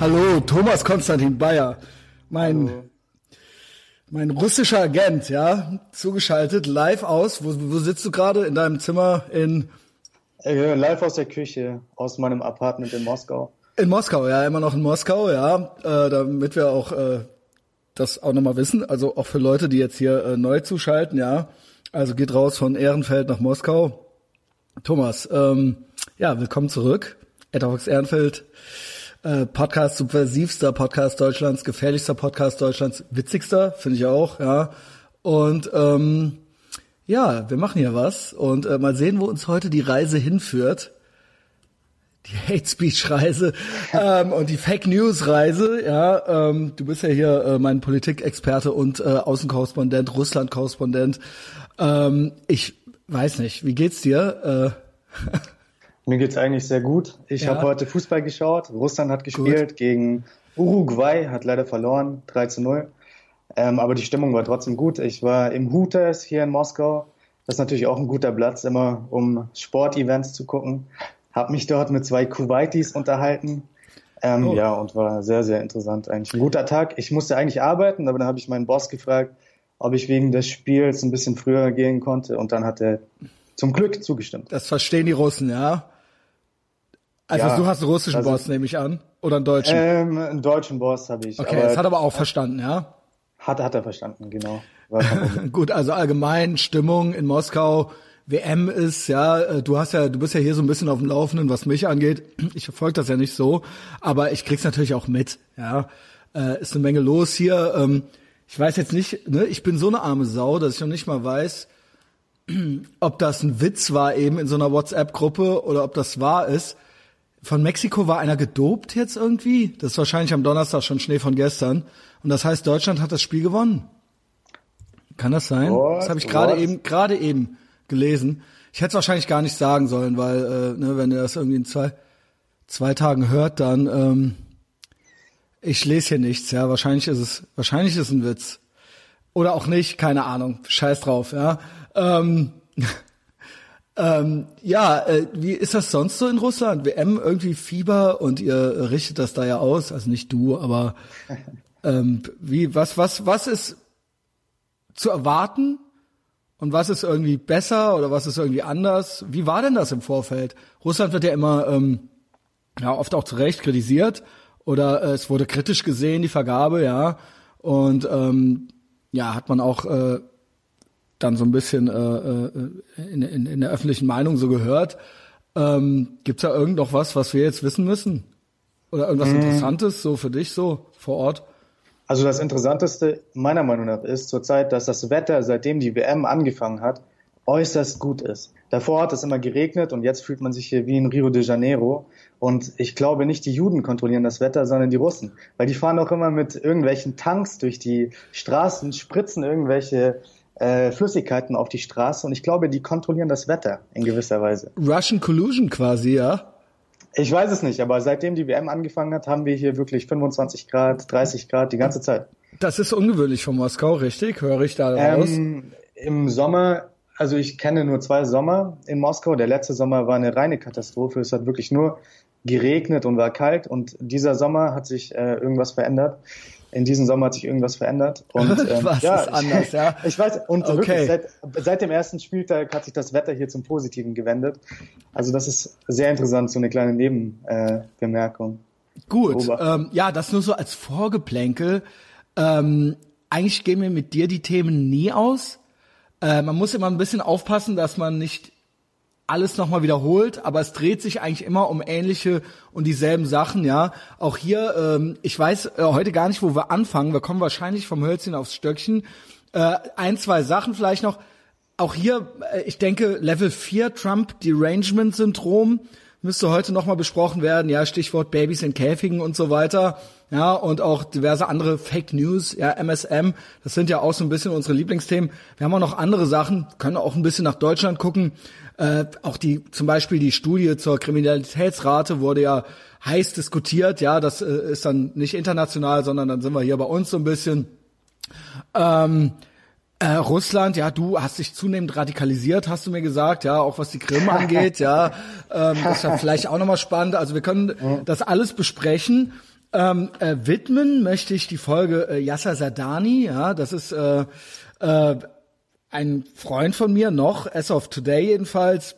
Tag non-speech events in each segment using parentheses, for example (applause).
Hallo, Thomas Konstantin Bayer, mein, Hallo. mein russischer Agent, ja, zugeschaltet, live aus. Wo, wo sitzt du gerade? In deinem Zimmer in? Äh, live aus der Küche, aus meinem Apartment in Moskau. In Moskau, ja, immer noch in Moskau, ja, äh, damit wir auch äh, das auch nochmal wissen. Also auch für Leute, die jetzt hier äh, neu zuschalten, ja. Also geht raus von Ehrenfeld nach Moskau. Thomas, ähm, ja, willkommen zurück. Etavox Ehrenfeld, äh, Podcast, subversivster Podcast Deutschlands, gefährlichster Podcast Deutschlands, witzigster, finde ich auch, ja. Und ähm, ja, wir machen hier was und äh, mal sehen, wo uns heute die Reise hinführt die (laughs) Hate Speech Reise ähm, und die Fake News Reise. Ja, ähm, du bist ja hier äh, mein Politikexperte und äh, Außenkorrespondent, Russland-Korrespondent. Ähm, ich weiß nicht, wie geht's dir? Äh, (laughs) Mir geht's eigentlich sehr gut. Ich ja. habe heute Fußball geschaut. Russland hat gespielt gut. gegen Uruguay, hat leider verloren, 3 zu 0. Ähm, aber die Stimmung war trotzdem gut. Ich war im Hooters hier in Moskau. Das ist natürlich auch ein guter Platz, immer um Sportevents zu gucken habe mich dort mit zwei Kuwaitis unterhalten. Ähm, oh. Ja, und war sehr, sehr interessant eigentlich. Ein guter Tag. Ich musste eigentlich arbeiten, aber dann habe ich meinen Boss gefragt, ob ich wegen des Spiels ein bisschen früher gehen konnte und dann hat er zum Glück zugestimmt. Das verstehen die Russen, ja? Also ja, du hast einen russischen also, Boss, nehme ich an. Oder einen deutschen? Ähm, einen deutschen Boss habe ich. Okay, das hat aber auch verstanden, ja? Hat, hat er verstanden, genau. (laughs) Gut, also allgemein Stimmung in Moskau WM ist, ja, äh, du hast ja, du bist ja hier so ein bisschen auf dem Laufenden, was mich angeht. Ich verfolge das ja nicht so, aber ich krieg's natürlich auch mit, ja. Äh, ist eine Menge los hier. Ähm, ich weiß jetzt nicht, ne, ich bin so eine arme Sau, dass ich noch nicht mal weiß, (clears throat) ob das ein Witz war eben in so einer WhatsApp-Gruppe oder ob das wahr ist. Von Mexiko war einer gedopt jetzt irgendwie. Das ist wahrscheinlich am Donnerstag schon Schnee von gestern. Und das heißt, Deutschland hat das Spiel gewonnen. Kann das sein? What? Das habe ich gerade eben, gerade eben gelesen. Ich hätte es wahrscheinlich gar nicht sagen sollen, weil äh, ne, wenn ihr das irgendwie in zwei, zwei Tagen hört, dann ähm, ich lese hier nichts. Ja, wahrscheinlich ist es wahrscheinlich ist es ein Witz oder auch nicht, keine Ahnung. Scheiß drauf. Ja. Ähm, (laughs) ähm, ja, äh, wie ist das sonst so in Russland? WM irgendwie Fieber und ihr richtet das da ja aus, also nicht du, aber ähm, wie was was was ist zu erwarten? Und was ist irgendwie besser oder was ist irgendwie anders? Wie war denn das im Vorfeld? Russland wird ja immer ähm, ja oft auch zu Recht kritisiert oder äh, es wurde kritisch gesehen die Vergabe, ja. Und ähm, ja, hat man auch äh, dann so ein bisschen äh, äh in, in, in der öffentlichen Meinung so gehört. Ähm, Gibt da irgend noch was, was wir jetzt wissen müssen? Oder irgendwas mhm. Interessantes so für dich so vor Ort? Also das Interessanteste meiner Meinung nach ist zurzeit, dass das Wetter, seitdem die WM angefangen hat, äußerst gut ist. Davor hat es immer geregnet und jetzt fühlt man sich hier wie in Rio de Janeiro. Und ich glaube nicht die Juden kontrollieren das Wetter, sondern die Russen. Weil die fahren auch immer mit irgendwelchen Tanks durch die Straßen, spritzen irgendwelche äh, Flüssigkeiten auf die Straße. Und ich glaube, die kontrollieren das Wetter in gewisser Weise. Russian Collusion quasi, ja? Ich weiß es nicht, aber seitdem die WM angefangen hat, haben wir hier wirklich 25 Grad, 30 Grad die ganze Zeit. Das ist ungewöhnlich von Moskau, richtig? Höre ich da raus? Ähm, Im Sommer, also ich kenne nur zwei Sommer in Moskau. Der letzte Sommer war eine reine Katastrophe. Es hat wirklich nur geregnet und war kalt. Und dieser Sommer hat sich äh, irgendwas verändert in diesem Sommer hat sich irgendwas verändert. Und, (laughs) ähm, Was ja, ist anders, ja? (laughs) Ich weiß, und okay. wirklich seit, seit dem ersten Spieltag hat sich das Wetter hier zum Positiven gewendet. Also das ist sehr interessant, so eine kleine Nebenbemerkung. Äh, Gut, ähm, ja, das nur so als Vorgeplänkel. Ähm, eigentlich gehen wir mit dir die Themen nie aus. Äh, man muss immer ein bisschen aufpassen, dass man nicht alles nochmal wiederholt, aber es dreht sich eigentlich immer um ähnliche und dieselben Sachen, ja. Auch hier, ähm, ich weiß äh, heute gar nicht, wo wir anfangen. Wir kommen wahrscheinlich vom Hölzchen aufs Stöckchen. Äh, ein, zwei Sachen vielleicht noch. Auch hier, äh, ich denke, Level 4 Trump Derangement Syndrom müsste heute nochmal besprochen werden. Ja, Stichwort Babys in Käfigen und so weiter. Ja, und auch diverse andere Fake News, ja, MSM. Das sind ja auch so ein bisschen unsere Lieblingsthemen. Wir haben auch noch andere Sachen, können auch ein bisschen nach Deutschland gucken. Äh, auch die, zum Beispiel die Studie zur Kriminalitätsrate wurde ja heiß diskutiert. Ja, das äh, ist dann nicht international, sondern dann sind wir hier bei uns so ein bisschen. Ähm, äh, Russland, ja, du hast dich zunehmend radikalisiert, hast du mir gesagt, ja, auch was die Krim (laughs) angeht, ja, ähm, das ist ja vielleicht auch nochmal spannend. Also wir können das alles besprechen. Ähm, äh, widmen möchte ich die Folge äh, Yasser Sadani, ja, das ist äh, äh, ein Freund von mir noch, as of today jedenfalls,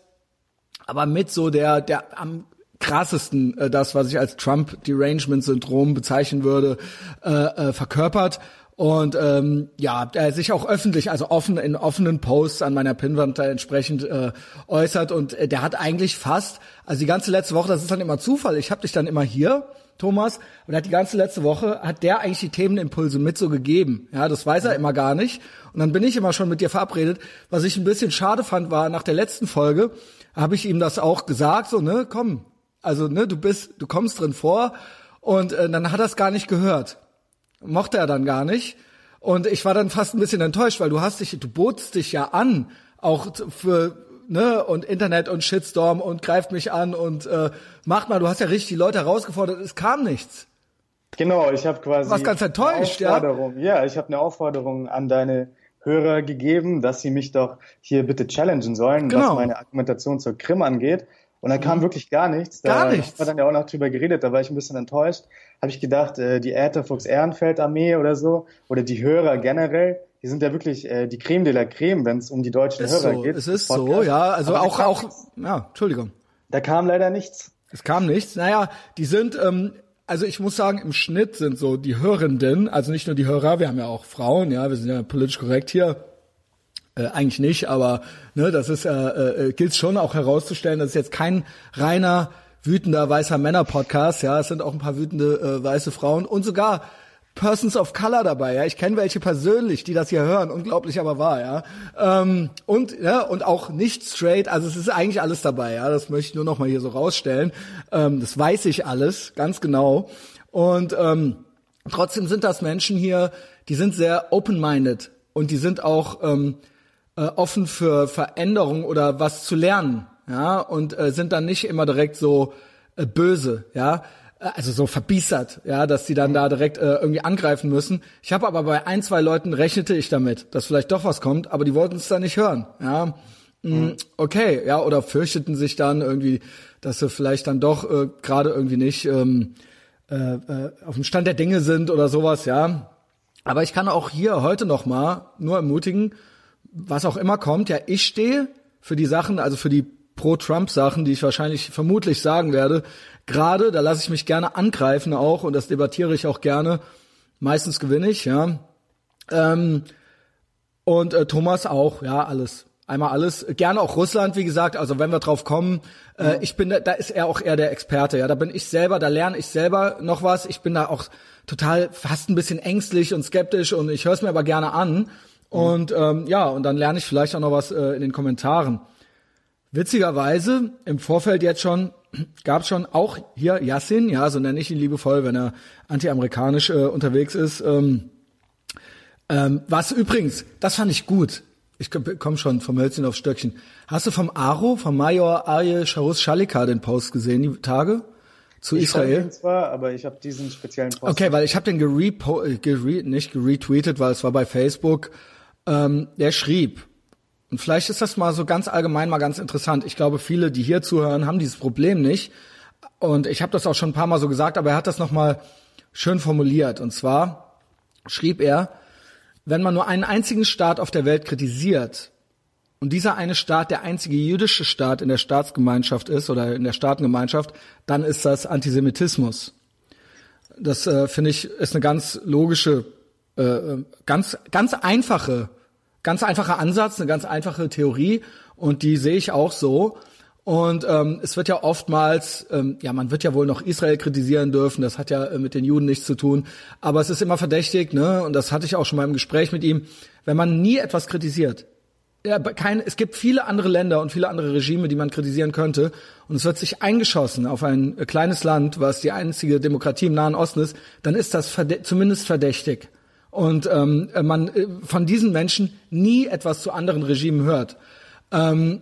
aber mit so der, der am krassesten äh, das, was ich als Trump-Derangement-Syndrom bezeichnen würde, äh, äh, verkörpert. Und ähm, ja, der sich auch öffentlich, also offen in offenen Posts an meiner Pinwand da entsprechend äh, äußert. Und äh, der hat eigentlich fast, also die ganze letzte Woche, das ist dann immer Zufall, ich habe dich dann immer hier, Thomas, und hat die ganze letzte Woche, hat der eigentlich die Themenimpulse mit so gegeben. Ja, das weiß er immer gar nicht. Und dann bin ich immer schon mit dir verabredet. Was ich ein bisschen schade fand, war nach der letzten Folge, habe ich ihm das auch gesagt, so, ne, komm, also, ne, du bist, du kommst drin vor und äh, dann hat er es gar nicht gehört. Mochte er dann gar nicht. Und ich war dann fast ein bisschen enttäuscht, weil du hast dich, du botst dich ja an, auch für, ne, und Internet und Shitstorm und greift mich an und äh, macht mal, du hast ja richtig die Leute herausgefordert, es kam nichts. Genau, ich habe quasi. Was ganz enttäuscht, ja? Ja, ich habe eine Aufforderung an deine Hörer gegeben, dass sie mich doch hier bitte challengen sollen, genau. was meine Argumentation zur Krim angeht. Und da kam mhm. wirklich gar nichts. Da gar nichts. haben wir dann ja auch noch drüber geredet, da war ich ein bisschen enttäuscht. Habe ich gedacht, äh, die Ätherfuchs Ehrenfeld Armee oder so, oder die Hörer generell, die sind ja wirklich äh, die Creme de la Creme, wenn es um die deutschen ist Hörer so, geht. Es ist so, ja. Also Aber auch, auch, ja, Entschuldigung. Da kam leider nichts. Es kam nichts. Naja, die sind, ähm, also ich muss sagen, im Schnitt sind so die Hörenden, also nicht nur die Hörer, wir haben ja auch Frauen, ja, wir sind ja politisch korrekt hier, äh, eigentlich nicht, aber ne, das ist äh, äh, gilt schon auch herauszustellen, das ist jetzt kein reiner wütender weißer Männer Podcast, ja, es sind auch ein paar wütende äh, weiße Frauen und sogar Persons of Color dabei, ja. Ich kenne welche persönlich, die das hier hören, unglaublich aber wahr, ja. Ähm, und ja, und auch nicht straight, also es ist eigentlich alles dabei, ja. Das möchte ich nur noch mal hier so rausstellen. Ähm, das weiß ich alles, ganz genau. Und ähm, trotzdem sind das Menschen hier, die sind sehr open-minded und die sind auch ähm, äh, offen für Veränderung oder was zu lernen, ja, und äh, sind dann nicht immer direkt so äh, böse, ja, also so verbiestert, ja, dass sie dann da direkt äh, irgendwie angreifen müssen. Ich habe aber bei ein, zwei Leuten rechnete ich damit, dass vielleicht doch was kommt, aber die wollten es dann nicht hören, ja. Mhm. Okay, ja, oder fürchteten sich dann irgendwie, dass sie vielleicht dann doch äh, gerade irgendwie nicht ähm, äh, äh, auf dem Stand der Dinge sind oder sowas, ja. Aber ich kann auch hier heute noch mal nur ermutigen, was auch immer kommt, ja, ich stehe für die Sachen, also für die Pro-Trump-Sachen, die ich wahrscheinlich vermutlich sagen werde. Gerade, da lasse ich mich gerne angreifen auch und das debattiere ich auch gerne. Meistens gewinne ich, ja. Ähm, und äh, Thomas auch, ja, alles. Einmal alles. Gerne auch Russland, wie gesagt. Also wenn wir drauf kommen, äh, ich bin, da, da ist er auch eher der Experte. Ja, da bin ich selber, da lerne ich selber noch was. Ich bin da auch total fast ein bisschen ängstlich und skeptisch und ich höre es mir aber gerne an. Und ähm, ja, und dann lerne ich vielleicht auch noch was äh, in den Kommentaren. Witzigerweise im Vorfeld jetzt schon gab schon auch hier Yassin, ja, so nenne ich ihn liebevoll, wenn er anti-amerikanisch äh, unterwegs ist. Ähm, ähm, was übrigens, das fand ich gut. Ich komme schon vom Hölzchen aufs Stöckchen. Hast du vom Aro, vom Major Arje Sharus Shalika den Post gesehen, die Tage? Zu ich Israel? Ich zwar, aber ich habe diesen speziellen Post. Okay, weil ich habe den gerepo äh, gere nicht geretweetet, weil es war bei Facebook ähm, der schrieb, und vielleicht ist das mal so ganz allgemein mal ganz interessant. Ich glaube, viele, die hier zuhören, haben dieses Problem nicht. Und ich habe das auch schon ein paar Mal so gesagt, aber er hat das nochmal schön formuliert. Und zwar schrieb er, wenn man nur einen einzigen Staat auf der Welt kritisiert und dieser eine Staat der einzige jüdische Staat in der Staatsgemeinschaft ist oder in der Staatengemeinschaft, dann ist das Antisemitismus. Das äh, finde ich ist eine ganz logische äh, ganz, ganz einfache, ganz einfacher Ansatz, eine ganz einfache Theorie. Und die sehe ich auch so. Und ähm, es wird ja oftmals, ähm, ja, man wird ja wohl noch Israel kritisieren dürfen, das hat ja äh, mit den Juden nichts zu tun, aber es ist immer verdächtig, ne, und das hatte ich auch schon mal im Gespräch mit ihm, wenn man nie etwas kritisiert. Ja, kein, es gibt viele andere Länder und viele andere Regime, die man kritisieren könnte, und es wird sich eingeschossen auf ein äh, kleines Land, was die einzige Demokratie im Nahen Osten ist, dann ist das verde zumindest verdächtig und ähm, man äh, von diesen Menschen nie etwas zu anderen Regimen hört. Ähm,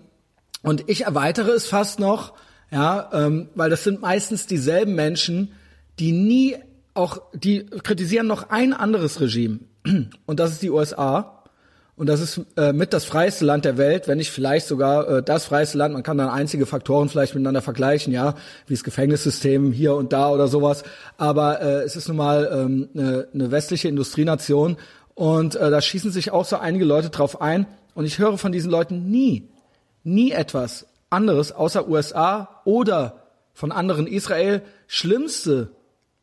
und ich erweitere es fast noch, ja, ähm, weil das sind meistens dieselben Menschen, die nie auch, die kritisieren noch ein anderes Regime und das ist die USA. Und das ist äh, mit das freiste Land der Welt, wenn nicht vielleicht sogar äh, das freiste Land. Man kann dann einzige Faktoren vielleicht miteinander vergleichen, ja, wie das Gefängnissystem hier und da oder sowas. Aber äh, es ist nun mal ähm, eine, eine westliche Industrienation und äh, da schießen sich auch so einige Leute drauf ein. Und ich höre von diesen Leuten nie, nie etwas anderes außer USA oder von anderen Israel. Schlimmste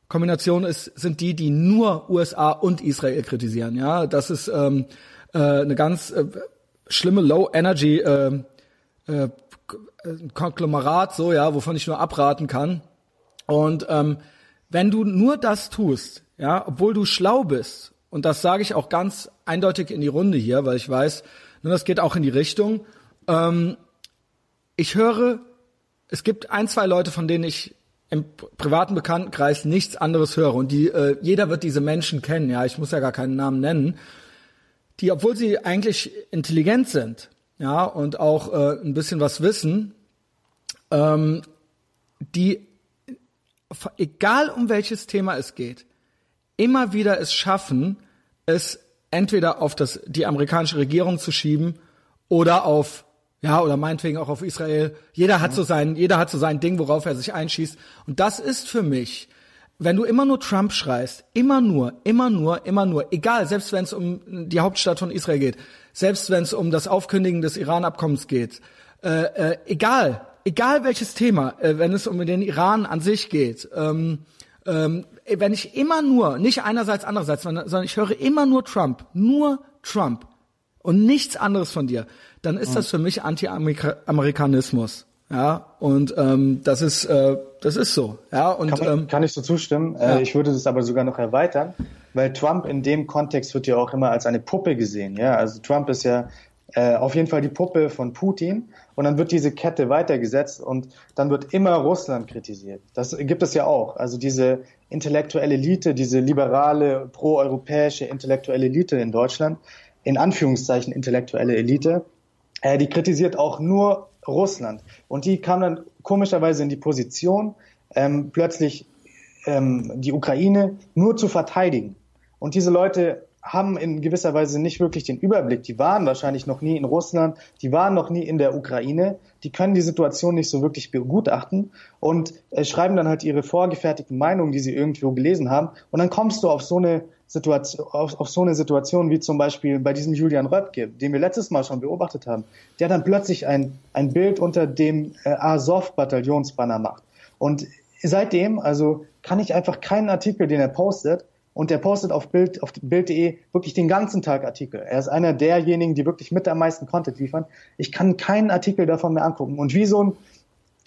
Kombination ist, sind die, die nur USA und Israel kritisieren. Ja, das ist ähm, äh, eine ganz äh, schlimme Low Energy äh, äh, Konglomerat, so ja, wovon ich nur abraten kann. Und ähm, wenn du nur das tust, ja, obwohl du schlau bist, und das sage ich auch ganz eindeutig in die Runde hier, weil ich weiß, nur das geht auch in die Richtung. Ähm, ich höre, es gibt ein, zwei Leute, von denen ich im privaten Bekanntenkreis nichts anderes höre. Und die, äh, jeder wird diese Menschen kennen, ja, ich muss ja gar keinen Namen nennen die, obwohl sie eigentlich intelligent sind, ja, und auch äh, ein bisschen was wissen, ähm, die, egal um welches Thema es geht, immer wieder es schaffen, es entweder auf das, die amerikanische Regierung zu schieben oder auf, ja, oder meinetwegen auch auf Israel. Jeder hat so sein, jeder hat so sein Ding, worauf er sich einschießt. Und das ist für mich wenn du immer nur Trump schreist, immer nur, immer nur, immer nur, egal, selbst wenn es um die Hauptstadt von Israel geht, selbst wenn es um das Aufkündigen des Iran-Abkommens geht, äh, äh, egal, egal welches Thema, äh, wenn es um den Iran an sich geht, ähm, ähm, wenn ich immer nur, nicht einerseits, andererseits, sondern ich höre immer nur Trump, nur Trump und nichts anderes von dir, dann ist das für mich Anti-Amerikanismus. Ja, und ähm, das ist äh, das ist so. Ja, und kann, ähm, kann ich so zustimmen. Äh, ja. Ich würde das aber sogar noch erweitern, weil Trump in dem Kontext wird ja auch immer als eine Puppe gesehen. Ja, also Trump ist ja äh, auf jeden Fall die Puppe von Putin und dann wird diese Kette weitergesetzt und dann wird immer Russland kritisiert. Das gibt es ja auch. Also diese intellektuelle Elite, diese liberale, proeuropäische intellektuelle Elite in Deutschland, in Anführungszeichen intellektuelle Elite, äh, die kritisiert auch nur Russland. Und die kam dann komischerweise in die Position, ähm, plötzlich ähm, die Ukraine nur zu verteidigen. Und diese Leute haben in gewisser Weise nicht wirklich den Überblick. Die waren wahrscheinlich noch nie in Russland, die waren noch nie in der Ukraine, die können die Situation nicht so wirklich begutachten und äh, schreiben dann halt ihre vorgefertigten Meinungen, die sie irgendwo gelesen haben. Und dann kommst du auf so eine Situation, auf, auf so eine Situation wie zum Beispiel bei diesem Julian Röpke, den wir letztes Mal schon beobachtet haben, der dann plötzlich ein, ein Bild unter dem äh, Azov-Bataillonsbanner macht. Und seitdem, also kann ich einfach keinen Artikel, den er postet, und der postet auf Bild, auf Bild.de wirklich den ganzen Tag Artikel. Er ist einer derjenigen, die wirklich mit am meisten Content liefern. Ich kann keinen Artikel davon mehr angucken. Und wie so ein,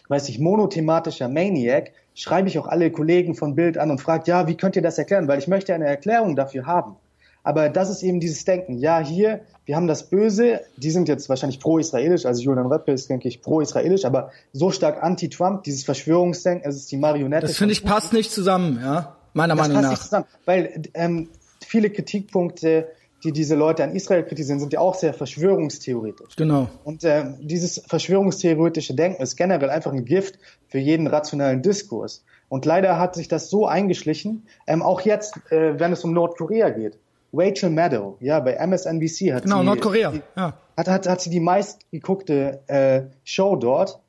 weiß ich, monothematischer Maniac schreibe ich auch alle Kollegen von Bild an und frage, ja, wie könnt ihr das erklären? Weil ich möchte eine Erklärung dafür haben. Aber das ist eben dieses Denken. Ja, hier, wir haben das Böse, die sind jetzt wahrscheinlich pro-israelisch, also Julian Röppe ist, denke ich, pro-israelisch, aber so stark anti-Trump, dieses Verschwörungsdenken, es ist die Marionette. Das finde ich passt nicht zusammen, ja meiner das Meinung nach. Zusammen, weil ähm, viele Kritikpunkte, die diese Leute an Israel kritisieren, sind ja auch sehr verschwörungstheoretisch. Genau. Und äh, dieses verschwörungstheoretische Denken ist generell einfach ein Gift für jeden rationalen Diskurs. Und leider hat sich das so eingeschlichen, ähm, auch jetzt, äh, wenn es um Nordkorea geht. Rachel Maddow, ja, bei MSNBC hat genau, sie, Nordkorea, die, ja. hat, hat, hat sie die meistgeguckte äh, Show dort,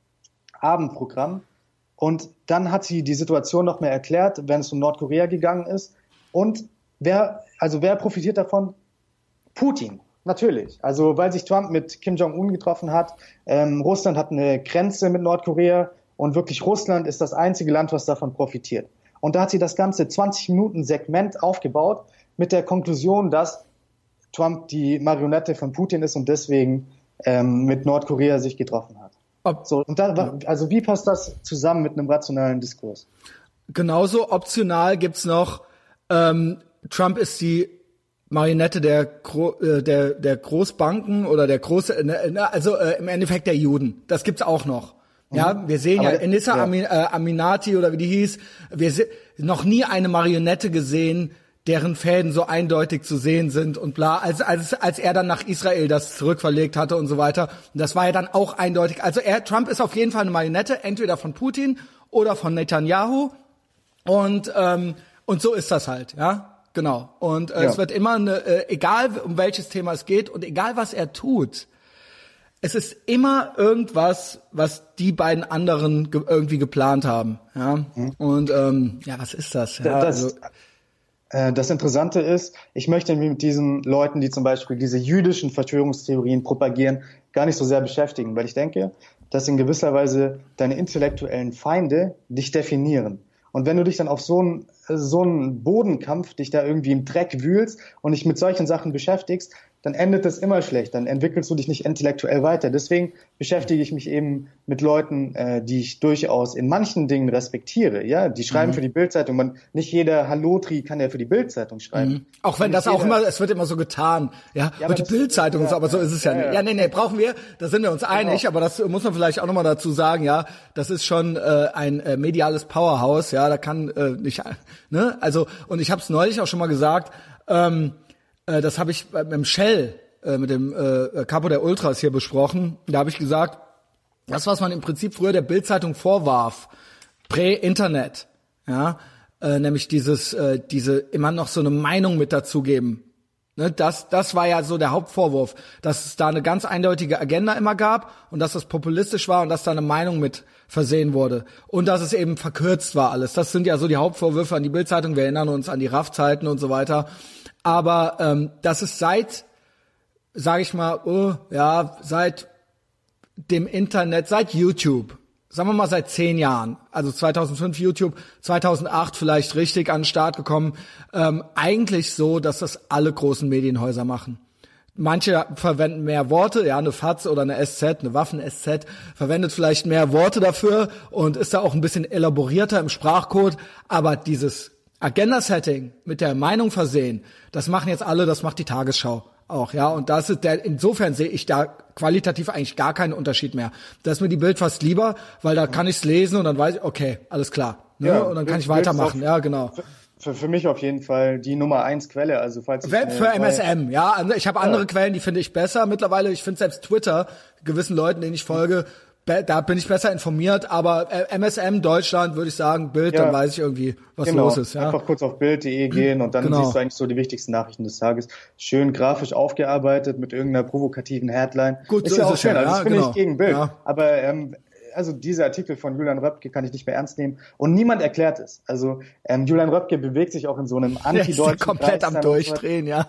Abendprogramm, und dann hat sie die Situation noch mehr erklärt, wenn es um Nordkorea gegangen ist. Und wer, also wer profitiert davon? Putin. Natürlich. Also weil sich Trump mit Kim Jong-un getroffen hat. Ähm, Russland hat eine Grenze mit Nordkorea und wirklich Russland ist das einzige Land, was davon profitiert. Und da hat sie das ganze 20 Minuten Segment aufgebaut mit der Konklusion, dass Trump die Marionette von Putin ist und deswegen ähm, mit Nordkorea sich getroffen hat. Ob, so, und da, also wie passt das zusammen mit einem rationalen Diskurs? Genauso optional gibt's noch, ähm, Trump ist die Marionette der, Gro äh, der, der Großbanken oder der große, ne, also äh, im Endeffekt der Juden. Das gibt's auch noch. Ja, mhm. wir sehen Aber, ja Enissa ja. Amin, äh, Aminati oder wie die hieß, wir noch nie eine Marionette gesehen, deren Fäden so eindeutig zu sehen sind und bla, als, als, als er dann nach Israel das zurückverlegt hatte und so weiter. Und das war ja dann auch eindeutig. Also er, Trump ist auf jeden Fall eine Marionette, entweder von Putin oder von Netanyahu. Und, ähm, und so ist das halt, ja. Genau. Und äh, ja. es wird immer eine, äh, egal um welches Thema es geht und egal was er tut, es ist immer irgendwas, was die beiden anderen ge irgendwie geplant haben. Ja. Mhm. Und ähm, ja, was ist das? Ja, das, also, äh, das Interessante ist, ich möchte mich mit diesen Leuten, die zum Beispiel diese jüdischen Verschwörungstheorien propagieren, gar nicht so sehr beschäftigen, weil ich denke, dass in gewisser Weise deine intellektuellen Feinde dich definieren. Und wenn du dich dann auf so einen, so einen Bodenkampf, dich da irgendwie im Dreck wühlst und dich mit solchen Sachen beschäftigst, dann endet das immer schlecht, dann entwickelst du dich nicht intellektuell weiter. Deswegen beschäftige ich mich eben mit Leuten, äh, die ich durchaus in manchen Dingen respektiere. Ja, die schreiben mhm. für die Bildzeitung. Man nicht jeder Hallotri kann ja für die Bildzeitung schreiben. Mhm. Auch wenn das auch immer, es wird immer so getan. Ja, ja die Bildzeitung, ja, aber so ist es ja, ja nicht. Ja, nee, nee, brauchen wir. Da sind wir uns einig. Genau. Aber das muss man vielleicht auch nochmal dazu sagen. Ja, das ist schon äh, ein äh, mediales Powerhouse. Ja, da kann äh, nicht. Ne, also und ich habe es neulich auch schon mal gesagt. Ähm, äh, das habe ich mit dem Shell, äh, mit dem äh, Capo der Ultras hier besprochen. Da habe ich gesagt, das, was man im Prinzip früher der Bildzeitung vorwarf, prä-Internet, ja, äh, nämlich dieses, äh, diese immer noch so eine Meinung mit dazugeben. Ne, das, das war ja so der Hauptvorwurf, dass es da eine ganz eindeutige Agenda immer gab und dass das populistisch war und dass da eine Meinung mit versehen wurde und dass es eben verkürzt war alles. Das sind ja so die Hauptvorwürfe an die Bildzeitung. Wir erinnern uns an die RAF-Zeiten und so weiter. Aber ähm, das ist seit, sage ich mal, oh, ja, seit dem Internet, seit YouTube, sagen wir mal seit zehn Jahren, also 2005 YouTube, 2008 vielleicht richtig an den Start gekommen, ähm, eigentlich so, dass das alle großen Medienhäuser machen. Manche verwenden mehr Worte, ja, eine FAZ oder eine SZ, eine Waffen-SZ, verwendet vielleicht mehr Worte dafür und ist da auch ein bisschen elaborierter im Sprachcode, aber dieses Agenda-Setting mit der Meinung versehen, das machen jetzt alle, das macht die Tagesschau auch, ja. Und das ist der, insofern sehe ich da qualitativ eigentlich gar keinen Unterschied mehr. Da ist mir die Bild fast lieber, weil da kann ich's lesen und dann weiß ich, okay, alles klar. Ne? Ja, und dann kann ich weitermachen, ja, genau. Für, für mich auf jeden Fall die Nummer eins Quelle. Also falls ich Web für MSM, ja. Also ich habe andere ja. Quellen, die finde ich besser. Mittlerweile, ich finde selbst Twitter, gewissen Leuten, denen ich folge, da bin ich besser informiert, aber MSM Deutschland würde ich sagen, Bild, ja, dann weiß ich irgendwie, was genau. los ist. Ja. Einfach kurz auf Bild.de gehen und dann genau. siehst du eigentlich so die wichtigsten Nachrichten des Tages. Schön grafisch aufgearbeitet mit irgendeiner provokativen Headline. Gut, ist so ja ist auch schön, ja, also das finde genau. ich gegen Bild. Aber ähm, also diese Artikel von Julian Röpke kann ich nicht mehr ernst nehmen und niemand erklärt es. Also ähm, Julian Röpke bewegt sich auch in so einem (laughs) antideutschen komplett Kreis am Durchdrehen, ja.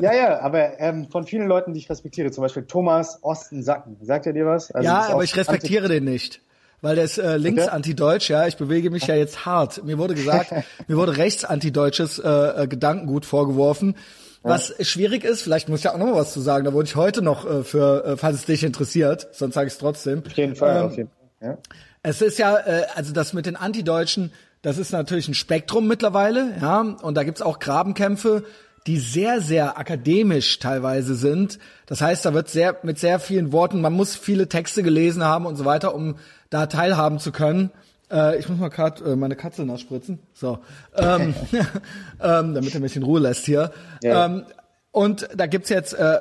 Ja, ja, aber ähm, von vielen Leuten, die ich respektiere, zum Beispiel Thomas Osten-Sacken, sagt er dir was? Also ja, aber ich respektiere den nicht weil der ist äh, links okay. antideutsch, ja. Ich bewege mich ja jetzt hart. Mir wurde gesagt, (laughs) mir wurde rechts antideutsches äh, äh, Gedankengut vorgeworfen. Was ja. schwierig ist, vielleicht muss ich ja auch noch mal was zu sagen, da wurde ich heute noch äh, für, äh, falls es dich interessiert, sonst sage ich es trotzdem. Auf jeden Fall, ähm, auf jeden Fall. Ja. Es ist ja, äh, also das mit den Antideutschen, das ist natürlich ein Spektrum mittlerweile, ja, und da gibt's auch Grabenkämpfe, die sehr, sehr akademisch teilweise sind. Das heißt, da wird sehr mit sehr vielen Worten, man muss viele Texte gelesen haben und so weiter, um da teilhaben zu können. Äh, ich muss mal gerade äh, meine Katze nachspritzen, so, ähm, (laughs) (laughs) ähm, damit er mich in Ruhe lässt hier. Ja. Ähm, und da gibt's jetzt äh,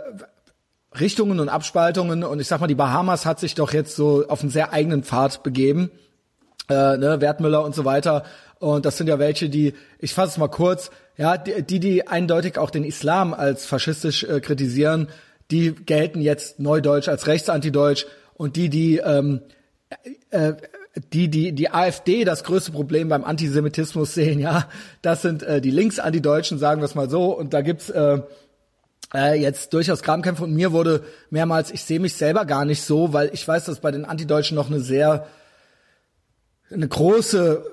Richtungen und Abspaltungen und ich sag mal, die Bahamas hat sich doch jetzt so auf einen sehr eigenen Pfad begeben, äh, ne, Wertmüller und so weiter. Und das sind ja welche, die, ich fasse es mal kurz, ja, die, die eindeutig auch den Islam als faschistisch äh, kritisieren, die gelten jetzt neudeutsch als rechtsantideutsch und die, die ähm, äh, die, die, die AfD das größte Problem beim Antisemitismus sehen, ja, das sind äh, die Linksantideutschen, sagen wir es mal so. Und da gibt's äh, äh, jetzt durchaus Grabenkämpfe und mir wurde mehrmals, ich sehe mich selber gar nicht so, weil ich weiß, dass bei den Antideutschen noch eine sehr, eine große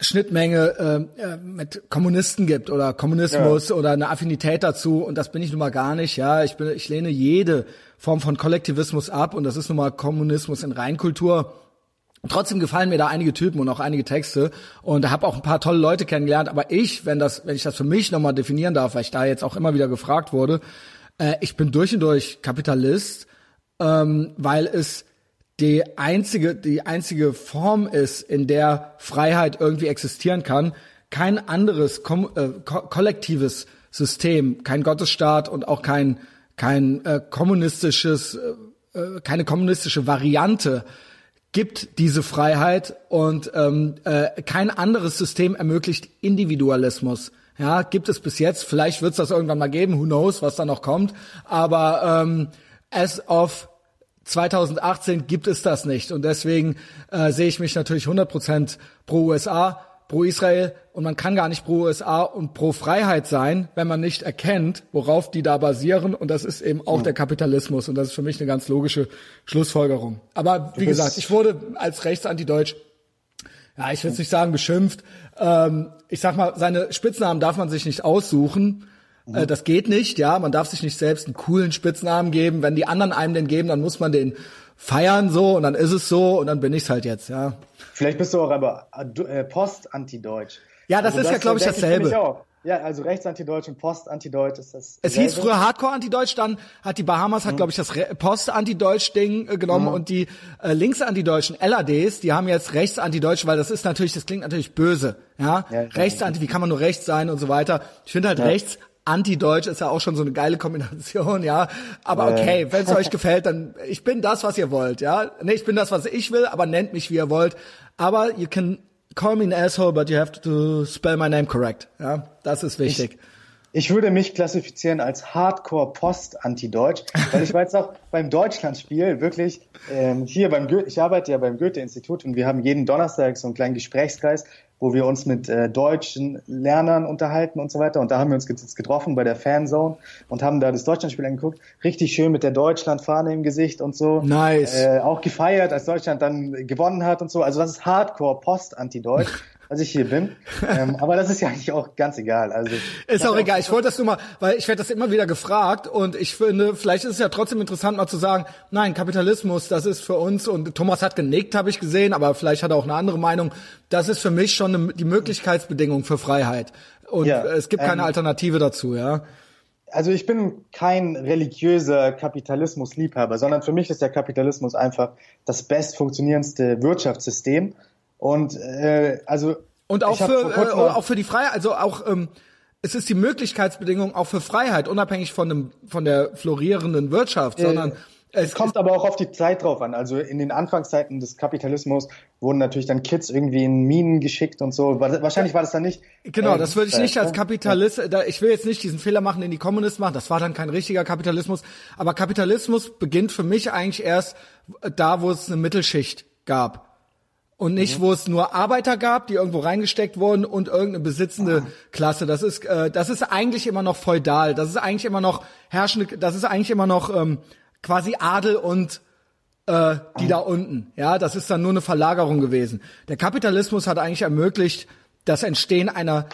Schnittmenge äh, äh, mit Kommunisten gibt oder Kommunismus ja. oder eine Affinität dazu und das bin ich nun mal gar nicht. Ja, ich bin, ich lehne jede Form von Kollektivismus ab und das ist nun mal Kommunismus in Reinkultur. Trotzdem gefallen mir da einige Typen und auch einige Texte und habe auch ein paar tolle Leute kennengelernt. Aber ich, wenn das, wenn ich das für mich nochmal definieren darf, weil ich da jetzt auch immer wieder gefragt wurde, äh, ich bin durch und durch Kapitalist, ähm, weil es die einzige, die einzige Form ist, in der Freiheit irgendwie existieren kann. Kein anderes kom äh, ko kollektives System, kein Gottesstaat und auch kein kein äh, kommunistisches, äh, äh keine kommunistische Variante gibt diese Freiheit und ähm, äh, kein anderes System ermöglicht Individualismus. Ja, gibt es bis jetzt. Vielleicht wird es das irgendwann mal geben. Who knows, was da noch kommt. Aber ähm, as of 2018 gibt es das nicht. Und deswegen äh, sehe ich mich natürlich 100% pro USA, pro Israel. Und man kann gar nicht pro USA und pro Freiheit sein, wenn man nicht erkennt, worauf die da basieren. Und das ist eben auch der Kapitalismus. Und das ist für mich eine ganz logische Schlussfolgerung. Aber wie gesagt, ich wurde als Rechtsantideutsch ja, ich will nicht sagen beschimpft. Ähm, ich sag mal, seine Spitznamen darf man sich nicht aussuchen. Mhm. Äh, das geht nicht, ja. Man darf sich nicht selbst einen coolen Spitznamen geben. Wenn die anderen einem den geben, dann muss man den feiern so und dann ist es so und dann bin ich's halt jetzt, ja. Vielleicht bist du auch aber äh, Post-Antideutsch. Ja, das also ist das, ja, glaube ich, dasselbe. Ich auch. Ja, also Rechtsantideutsch und Post-Antideutsch ist das. Es hieß früher Hardcore-Antideutsch, dann hat die Bahamas, hat, mhm. glaube ich, das Post-Antideutsch-Ding äh, genommen mhm. und die äh, Links-Antideutschen LADs, die haben jetzt Rechts-Antideutsch, weil das ist natürlich, das klingt natürlich böse, ja. ja Rechts-Anti, wie kann man nur rechts sein und so weiter. Ich finde halt ja. rechts Anti-Deutsch ist ja auch schon so eine geile Kombination, ja. Aber okay, wenn es euch (laughs) gefällt, dann ich bin das, was ihr wollt, ja. Nee, ich bin das, was ich will, aber nennt mich, wie ihr wollt. Aber you can call me an asshole, but you have to spell my name correct. Ja, das ist wichtig. Ich, ich würde mich klassifizieren als Hardcore-Post-Anti-Deutsch, weil ich war jetzt auch beim Deutschlandspiel wirklich ähm, hier beim Goethe, ich arbeite ja beim Goethe-Institut und wir haben jeden Donnerstag so einen kleinen Gesprächskreis wo wir uns mit äh, deutschen Lernern unterhalten und so weiter. Und da haben wir uns jetzt getroffen bei der Fanzone und haben da das Deutschlandspiel angeguckt. Richtig schön mit der Deutschlandfahne im Gesicht und so. Nice. Äh, auch gefeiert, als Deutschland dann gewonnen hat und so. Also das ist Hardcore Post-Anti-Deutsch. Als ich hier bin. ähm, aber das ist ja eigentlich auch ganz egal. Also ist auch egal. Ich wollte das nur mal, weil ich werde das immer wieder gefragt und ich finde, vielleicht ist es ja trotzdem interessant mal zu sagen, nein, Kapitalismus, das ist für uns und Thomas hat genickt, habe ich gesehen, aber vielleicht hat er auch eine andere Meinung. Das ist für mich schon eine, die Möglichkeitsbedingung für Freiheit und ja, es gibt keine ähm, Alternative dazu, ja. Also ich bin kein religiöser Kapitalismusliebhaber, sondern für mich ist der Kapitalismus einfach das best funktionierendste Wirtschaftssystem und äh, also und auch für äh, auch für die Freiheit, also auch ähm, es ist die Möglichkeitsbedingung auch für Freiheit, unabhängig von dem von der florierenden Wirtschaft, äh, sondern es kommt aber auch auf die Zeit drauf an. Also in den Anfangszeiten des Kapitalismus wurden natürlich dann Kids irgendwie in Minen geschickt und so. Wahrscheinlich war das dann nicht. Genau, äh, das würde ich nicht als Kapitalist. Ja. Ich will jetzt nicht diesen Fehler machen, den die Kommunisten machen. Das war dann kein richtiger Kapitalismus. Aber Kapitalismus beginnt für mich eigentlich erst da, wo es eine Mittelschicht gab und nicht, mhm. wo es nur Arbeiter gab, die irgendwo reingesteckt wurden und irgendeine besitzende mhm. Klasse. Das ist, äh, das ist eigentlich immer noch feudal. Das ist eigentlich immer noch herrschende. Das ist eigentlich immer noch ähm, quasi Adel und äh, die da unten. Ja, das ist dann nur eine Verlagerung gewesen. Der Kapitalismus hat eigentlich ermöglicht das Entstehen einer.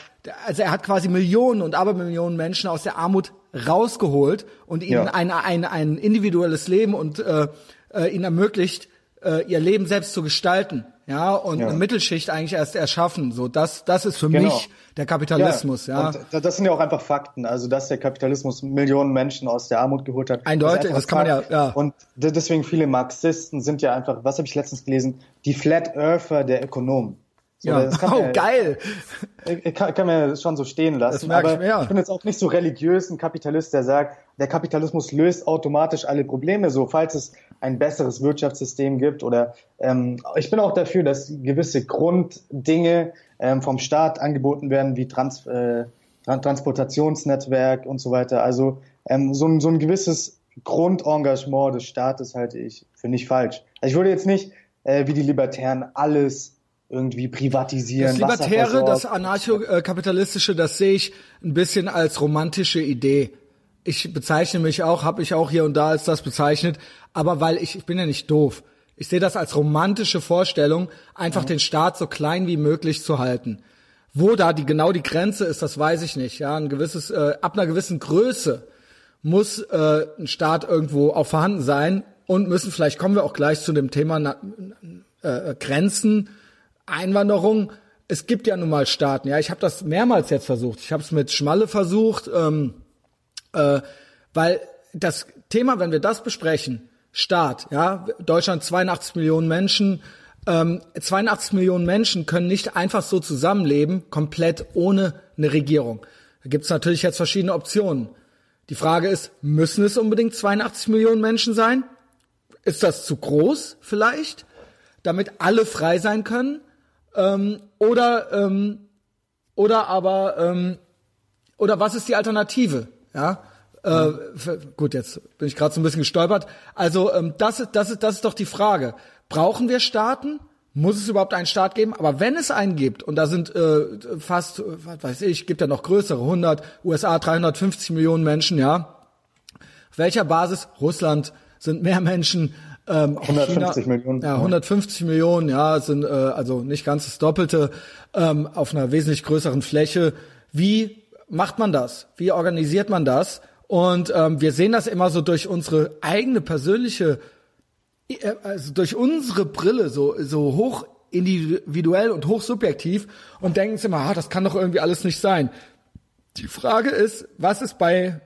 Also er hat quasi Millionen und Abermillionen Menschen aus der Armut rausgeholt und ihnen ja. ein, ein, ein individuelles Leben und äh, äh, ihnen ermöglicht, äh, ihr Leben selbst zu gestalten ja, und ja. eine Mittelschicht eigentlich erst erschaffen. So, das, das ist für genau. mich der Kapitalismus, ja. ja. Das sind ja auch einfach Fakten. Also, dass der Kapitalismus Millionen Menschen aus der Armut geholt hat. Eindeutig, das kann man ja, ja. Und deswegen viele Marxisten sind ja einfach, was habe ich letztens gelesen? Die Flat Earther der Ökonomen. So, ja. (laughs) oh, ja, geil. Kann, kann man ja schon so stehen lassen. aber ich, mir, ich bin jetzt auch nicht so religiös ein Kapitalist, der sagt, der Kapitalismus löst automatisch alle Probleme. So, falls es ein besseres Wirtschaftssystem gibt oder ähm, ich bin auch dafür, dass gewisse Grunddinge ähm, vom Staat angeboten werden, wie Trans, äh, Transportationsnetzwerk und so weiter. Also ähm, so, ein, so ein gewisses Grundengagement des Staates halte ich für nicht falsch. Also ich würde jetzt nicht äh, wie die Libertären alles irgendwie privatisieren. Das Libertäre, das Anarchokapitalistische, das sehe ich ein bisschen als romantische Idee. Ich bezeichne mich auch, habe ich auch hier und da als das bezeichnet, aber weil ich, ich bin ja nicht doof. Ich sehe das als romantische Vorstellung, einfach mhm. den Staat so klein wie möglich zu halten. Wo da die genau die Grenze ist, das weiß ich nicht. Ja, ein gewisses äh, ab einer gewissen Größe muss äh, ein Staat irgendwo auch vorhanden sein und müssen vielleicht kommen wir auch gleich zu dem Thema äh, Grenzen Einwanderung, es gibt ja nun mal Staaten, ja, ich habe das mehrmals jetzt versucht. Ich habe es mit Schmalle versucht, ähm, äh, weil das Thema, wenn wir das besprechen, Staat, ja, Deutschland 82 Millionen Menschen, ähm, 82 Millionen Menschen können nicht einfach so zusammenleben, komplett ohne eine Regierung. Da gibt's natürlich jetzt verschiedene Optionen. Die Frage ist, müssen es unbedingt 82 Millionen Menschen sein? Ist das zu groß vielleicht, damit alle frei sein können? Ähm, oder, ähm, oder aber ähm, oder was ist die Alternative? Ja, äh, gut, jetzt bin ich gerade so ein bisschen gestolpert. Also ähm, das, ist, das, das ist doch die Frage. Brauchen wir Staaten? Muss es überhaupt einen Staat geben? Aber wenn es einen gibt, und da sind äh, fast, was weiß ich, gibt ja noch größere, 100, USA 350 Millionen Menschen, ja. Auf welcher Basis? Russland sind mehr Menschen. Ähm, 150 China, Millionen. Ja, 150 Millionen, ja, sind äh, also nicht ganz das Doppelte ähm, auf einer wesentlich größeren Fläche. Wie macht man das? Wie organisiert man das? Und ähm, wir sehen das immer so durch unsere eigene persönliche, äh, also durch unsere Brille, so, so hoch individuell und hoch subjektiv und denken uns immer, ah, das kann doch irgendwie alles nicht sein. Die Frage ist, was ist bei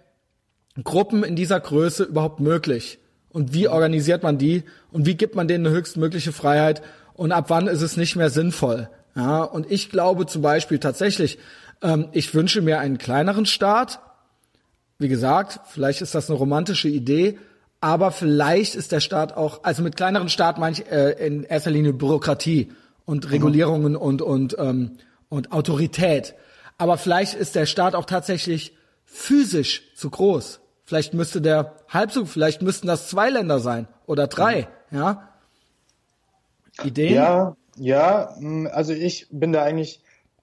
Gruppen in dieser Größe überhaupt möglich? Und wie organisiert man die? Und wie gibt man denen eine höchstmögliche Freiheit? Und ab wann ist es nicht mehr sinnvoll? Ja, und ich glaube zum Beispiel tatsächlich, ähm, ich wünsche mir einen kleineren Staat, wie gesagt, vielleicht ist das eine romantische Idee, aber vielleicht ist der Staat auch, also mit kleineren Staat meine ich äh, in erster Linie Bürokratie und Regulierungen mhm. und und ähm, und Autorität. Aber vielleicht ist der Staat auch tatsächlich physisch zu groß. Vielleicht müsste der halb so, vielleicht müssten das zwei Länder sein oder drei, mhm. ja. Ideen? Ja, ja, hm, also ich bin da eigentlich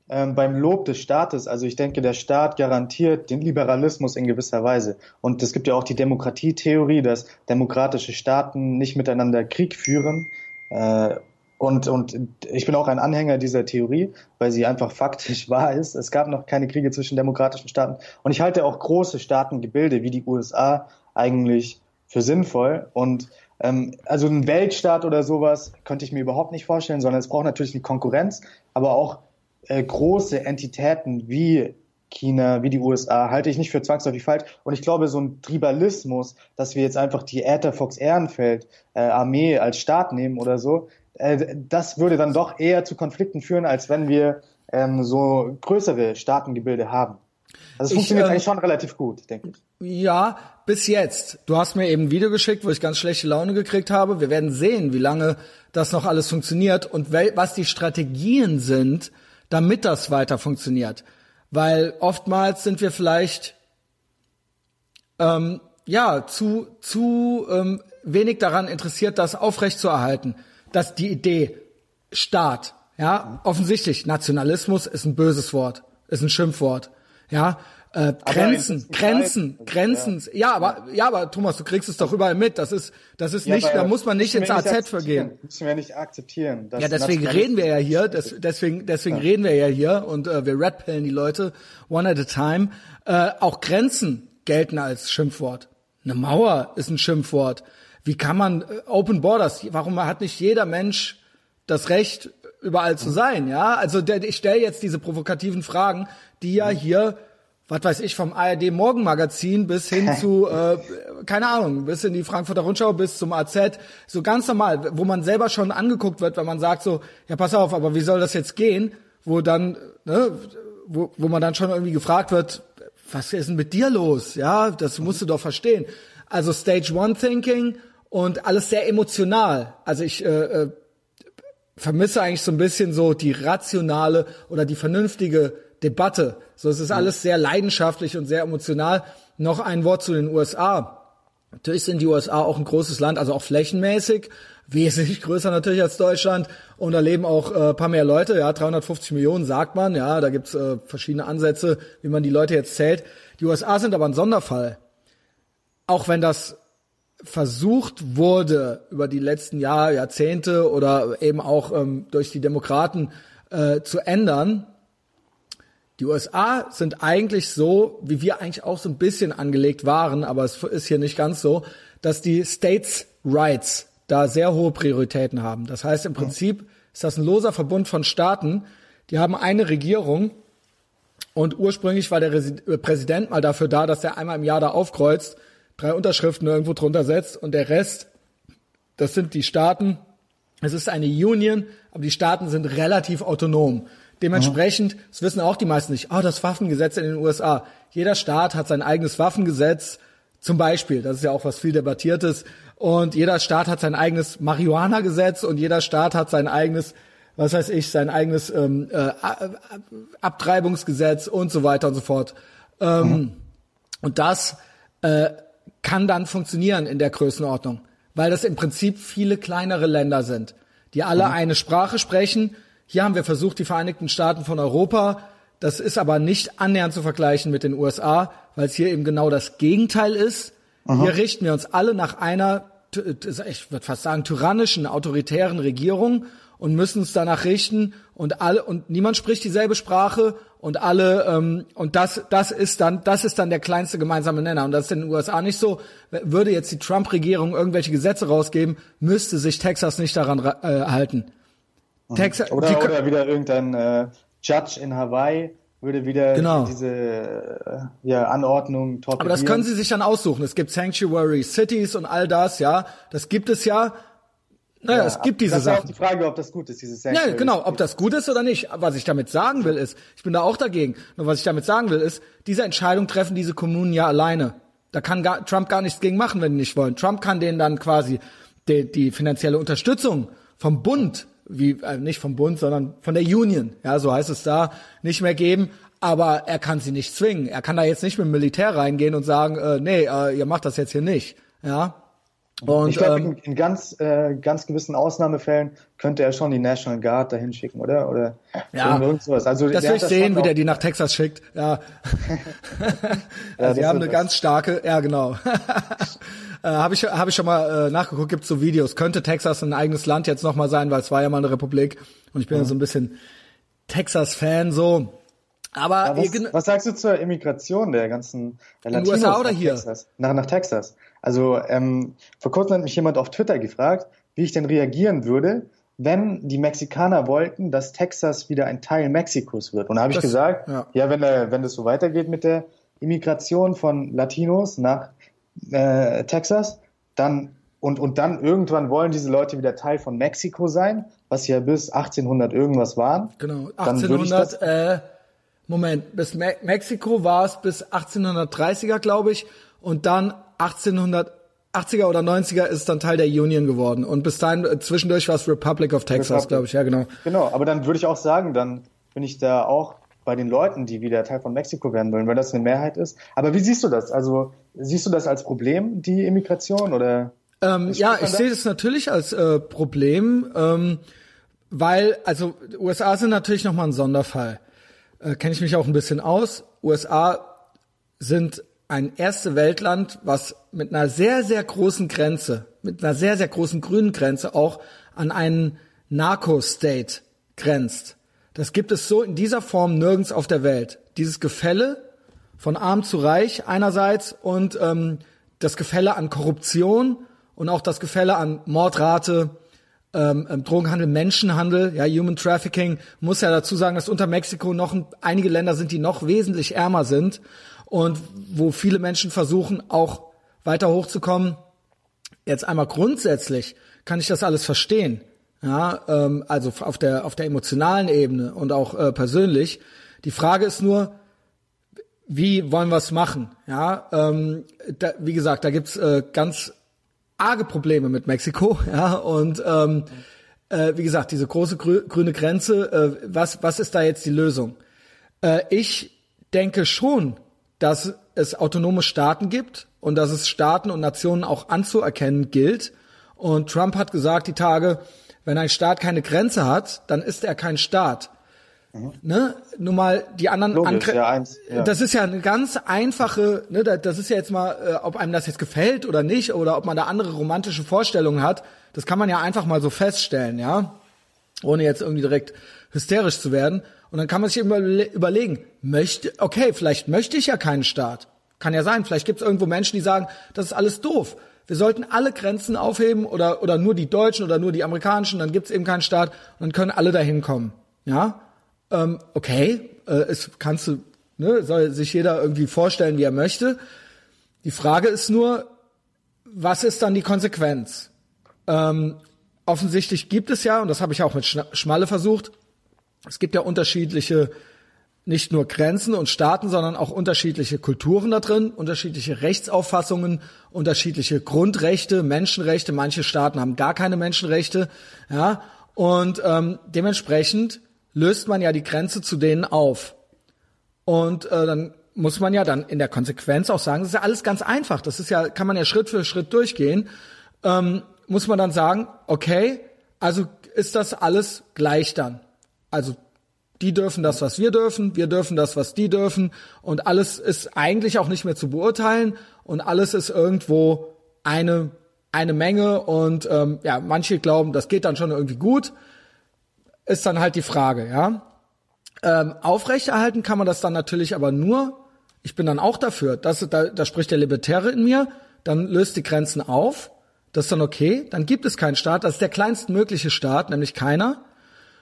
ähm, beim Lob des Staates. Also ich denke, der Staat garantiert den Liberalismus in gewisser Weise. Und es gibt ja auch die Demokratietheorie, dass demokratische Staaten nicht miteinander Krieg führen. Äh, und, und ich bin auch ein Anhänger dieser Theorie, weil sie einfach faktisch (laughs) wahr ist. Es gab noch keine Kriege zwischen demokratischen Staaten. Und ich halte auch große Staatengebilde wie die USA eigentlich für sinnvoll. Und ähm, also ein Weltstaat oder sowas könnte ich mir überhaupt nicht vorstellen, sondern es braucht natürlich eine Konkurrenz, aber auch äh, große Entitäten wie China, wie die USA, halte ich nicht für zwangsläufig falsch. Und ich glaube, so ein Tribalismus, dass wir jetzt einfach die Äther Fox Ehrenfeld äh, Armee als Staat nehmen oder so, äh, das würde dann doch eher zu Konflikten führen, als wenn wir ähm, so größere Staatengebilde haben. Also es funktioniert äh, eigentlich schon relativ gut, denke ich. Ja, bis jetzt. Du hast mir eben ein Video geschickt, wo ich ganz schlechte Laune gekriegt habe. Wir werden sehen, wie lange das noch alles funktioniert und was die Strategien sind, damit das weiter funktioniert. Weil oftmals sind wir vielleicht ähm, ja zu zu ähm, wenig daran interessiert, das aufrechtzuerhalten, dass die Idee Staat, ja, offensichtlich Nationalismus ist ein böses Wort, ist ein Schimpfwort, ja, äh, Grenzen, Grenzen, Grenzen. Ja. ja, aber ja, aber Thomas, du kriegst es doch überall mit. Das ist, das ist ja, nicht, da muss man nicht ins AZ für gehen. Müssen wir nicht akzeptieren. Ja, deswegen reden wir ja hier. Das, deswegen, deswegen ja. reden wir ja hier und äh, wir redpillen die Leute one at a time. Äh, auch Grenzen gelten als Schimpfwort. Eine Mauer ist ein Schimpfwort. Wie kann man äh, Open Borders? Warum hat nicht jeder Mensch das Recht, überall zu sein? Ja, also der, ich stelle jetzt diese provokativen Fragen, die ja hier was weiß ich, vom ARD Morgenmagazin bis hin (laughs) zu, äh, keine Ahnung, bis in die Frankfurter Rundschau, bis zum AZ, so ganz normal, wo man selber schon angeguckt wird, wenn man sagt so, ja pass auf, aber wie soll das jetzt gehen? Wo dann, ne, wo, wo man dann schon irgendwie gefragt wird, was ist denn mit dir los? Ja, das musst du doch verstehen. Also Stage One Thinking und alles sehr emotional. Also ich äh, äh, vermisse eigentlich so ein bisschen so die rationale oder die vernünftige Debatte. So, es ist alles sehr leidenschaftlich und sehr emotional. Noch ein Wort zu den USA. Natürlich sind die USA auch ein großes Land, also auch flächenmäßig, wesentlich (laughs) größer natürlich als Deutschland. Und da leben auch äh, paar mehr Leute, ja, 350 Millionen sagt man, ja, da gibt's äh, verschiedene Ansätze, wie man die Leute jetzt zählt. Die USA sind aber ein Sonderfall. Auch wenn das versucht wurde über die letzten Jahre, Jahrzehnte oder eben auch ähm, durch die Demokraten äh, zu ändern, die USA sind eigentlich so, wie wir eigentlich auch so ein bisschen angelegt waren, aber es ist hier nicht ganz so, dass die States Rights da sehr hohe Prioritäten haben. Das heißt, im Prinzip ist das ein loser Verbund von Staaten, die haben eine Regierung und ursprünglich war der äh, Präsident mal dafür da, dass er einmal im Jahr da aufkreuzt, drei Unterschriften irgendwo drunter setzt und der Rest, das sind die Staaten. Es ist eine Union, aber die Staaten sind relativ autonom. Dementsprechend, das wissen auch die meisten nicht, oh, das Waffengesetz in den USA. Jeder Staat hat sein eigenes Waffengesetz, zum Beispiel, das ist ja auch was viel debattiertes. Und jeder Staat hat sein eigenes Marihuana-Gesetz und jeder Staat hat sein eigenes, was weiß ich, sein eigenes ähm, äh, Abtreibungsgesetz und so weiter und so fort. Ähm, mhm. Und das äh, kann dann funktionieren in der Größenordnung, weil das im Prinzip viele kleinere Länder sind, die alle mhm. eine Sprache sprechen. Hier haben wir versucht, die Vereinigten Staaten von Europa, das ist aber nicht annähernd zu vergleichen mit den USA, weil es hier eben genau das Gegenteil ist. Mhm. Hier richten wir uns alle nach einer, ich würde fast sagen, tyrannischen, autoritären Regierung und müssen uns danach richten und alle und niemand spricht dieselbe Sprache und alle ähm, und das das ist dann das ist dann der kleinste gemeinsame Nenner und das ist in den USA nicht so würde jetzt die Trump Regierung irgendwelche Gesetze rausgeben müsste sich Texas nicht daran äh, halten mhm. Texas oder, die, oder wieder irgendein äh, Judge in Hawaii würde wieder genau. diese äh, ja, Anordnung torpedieren. Aber das können Sie sich dann aussuchen. Es gibt Sanctuary Cities und all das, ja. Das gibt es ja. Naja, ja, es gibt diese das Sachen. Das ist die Frage, ob das gut ist, dieses Ja, genau, ob das gut ist oder nicht. Was ich damit sagen will ist, ich bin da auch dagegen. Nur was ich damit sagen will ist, diese Entscheidung treffen diese Kommunen ja alleine. Da kann gar, Trump gar nichts gegen machen, wenn die nicht wollen. Trump kann denen dann quasi die, die finanzielle Unterstützung vom Bund, wie äh, nicht vom Bund, sondern von der Union, ja, so heißt es da, nicht mehr geben. Aber er kann sie nicht zwingen. Er kann da jetzt nicht mit dem Militär reingehen und sagen, äh, nee, äh, ihr macht das jetzt hier nicht. Ja, und, ich glaube, ähm, in, ganz, äh, ganz gewissen Ausnahmehällen könnte er schon die National Guard dahin schicken, oder? Oder ja, sowas. Also, das will ich sehen, wie der die nach Texas schickt. Ja. (laughs) ja also, die haben eine ganz starke, ja genau. (laughs) äh, habe ich, hab ich schon mal äh, nachgeguckt, gibt so Videos. Könnte Texas ein eigenes Land jetzt nochmal sein, weil es war ja mal eine Republik. Und ich bin ja, ja so ein bisschen Texas-Fan so. Aber ja, was, was, sagst du zur Immigration der ganzen der Latinos in USA oder hier? Texas? Nach, nach Texas. Also ähm, vor kurzem hat mich jemand auf Twitter gefragt, wie ich denn reagieren würde, wenn die Mexikaner wollten, dass Texas wieder ein Teil Mexikos wird. Und da habe ich gesagt, ja, ja wenn, äh, wenn das so weitergeht mit der Immigration von Latinos nach äh, Texas, dann und, und dann irgendwann wollen diese Leute wieder Teil von Mexiko sein, was ja bis 1800 irgendwas waren. Genau, 1800, äh, Moment, bis Me Mexiko war es bis 1830er, glaube ich, und dann 1880er oder 90er ist dann Teil der Union geworden. Und bis dahin, äh, zwischendurch war es Republic of Texas, glaube ich, ja genau. Genau, aber dann würde ich auch sagen, dann bin ich da auch bei den Leuten, die wieder Teil von Mexiko werden wollen, weil das eine Mehrheit ist. Aber wie siehst du das? Also siehst du das als Problem, die Immigration oder? Ähm, ja, ich sehe das natürlich als äh, Problem, ähm, weil also USA sind natürlich noch mal ein Sonderfall. Äh, Kenne ich mich auch ein bisschen aus. USA sind ein erste Weltland, was mit einer sehr, sehr großen Grenze, mit einer sehr, sehr großen grünen Grenze auch an einen Narco-State grenzt. Das gibt es so in dieser Form nirgends auf der Welt. Dieses Gefälle von arm zu reich einerseits und ähm, das Gefälle an Korruption und auch das Gefälle an Mordrate, ähm, ähm Drogenhandel, Menschenhandel, ja, Human Trafficking. Muss ja dazu sagen, dass unter Mexiko noch ein, einige Länder sind, die noch wesentlich ärmer sind und wo viele Menschen versuchen, auch weiter hochzukommen. Jetzt einmal grundsätzlich kann ich das alles verstehen. Ja, ähm, also auf der auf der emotionalen Ebene und auch äh, persönlich. Die Frage ist nur, wie wollen wir es machen? Ja, ähm, da, wie gesagt, da gibt's äh, ganz arge Probleme mit Mexiko. (laughs) Ja, und ähm, äh, wie gesagt, diese große grü grüne Grenze. Äh, was was ist da jetzt die Lösung? Äh, ich denke schon, dass es autonome Staaten gibt und dass es Staaten und Nationen auch anzuerkennen gilt. Und Trump hat gesagt die Tage, wenn ein Staat keine Grenze hat, dann ist er kein Staat. Mhm. Ne? Nur mal die anderen Logisch, ja, eins, ja. Das ist ja eine ganz einfache, ne, das ist ja jetzt mal, äh, ob einem das jetzt gefällt oder nicht, oder ob man da andere romantische Vorstellungen hat, das kann man ja einfach mal so feststellen, ja. Ohne jetzt irgendwie direkt hysterisch zu werden. Und dann kann man sich überlegen, möchte, okay, vielleicht möchte ich ja keinen Staat. Kann ja sein, vielleicht gibt es irgendwo Menschen, die sagen, das ist alles doof. Wir sollten alle Grenzen aufheben oder, oder nur die deutschen oder nur die amerikanischen, dann gibt es eben keinen Staat und dann können alle dahin kommen. Ja, ähm, okay, äh, es kannst du, ne, soll sich jeder irgendwie vorstellen, wie er möchte. Die Frage ist nur, was ist dann die Konsequenz? Ähm, offensichtlich gibt es ja, und das habe ich auch mit Schmalle versucht, es gibt ja unterschiedliche, nicht nur Grenzen und Staaten, sondern auch unterschiedliche Kulturen da drin, unterschiedliche Rechtsauffassungen, unterschiedliche Grundrechte, Menschenrechte. Manche Staaten haben gar keine Menschenrechte, ja. Und ähm, dementsprechend löst man ja die Grenze zu denen auf. Und äh, dann muss man ja dann in der Konsequenz auch sagen, das ist ja alles ganz einfach. Das ist ja, kann man ja Schritt für Schritt durchgehen. Ähm, muss man dann sagen, okay, also ist das alles gleich dann. Also die dürfen das, was wir dürfen, wir dürfen das, was die dürfen und alles ist eigentlich auch nicht mehr zu beurteilen und alles ist irgendwo eine eine Menge und ähm, ja, manche glauben, das geht dann schon irgendwie gut. Ist dann halt die Frage, ja. Ähm, aufrechterhalten kann man das dann natürlich aber nur, ich bin dann auch dafür, dass, da, da spricht der Libertäre in mir, dann löst die Grenzen auf, das ist dann okay, dann gibt es keinen Staat, das ist der kleinstmögliche Staat, nämlich keiner.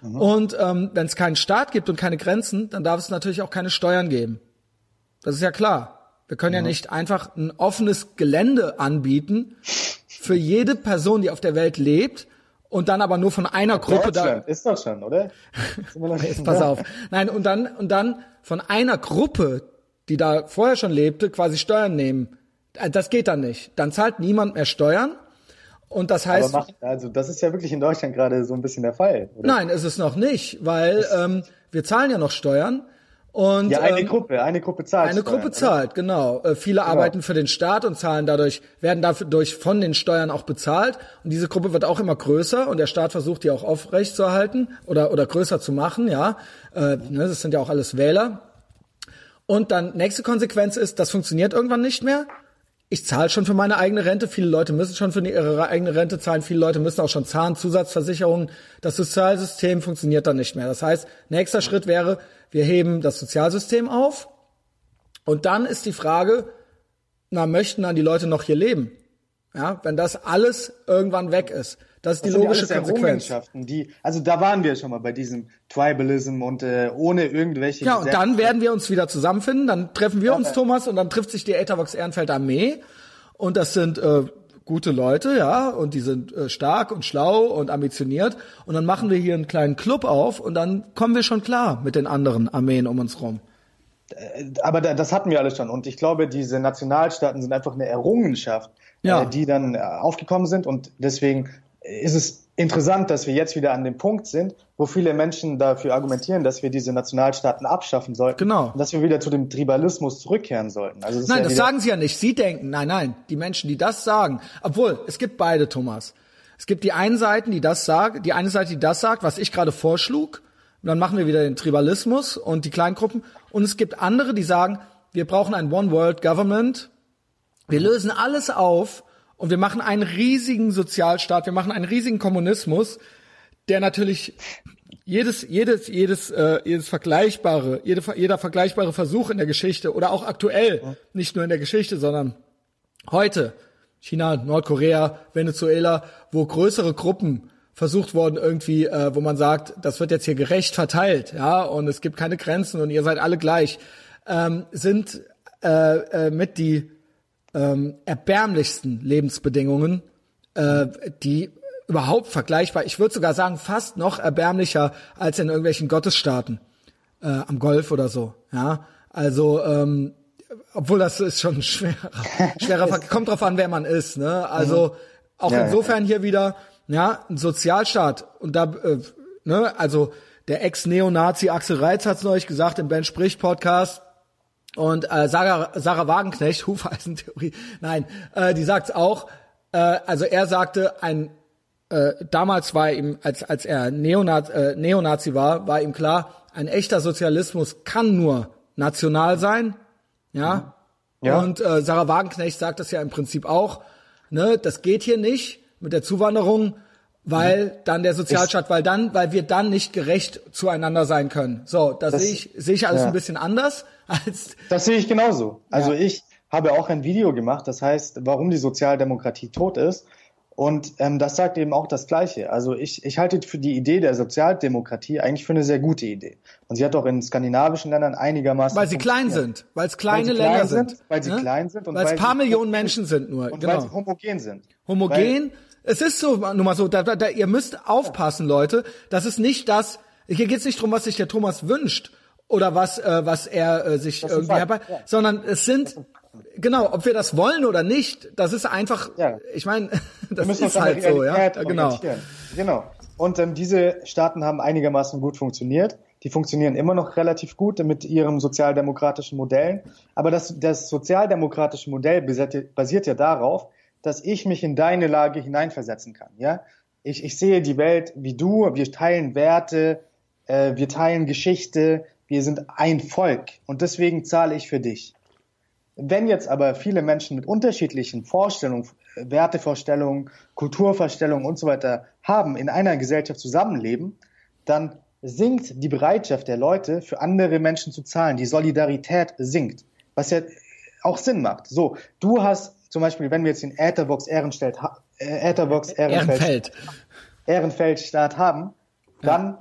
Mhm. Und ähm, wenn es keinen Staat gibt und keine Grenzen, dann darf es natürlich auch keine Steuern geben. Das ist ja klar. Wir können mhm. ja nicht einfach ein offenes Gelände anbieten für jede Person, die auf der Welt lebt und dann aber nur von einer Gruppe da ist doch schon, oder? (laughs) Jetzt pass auf. Nein, und dann und dann von einer Gruppe, die da vorher schon lebte, quasi Steuern nehmen. Äh, das geht dann nicht. Dann zahlt niemand mehr Steuern. Und das heißt, macht, also das ist ja wirklich in Deutschland gerade so ein bisschen der Fall. Oder? Nein, ist es noch nicht, weil ähm, wir zahlen ja noch Steuern. Und, ja, eine ähm, Gruppe, eine Gruppe zahlt. Eine Steuern, Gruppe zahlt, oder? genau. Äh, viele genau. arbeiten für den Staat und zahlen dadurch, werden dadurch von den Steuern auch bezahlt. Und diese Gruppe wird auch immer größer und der Staat versucht, die auch aufrecht zu erhalten oder, oder größer zu machen, ja. Äh, ne, das sind ja auch alles Wähler. Und dann nächste Konsequenz ist, das funktioniert irgendwann nicht mehr ich zahle schon für meine eigene Rente. Viele Leute müssen schon für ihre eigene Rente zahlen. Viele Leute müssen auch schon zahlen, Zusatzversicherungen. Das Sozialsystem funktioniert dann nicht mehr. Das heißt, nächster Schritt wäre, wir heben das Sozialsystem auf. Und dann ist die Frage, na, möchten dann die Leute noch hier leben? Ja, wenn das alles irgendwann weg ist. Das ist das die logische Konsequenz. Die, also da waren wir schon mal bei diesem Tribalism und äh, ohne irgendwelche. Ja, und dann werden wir uns wieder zusammenfinden. Dann treffen wir ja, uns, Thomas, und dann trifft sich die Etherbox Ehrenfeld Armee. Und das sind äh, gute Leute, ja, und die sind äh, stark und schlau und ambitioniert. Und dann machen wir hier einen kleinen Club auf und dann kommen wir schon klar mit den anderen Armeen um uns rum. Äh, aber das hatten wir alles schon. Und ich glaube, diese Nationalstaaten sind einfach eine Errungenschaft, ja. äh, die dann äh, aufgekommen sind. Und deswegen ist es interessant, dass wir jetzt wieder an dem Punkt sind, wo viele Menschen dafür argumentieren, dass wir diese Nationalstaaten abschaffen sollten. Genau. Und dass wir wieder zu dem Tribalismus zurückkehren sollten. Also das nein, ja das sagen sie ja nicht. Sie denken, nein, nein, die Menschen, die das sagen. Obwohl, es gibt beide, Thomas. Es gibt die einen Seiten, die das sagen, die eine Seite, die das sagt, was ich gerade vorschlug. Und dann machen wir wieder den Tribalismus und die Kleingruppen. Und es gibt andere, die sagen, wir brauchen ein One World Government. Wir lösen alles auf und wir machen einen riesigen Sozialstaat, wir machen einen riesigen Kommunismus, der natürlich jedes, jedes, jedes, äh, jedes vergleichbare, jede, jeder vergleichbare Versuch in der Geschichte oder auch aktuell, nicht nur in der Geschichte, sondern heute, China, Nordkorea, Venezuela, wo größere Gruppen versucht worden irgendwie, äh, wo man sagt, das wird jetzt hier gerecht verteilt, ja, und es gibt keine Grenzen und ihr seid alle gleich, ähm, sind äh, äh, mit die ähm, erbärmlichsten Lebensbedingungen, äh, die überhaupt vergleichbar, ich würde sogar sagen, fast noch erbärmlicher als in irgendwelchen Gottesstaaten äh, am Golf oder so. Ja, also ähm, obwohl das ist schon (laughs) schwerer, schwerer kommt drauf an, wer man ist. Ne? Also mhm. auch ja, insofern hier wieder, ja, ein Sozialstaat und da, äh, ne, also der Ex-Neonazi Axel Reitz hat es neulich gesagt im Ben Sprich Podcast. Und äh, Sarah, Sarah Wagenknecht, Hufeisentheorie, nein, äh, die sagt's auch. Äh, also er sagte, ein äh, damals war ihm, als als er Neonaz, äh, Neonazi war, war ihm klar, ein echter Sozialismus kann nur national sein, ja. Mhm. ja. Und äh, Sarah Wagenknecht sagt das ja im Prinzip auch. Ne, das geht hier nicht mit der Zuwanderung weil dann der Sozialstaat, weil dann, weil wir dann nicht gerecht zueinander sein können. So, das, das sehe ich, sehe ich alles ja. ein bisschen anders. Das sehe ich genauso. Also ja. ich habe auch ein Video gemacht, das heißt, warum die Sozialdemokratie tot ist. Und ähm, das sagt eben auch das Gleiche. Also ich, ich halte für die Idee der Sozialdemokratie eigentlich für eine sehr gute Idee. Und sie hat auch in skandinavischen Ländern einigermaßen. Weil sie klein sind, weil es kleine weil Länder sind, sind. Weil sie ne? klein sind und weil es paar Millionen Menschen sind nur. Und genau. weil sie homogen sind. Homogen. Weil, es ist so, nur mal so, da, da, da, ihr müsst aufpassen, Leute. Das ist nicht das, hier geht's nicht drum, was sich der Thomas wünscht oder was, äh, was er äh, sich irgendwie herbei, ja. sondern es sind, genau, ob wir das wollen oder nicht, das ist einfach, ja. ich meine, (laughs) das ist halt so, ja, genau. Genau. Und ähm, diese Staaten haben einigermaßen gut funktioniert. Die funktionieren immer noch relativ gut mit ihren sozialdemokratischen Modellen. Aber das, das sozialdemokratische Modell basiert, basiert ja darauf, dass ich mich in deine Lage hineinversetzen kann. Ja, ich, ich sehe die Welt wie du. Wir teilen Werte, äh, wir teilen Geschichte. Wir sind ein Volk und deswegen zahle ich für dich. Wenn jetzt aber viele Menschen mit unterschiedlichen Vorstellungen, Wertevorstellungen, Kulturvorstellungen und so weiter haben, in einer Gesellschaft zusammenleben, dann sinkt die Bereitschaft der Leute, für andere Menschen zu zahlen. Die Solidarität sinkt, was ja auch Sinn macht. So, du hast zum Beispiel, wenn wir jetzt den Ätherbox Ehrenfeld, äh, Ätherbox Ehrenfeld, Ehrenfeld Staat haben, dann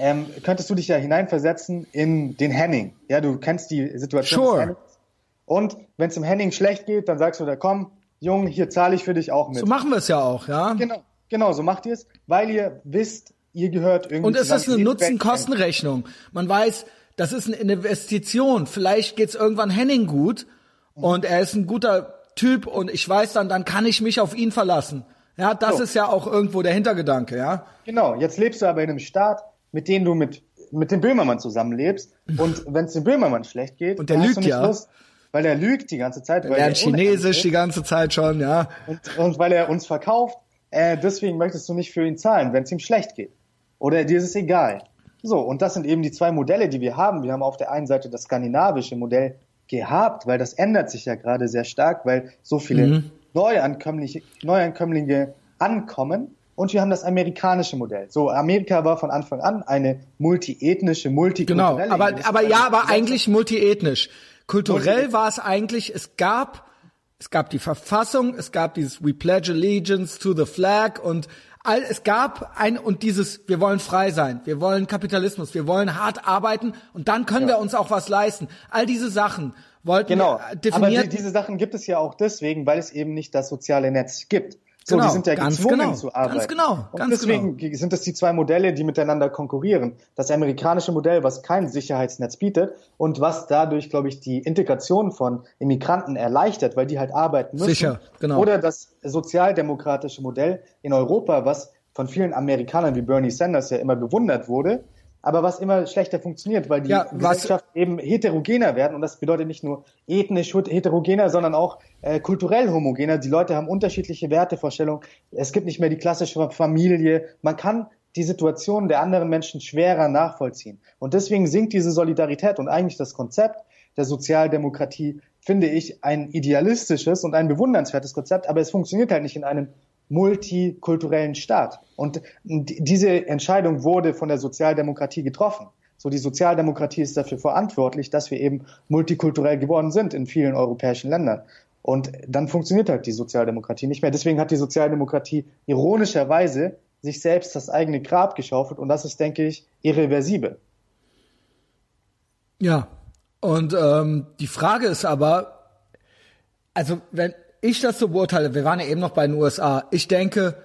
ähm, könntest du dich ja hineinversetzen in den Henning. Ja, du kennst die Situation sure. des Hennings. Und wenn es dem Henning schlecht geht, dann sagst du da, komm, Jung, hier zahle ich für dich auch mit. So machen wir es ja auch, ja. Genau, genau, so macht ihr es, weil ihr wisst, ihr gehört irgendwie. Und es ist eine Nutzen-Kosten-Rechnung. Man weiß, das ist eine Investition. Vielleicht geht's irgendwann Henning gut und er ist ein guter Typ und ich weiß dann, dann kann ich mich auf ihn verlassen. Ja, das so. ist ja auch irgendwo der Hintergedanke, ja. Genau. Jetzt lebst du aber in einem Staat, mit dem du mit mit dem Böhmermann zusammenlebst und wenn es dem Böhmermann schlecht geht, und der lügt ja. Lust, weil er lügt die ganze Zeit. Weil er lernt Chinesisch die ganze Zeit schon, ja. Und, und weil er uns verkauft, äh, deswegen möchtest du nicht für ihn zahlen, wenn es ihm schlecht geht. Oder dir ist es egal. So, und das sind eben die zwei Modelle, die wir haben. Wir haben auf der einen Seite das skandinavische Modell gehabt, weil das ändert sich ja gerade sehr stark, weil so viele mhm. Neuankömmlinge, Neuankömmlinge ankommen. Und wir haben das amerikanische Modell. So, Amerika war von Anfang an eine multiethnische, multikulturelle. Genau, aber, aber ja, aber eigentlich multiethnisch. Kulturell war es eigentlich, es gab, es gab die Verfassung, es gab dieses We Pledge Allegiance to the Flag und all, es gab ein, und dieses, wir wollen frei sein, wir wollen Kapitalismus, wir wollen hart arbeiten und dann können ja. wir uns auch was leisten. All diese Sachen wollten genau. definiert. Aber die, diese Sachen gibt es ja auch deswegen, weil es eben nicht das soziale Netz gibt. So, genau, die sind ja gezwungen genau, zu arbeiten. Ganz genau, ganz und deswegen genau. sind es die zwei Modelle, die miteinander konkurrieren. Das amerikanische Modell, was kein Sicherheitsnetz bietet und was dadurch, glaube ich, die Integration von Immigranten erleichtert, weil die halt arbeiten müssen. Sicher, genau. Oder das sozialdemokratische Modell in Europa, was von vielen Amerikanern wie Bernie Sanders ja immer bewundert wurde, aber was immer schlechter funktioniert, weil die ja, Gesellschaft eben heterogener werden und das bedeutet nicht nur ethnisch heterogener, sondern auch äh, kulturell homogener. Die Leute haben unterschiedliche Wertevorstellungen. Es gibt nicht mehr die klassische Familie. Man kann die Situation der anderen Menschen schwerer nachvollziehen. Und deswegen sinkt diese Solidarität und eigentlich das Konzept der Sozialdemokratie finde ich ein idealistisches und ein bewundernswertes Konzept, aber es funktioniert halt nicht in einem multikulturellen Staat. Und diese Entscheidung wurde von der Sozialdemokratie getroffen. So die Sozialdemokratie ist dafür verantwortlich, dass wir eben multikulturell geworden sind in vielen europäischen Ländern. Und dann funktioniert halt die Sozialdemokratie nicht mehr. Deswegen hat die Sozialdemokratie ironischerweise sich selbst das eigene Grab geschaufelt und das ist, denke ich, irreversibel. Ja, und ähm, die Frage ist aber, also wenn ich das so beurteile, wir waren ja eben noch bei den USA, ich denke,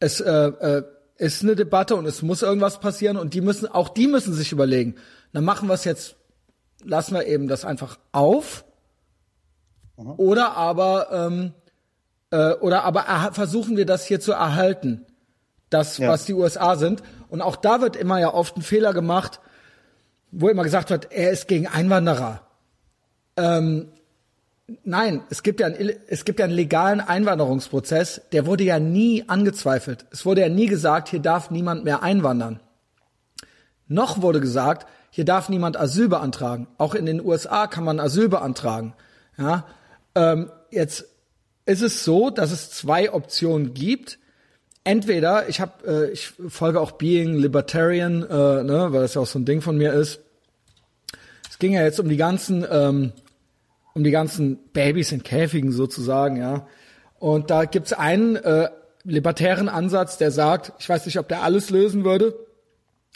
es äh, äh, ist eine Debatte und es muss irgendwas passieren und die müssen, auch die müssen sich überlegen, dann machen wir es jetzt, lassen wir eben das einfach auf mhm. oder aber ähm, äh, oder aber versuchen wir das hier zu erhalten, das ja. was die USA sind und auch da wird immer ja oft ein Fehler gemacht, wo immer gesagt wird, er ist gegen Einwanderer. Ähm, Nein, es gibt ja einen, es gibt ja einen legalen Einwanderungsprozess, der wurde ja nie angezweifelt. Es wurde ja nie gesagt, hier darf niemand mehr einwandern. Noch wurde gesagt, hier darf niemand Asyl beantragen. Auch in den USA kann man Asyl beantragen. Ja, ähm, jetzt ist es so, dass es zwei Optionen gibt. Entweder ich habe, äh, ich folge auch Being Libertarian, äh, ne, weil das ja auch so ein Ding von mir ist. Es ging ja jetzt um die ganzen ähm, um die ganzen Babys in Käfigen sozusagen, ja. Und da gibt's einen äh, libertären Ansatz, der sagt, ich weiß nicht, ob der alles lösen würde,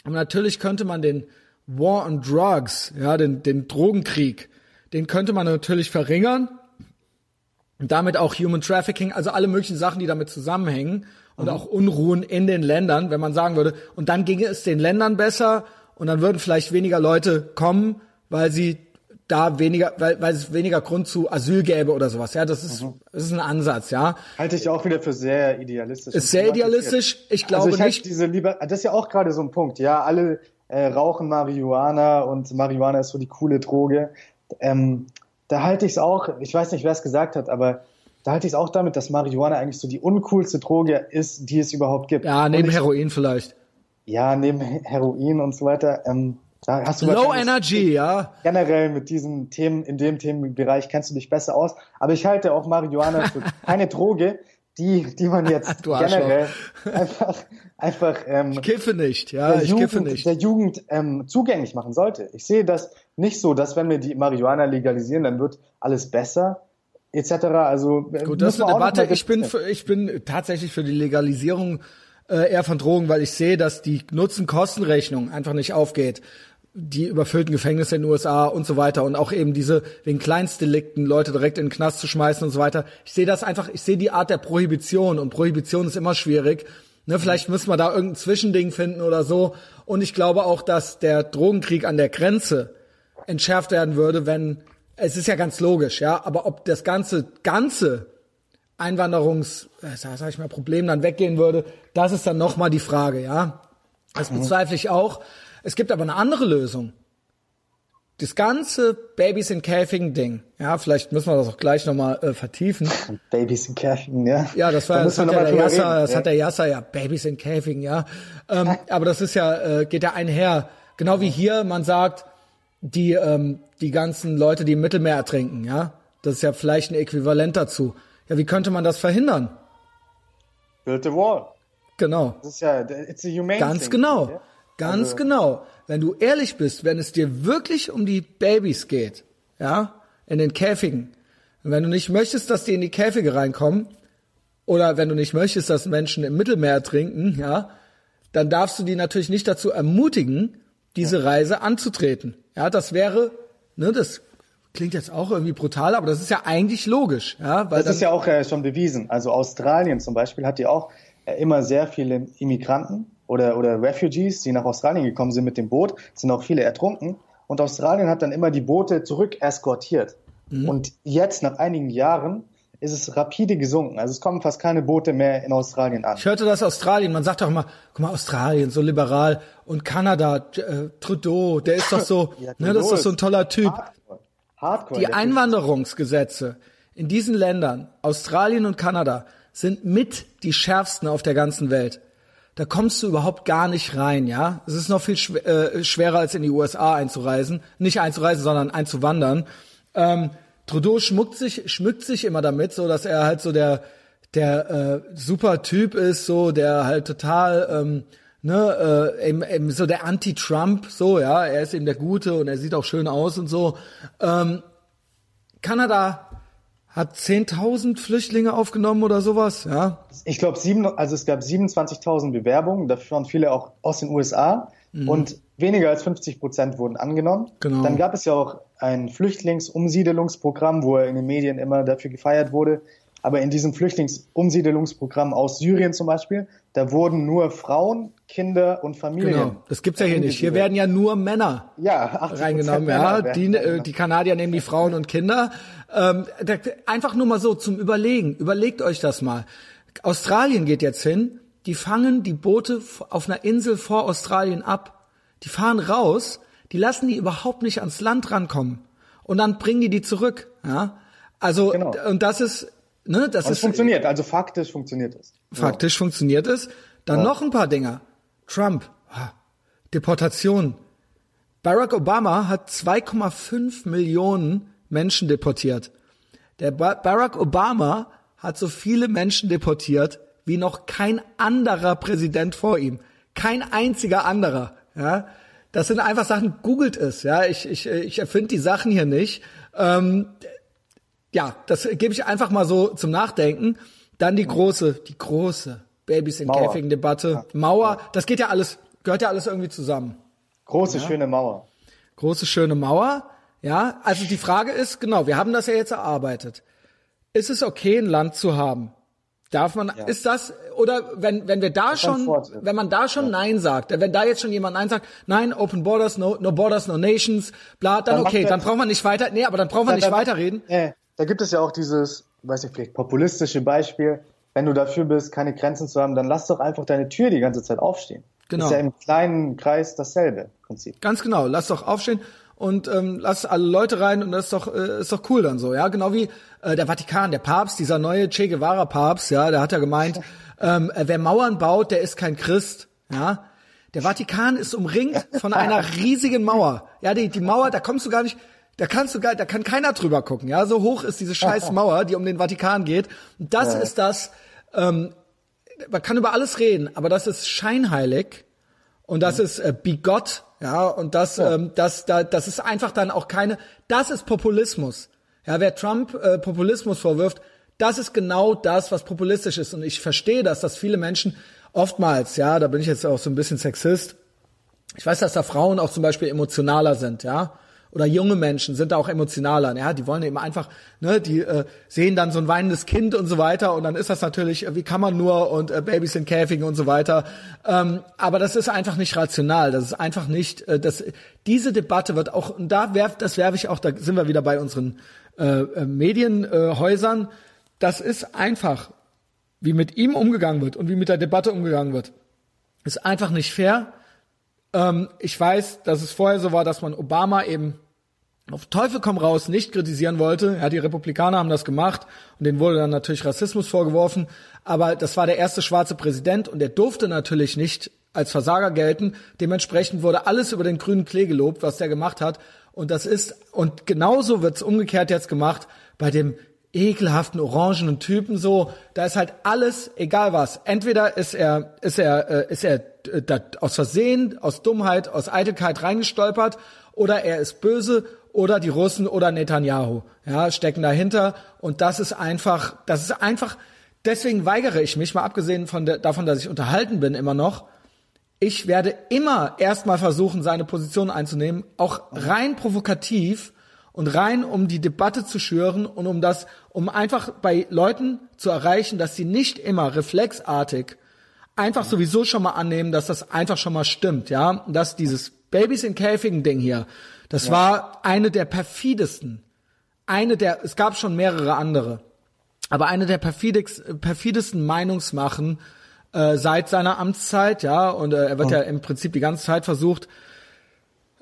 aber natürlich könnte man den War on Drugs, ja, den, den Drogenkrieg, den könnte man natürlich verringern und damit auch Human Trafficking, also alle möglichen Sachen, die damit zusammenhängen und mhm. auch Unruhen in den Ländern, wenn man sagen würde, und dann ginge es den Ländern besser und dann würden vielleicht weniger Leute kommen, weil sie da weniger, weil, weil es weniger Grund zu Asyl gäbe oder sowas. Ja, das ist, mhm. das ist ein Ansatz, ja. Halte ich auch wieder für sehr idealistisch. Ist sehr idealistisch. Ich glaube also ich nicht. Diese Liebe, das ist ja auch gerade so ein Punkt. Ja, alle äh, rauchen Marihuana und Marihuana ist so die coole Droge. Ähm, da halte ich es auch, ich weiß nicht, wer es gesagt hat, aber da halte ich es auch damit, dass Marihuana eigentlich so die uncoolste Droge ist, die es überhaupt gibt. Ja, neben ich, Heroin vielleicht. Ja, neben Heroin und so weiter. Ähm, da hast du Low Energy, ja. Generell mit diesen Themen, in dem Themenbereich kennst du dich besser aus. Aber ich halte auch Marihuana für (laughs) keine Droge, die, die man jetzt (laughs) generell einfach, einfach, ähm, Ich kiffe nicht, ja, ich Jugend, kiffe nicht. Der Jugend, ähm, zugänglich machen sollte. Ich sehe das nicht so, dass wenn wir die Marihuana legalisieren, dann wird alles besser etc. Also äh, gut, das ist eine Debatte. Ich bin für, ich bin tatsächlich für die Legalisierung äh, eher von Drogen, weil ich sehe, dass die Nutzen-Kosten-Rechnung einfach nicht aufgeht. Die überfüllten Gefängnisse in den USA und so weiter und auch eben diese wegen Kleinstdelikten Leute direkt in den Knast zu schmeißen und so weiter. Ich sehe das einfach, ich sehe die Art der Prohibition und Prohibition ist immer schwierig. Ne, vielleicht müssen wir da irgendein Zwischending finden oder so. Und ich glaube auch, dass der Drogenkrieg an der Grenze entschärft werden würde, wenn es ist ja ganz logisch, ja, aber ob das ganze, ganze Einwanderungs, äh, sag ich mal, Problem dann weggehen würde, das ist dann nochmal die Frage, ja. Das mhm. bezweifle ich auch. Es gibt aber eine andere Lösung. Das ganze Babys in Käfigen Ding, ja, vielleicht müssen wir das auch gleich nochmal äh, vertiefen. Babys in Käfigen, ja. Ja, das war, da das, hat ja der Yasser, das ja. hat der Yasser, ja, Babys in Käfigen, ja. Ähm, (laughs) aber das ist ja, äh, geht ja einher. Genau wie hier, man sagt, die, ähm, die ganzen Leute, die im Mittelmeer ertrinken, ja. Das ist ja vielleicht ein Äquivalent dazu. Ja, wie könnte man das verhindern? Build the wall. Genau. Das ist ja, it's a humane Ganz thing, genau. Ja? Ganz also, genau. Wenn du ehrlich bist, wenn es dir wirklich um die Babys geht, ja, in den Käfigen, und wenn du nicht möchtest, dass die in die Käfige reinkommen, oder wenn du nicht möchtest, dass Menschen im Mittelmeer ertrinken, ja, dann darfst du die natürlich nicht dazu ermutigen, diese Reise anzutreten. Ja, das wäre, ne, das klingt jetzt auch irgendwie brutal, aber das ist ja eigentlich logisch. Ja, weil das ist ja auch äh, schon bewiesen. Also Australien zum Beispiel hat ja auch äh, immer sehr viele Immigranten oder, oder Refugees, die nach Australien gekommen sind mit dem Boot, sind auch viele ertrunken. Und Australien hat dann immer die Boote zurück eskortiert. Mhm. Und jetzt, nach einigen Jahren, ist es rapide gesunken. Also es kommen fast keine Boote mehr in Australien an. Ich hörte das Australien, man sagt doch immer, guck mal, Australien, so liberal und Kanada, äh, Trudeau, der ist doch so, (laughs) ja, ne, das ist doch so ein toller Typ. Hardcore. Hardcore Die Einwanderungsgesetze in diesen Ländern, Australien und Kanada, sind mit die schärfsten auf der ganzen Welt. Da kommst du überhaupt gar nicht rein, ja. Es ist noch viel schw äh, schwerer als in die USA einzureisen, nicht einzureisen, sondern einzuwandern. Ähm, Trudeau schmuckt sich, schmückt sich immer damit, so dass er halt so der der äh, super Typ ist, so der halt total ähm, ne, äh, eben, eben so der Anti-Trump, so ja, er ist eben der Gute und er sieht auch schön aus und so. Ähm, Kanada hat 10.000 Flüchtlinge aufgenommen oder sowas, ja? Ich glaube, sieben, also es gab 27.000 Bewerbungen, dafür waren viele auch aus den USA mhm. und weniger als 50 Prozent wurden angenommen. Genau. Dann gab es ja auch ein Flüchtlingsumsiedelungsprogramm, wo er in den Medien immer dafür gefeiert wurde. Aber in diesem Flüchtlingsumsiedelungsprogramm aus Syrien zum Beispiel, da wurden nur Frauen, Kinder und Familien. Genau, das gibt's ja hier nicht. Hier werden ja nur Männer ja, reingenommen. Ja, die, äh, die Kanadier nehmen die Frauen und Kinder. Ähm, einfach nur mal so zum Überlegen. Überlegt euch das mal. Australien geht jetzt hin. Die fangen die Boote auf einer Insel vor Australien ab. Die fahren raus die lassen die überhaupt nicht ans Land rankommen. Und dann bringen die die zurück. Ja? Also, genau. und das ist, ne, das ist. funktioniert, also faktisch funktioniert es. Faktisch ja. funktioniert es. Dann ja. noch ein paar Dinger. Trump, Deportation. Barack Obama hat 2,5 Millionen Menschen deportiert. Der ba Barack Obama hat so viele Menschen deportiert wie noch kein anderer Präsident vor ihm. Kein einziger anderer. Ja? Das sind einfach Sachen, googelt es, ja. Ich, ich, ich erfinde die Sachen hier nicht. Ähm, ja, das gebe ich einfach mal so zum Nachdenken. Dann die große, die große Babys in Käfigen Debatte. Ja. Mauer, das geht ja alles, gehört ja alles irgendwie zusammen. Große, ja? schöne Mauer. Große, schöne Mauer. Ja, also die Frage ist, genau, wir haben das ja jetzt erarbeitet. Ist es okay, ein Land zu haben, Darf man, ja. ist das, oder wenn, wenn wir da das schon, wenn man da schon ja. Nein sagt, wenn da jetzt schon jemand Nein sagt, nein, Open Borders, no, no Borders, no Nations, bla, dann, dann okay, dann braucht man nicht weiter, nee, aber dann braucht man nicht weiterreden. Nee, da gibt es ja auch dieses, weiß ich vielleicht, populistische Beispiel, wenn du dafür bist, keine Grenzen zu haben, dann lass doch einfach deine Tür die ganze Zeit aufstehen. Genau. Ist ja im kleinen Kreis dasselbe Prinzip. Ganz genau, lass doch aufstehen und ähm, lass alle Leute rein und das ist doch äh, ist doch cool dann so, ja, genau wie äh, der Vatikan, der Papst, dieser neue Che Guevara Papst, ja, der hat ja gemeint, (laughs) ähm, wer Mauern baut, der ist kein Christ, ja. Der Vatikan ist umringt von einer (laughs) riesigen Mauer. Ja, die, die Mauer, da kommst du gar nicht, da kannst du gar, da kann keiner drüber gucken. Ja, so hoch ist diese scheiß (laughs) Mauer, die um den Vatikan geht. Und das ja. ist das. Ähm, man kann über alles reden, aber das ist scheinheilig und das mhm. ist äh, bigott ja, und das, ja. ähm, das, da, das ist einfach dann auch keine, das ist Populismus. Ja, wer Trump äh, Populismus vorwirft, das ist genau das, was populistisch ist. Und ich verstehe das, dass viele Menschen oftmals, ja, da bin ich jetzt auch so ein bisschen sexist. Ich weiß, dass da Frauen auch zum Beispiel emotionaler sind, ja oder junge Menschen sind da auch emotionaler. Ja, die wollen eben einfach, ne, die äh, sehen dann so ein weinendes Kind und so weiter und dann ist das natürlich, äh, wie kann man nur und äh, Babys in Käfigen und so weiter. Ähm, aber das ist einfach nicht rational. Das ist einfach nicht, äh, das, diese Debatte wird auch, und da werf, das werfe ich auch, da sind wir wieder bei unseren äh, äh, Medienhäusern. das ist einfach, wie mit ihm umgegangen wird und wie mit der Debatte umgegangen wird, ist einfach nicht fair. Ähm, ich weiß, dass es vorher so war, dass man Obama eben auf Teufel komm raus nicht kritisieren wollte. Ja, die Republikaner haben das gemacht und denen wurde dann natürlich Rassismus vorgeworfen. Aber das war der erste schwarze Präsident und er durfte natürlich nicht als Versager gelten. Dementsprechend wurde alles über den grünen Klee gelobt, was der gemacht hat. Und das ist, und genauso wird's umgekehrt jetzt gemacht bei dem ekelhaften orangenen Typen so. Da ist halt alles, egal was. Entweder ist er, ist er, äh, ist er äh, aus Versehen, aus Dummheit, aus Eitelkeit reingestolpert oder er ist böse oder die Russen oder Netanyahu, ja, stecken dahinter. Und das ist einfach, das ist einfach, deswegen weigere ich mich, mal abgesehen von der, davon, dass ich unterhalten bin immer noch, ich werde immer erstmal versuchen, seine Position einzunehmen, auch rein provokativ und rein, um die Debatte zu schüren und um das, um einfach bei Leuten zu erreichen, dass sie nicht immer reflexartig einfach sowieso schon mal annehmen, dass das einfach schon mal stimmt, ja, dass dieses Babys in Käfigen Ding hier, das ja. war eine der perfidesten, eine der, es gab schon mehrere andere, aber eine der perfidesten Meinungsmachen äh, seit seiner Amtszeit, ja, und äh, er wird oh. ja im Prinzip die ganze Zeit versucht,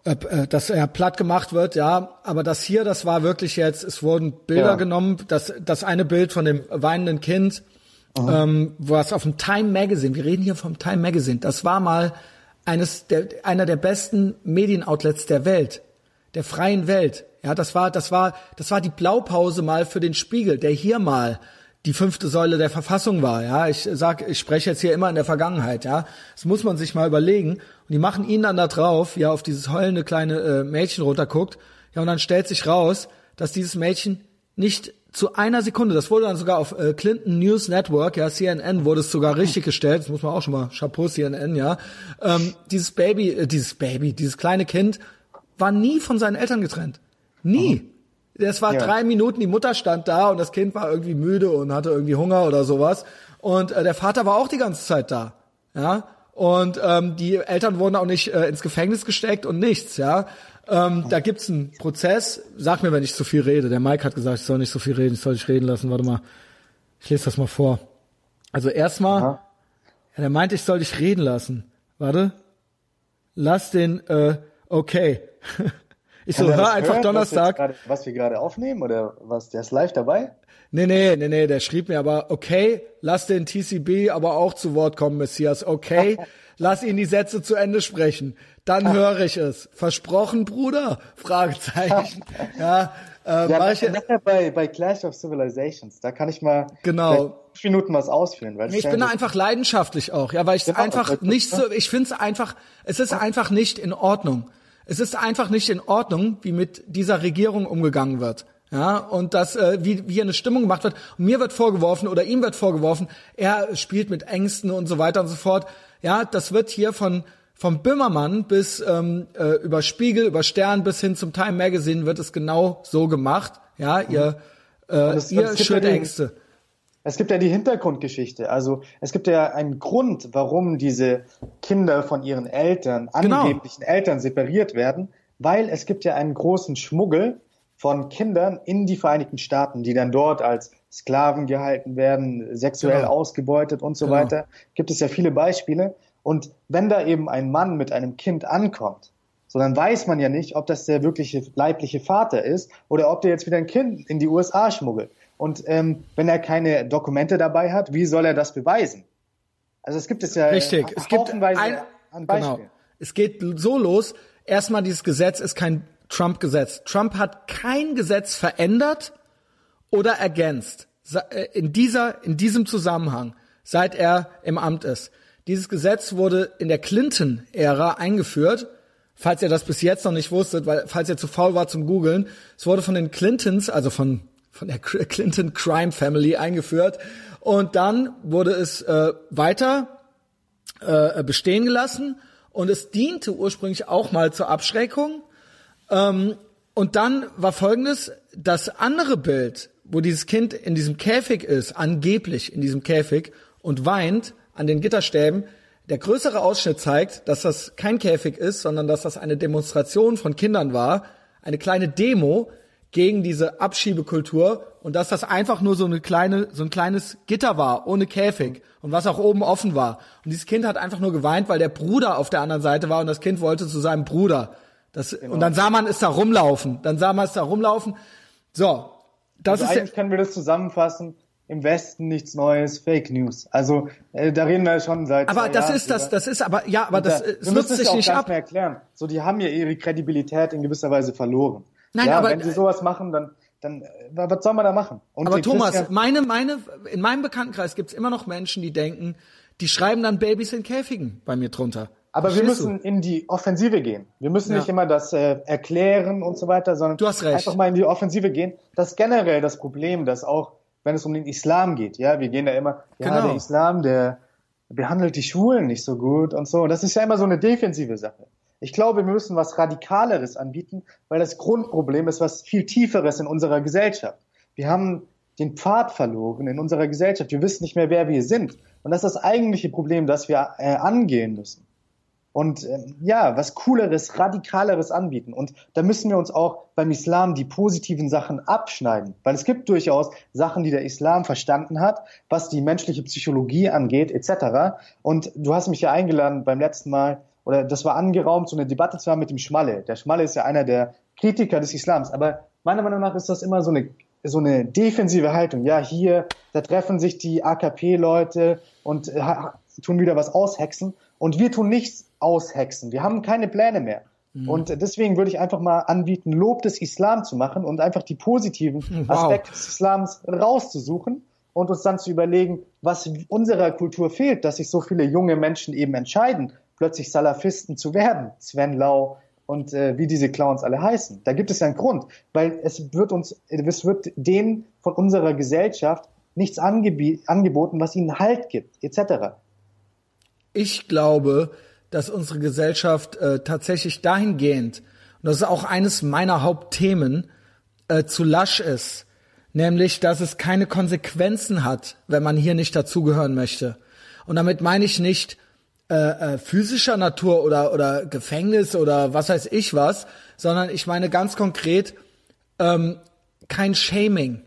äh, äh, dass er platt gemacht wird, ja, aber das hier, das war wirklich jetzt, es wurden Bilder ja. genommen, das, das eine Bild von dem weinenden Kind, ähm, was auf dem Time Magazine, wir reden hier vom Time Magazine, das war mal eines der, einer der besten Medienoutlets der Welt der freien Welt. Ja, das war, das war, das war die Blaupause mal für den Spiegel, der hier mal die fünfte Säule der Verfassung war. Ja, ich sag, ich spreche jetzt hier immer in der Vergangenheit. Ja, das muss man sich mal überlegen. Und die machen ihn dann da drauf, ja, auf dieses heulende kleine äh, Mädchen runterguckt. Ja, und dann stellt sich raus, dass dieses Mädchen nicht zu einer Sekunde, das wurde dann sogar auf äh, Clinton News Network, ja, CNN wurde es sogar richtig gestellt, das muss man auch schon mal, Chapeau CNN, ja, ähm, dieses Baby, äh, dieses Baby, dieses kleine Kind war nie von seinen Eltern getrennt. Nie. Es war ja. drei Minuten, die Mutter stand da und das Kind war irgendwie müde und hatte irgendwie Hunger oder sowas. Und äh, der Vater war auch die ganze Zeit da. Ja. Und ähm, die Eltern wurden auch nicht äh, ins Gefängnis gesteckt und nichts, ja. Ähm, da gibt's einen Prozess. Sag mir, wenn ich zu viel rede. Der Mike hat gesagt, ich soll nicht so viel reden, ich soll dich reden lassen. Warte mal. Ich lese das mal vor. Also erstmal, ja, der meint, ich soll dich reden lassen. Warte. Lass den, äh, okay. (laughs) Ich so, hör einfach hört, Donnerstag. Was wir, grade, was wir gerade aufnehmen oder was? Der ist live dabei? Nee, nee, nee, nee, der schrieb mir aber, okay, lass den TCB aber auch zu Wort kommen, Messias, okay, (laughs) lass ihn die Sätze zu Ende sprechen. Dann (laughs) höre ich es. Versprochen, Bruder? Fragezeichen. ja, äh, ja, ich, bei, bei Clash of Civilizations, da kann ich mal genau. fünf Minuten was ausführen. Weil ich bin da einfach leidenschaftlich auch, ja, weil ich genau, einfach nicht so, ich finde es einfach, es ist einfach nicht in Ordnung. Es ist einfach nicht in Ordnung, wie mit dieser Regierung umgegangen wird. Ja, und das, äh, wie, wie hier eine Stimmung gemacht wird. Und mir wird vorgeworfen oder ihm wird vorgeworfen, er spielt mit Ängsten und so weiter und so fort. Ja, das wird hier von vom Böhmermann bis ähm, äh, über Spiegel, über Stern bis hin zum Time Magazine wird es genau so gemacht. Ja, ihr, äh, ihr schürt Ängste. Es gibt ja die Hintergrundgeschichte. Also es gibt ja einen Grund, warum diese Kinder von ihren Eltern, genau. angeblichen Eltern separiert werden, weil es gibt ja einen großen Schmuggel von Kindern in die Vereinigten Staaten, die dann dort als Sklaven gehalten werden, sexuell genau. ausgebeutet und so genau. weiter. Gibt es ja viele Beispiele. Und wenn da eben ein Mann mit einem Kind ankommt, so dann weiß man ja nicht, ob das der wirkliche leibliche Vater ist oder ob der jetzt wieder ein Kind in die USA schmuggelt. Und ähm, wenn er keine Dokumente dabei hat, wie soll er das beweisen? Also es gibt es ja Richtig. es gibt ein, an Beispielen. Genau. Es geht so los. Erstmal dieses Gesetz ist kein Trump-Gesetz. Trump hat kein Gesetz verändert oder ergänzt äh, in dieser in diesem Zusammenhang, seit er im Amt ist. Dieses Gesetz wurde in der Clinton-Ära eingeführt. Falls ihr das bis jetzt noch nicht wusstet, weil falls ihr zu faul war zum Googlen, es wurde von den Clintons, also von von der Clinton Crime Family eingeführt. Und dann wurde es äh, weiter äh, bestehen gelassen und es diente ursprünglich auch mal zur Abschreckung. Ähm, und dann war folgendes, das andere Bild, wo dieses Kind in diesem Käfig ist, angeblich in diesem Käfig und weint an den Gitterstäben, der größere Ausschnitt zeigt, dass das kein Käfig ist, sondern dass das eine Demonstration von Kindern war, eine kleine Demo, gegen diese Abschiebekultur und dass das einfach nur so eine kleine, so ein kleines Gitter war, ohne Käfig und was auch oben offen war. Und dieses Kind hat einfach nur geweint, weil der Bruder auf der anderen Seite war und das Kind wollte zu seinem Bruder. Das, genau. Und dann sah man es da rumlaufen. Dann sah man es da rumlaufen. So, das also ist eigentlich können wir das zusammenfassen. Im Westen nichts Neues, Fake News. Also äh, da reden wir schon seit. Aber das Jahren ist das, das ist aber ja, aber das, das nutzt sich nicht ab. Mehr erklären. So, die haben ja ihre Kredibilität in gewisser Weise verloren. Nein, ja, aber wenn sie sowas machen, dann dann was soll man da machen? Und aber Thomas, Christian meine meine in meinem Bekanntenkreis gibt's immer noch Menschen, die denken, die schreiben dann Babys in Käfigen bei mir drunter. Aber wir müssen du? in die Offensive gehen. Wir müssen ja. nicht immer das äh, erklären und so weiter, sondern einfach mal in die Offensive gehen. Das ist generell das Problem, dass auch, wenn es um den Islam geht, ja, wir gehen da immer, ja, genau. der Islam, der behandelt die Schulen nicht so gut und so. Und das ist ja immer so eine defensive Sache. Ich glaube, wir müssen was Radikaleres anbieten, weil das Grundproblem ist was viel Tieferes in unserer Gesellschaft. Wir haben den Pfad verloren in unserer Gesellschaft. Wir wissen nicht mehr, wer wir sind. Und das ist das eigentliche Problem, das wir äh, angehen müssen. Und ähm, ja, was Cooleres, Radikaleres anbieten. Und da müssen wir uns auch beim Islam die positiven Sachen abschneiden. Weil es gibt durchaus Sachen, die der Islam verstanden hat, was die menschliche Psychologie angeht, etc. Und du hast mich ja eingeladen beim letzten Mal, oder das war angeraumt, so eine Debatte zu haben mit dem Schmalle. Der Schmalle ist ja einer der Kritiker des Islams, aber meiner Meinung nach ist das immer so eine so eine defensive Haltung. Ja, hier, da treffen sich die AKP-Leute und äh, tun wieder was aushexen und wir tun nichts aushexen. Wir haben keine Pläne mehr. Mhm. Und deswegen würde ich einfach mal anbieten, Lob des Islam zu machen und einfach die positiven wow. Aspekte des Islams rauszusuchen und uns dann zu überlegen, was unserer Kultur fehlt, dass sich so viele junge Menschen eben entscheiden, plötzlich Salafisten zu werden, Sven Lau und äh, wie diese Clowns alle heißen. Da gibt es ja einen Grund, weil es wird uns, es wird denen von unserer Gesellschaft nichts angeboten, was ihnen Halt gibt, etc. Ich glaube, dass unsere Gesellschaft äh, tatsächlich dahingehend, und das ist auch eines meiner Hauptthemen, äh, zu lasch ist, nämlich, dass es keine Konsequenzen hat, wenn man hier nicht dazugehören möchte. Und damit meine ich nicht, äh, äh, physischer Natur oder, oder Gefängnis oder was weiß ich was, sondern ich meine ganz konkret ähm, kein Shaming.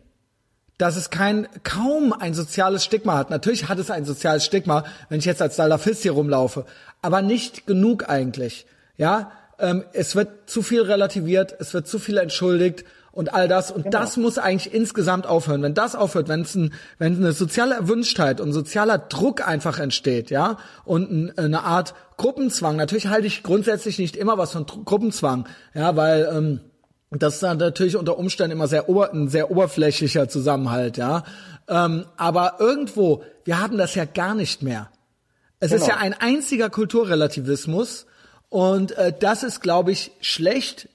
Dass es kein, kaum ein soziales Stigma hat. Natürlich hat es ein soziales Stigma, wenn ich jetzt als Salafist hier rumlaufe, aber nicht genug eigentlich. Ja, ähm, es wird zu viel relativiert, es wird zu viel entschuldigt und all das. Und genau. das muss eigentlich insgesamt aufhören. Wenn das aufhört, wenn es ein, wenn eine soziale Erwünschtheit und sozialer Druck einfach entsteht, ja, und ein, eine Art Gruppenzwang. Natürlich halte ich grundsätzlich nicht immer was von Gruppenzwang, ja, weil ähm, das ist dann natürlich unter Umständen immer sehr ober, ein sehr oberflächlicher Zusammenhalt, ja. Ähm, aber irgendwo, wir haben das ja gar nicht mehr. Es genau. ist ja ein einziger Kulturrelativismus und äh, das ist, glaube ich, schlecht.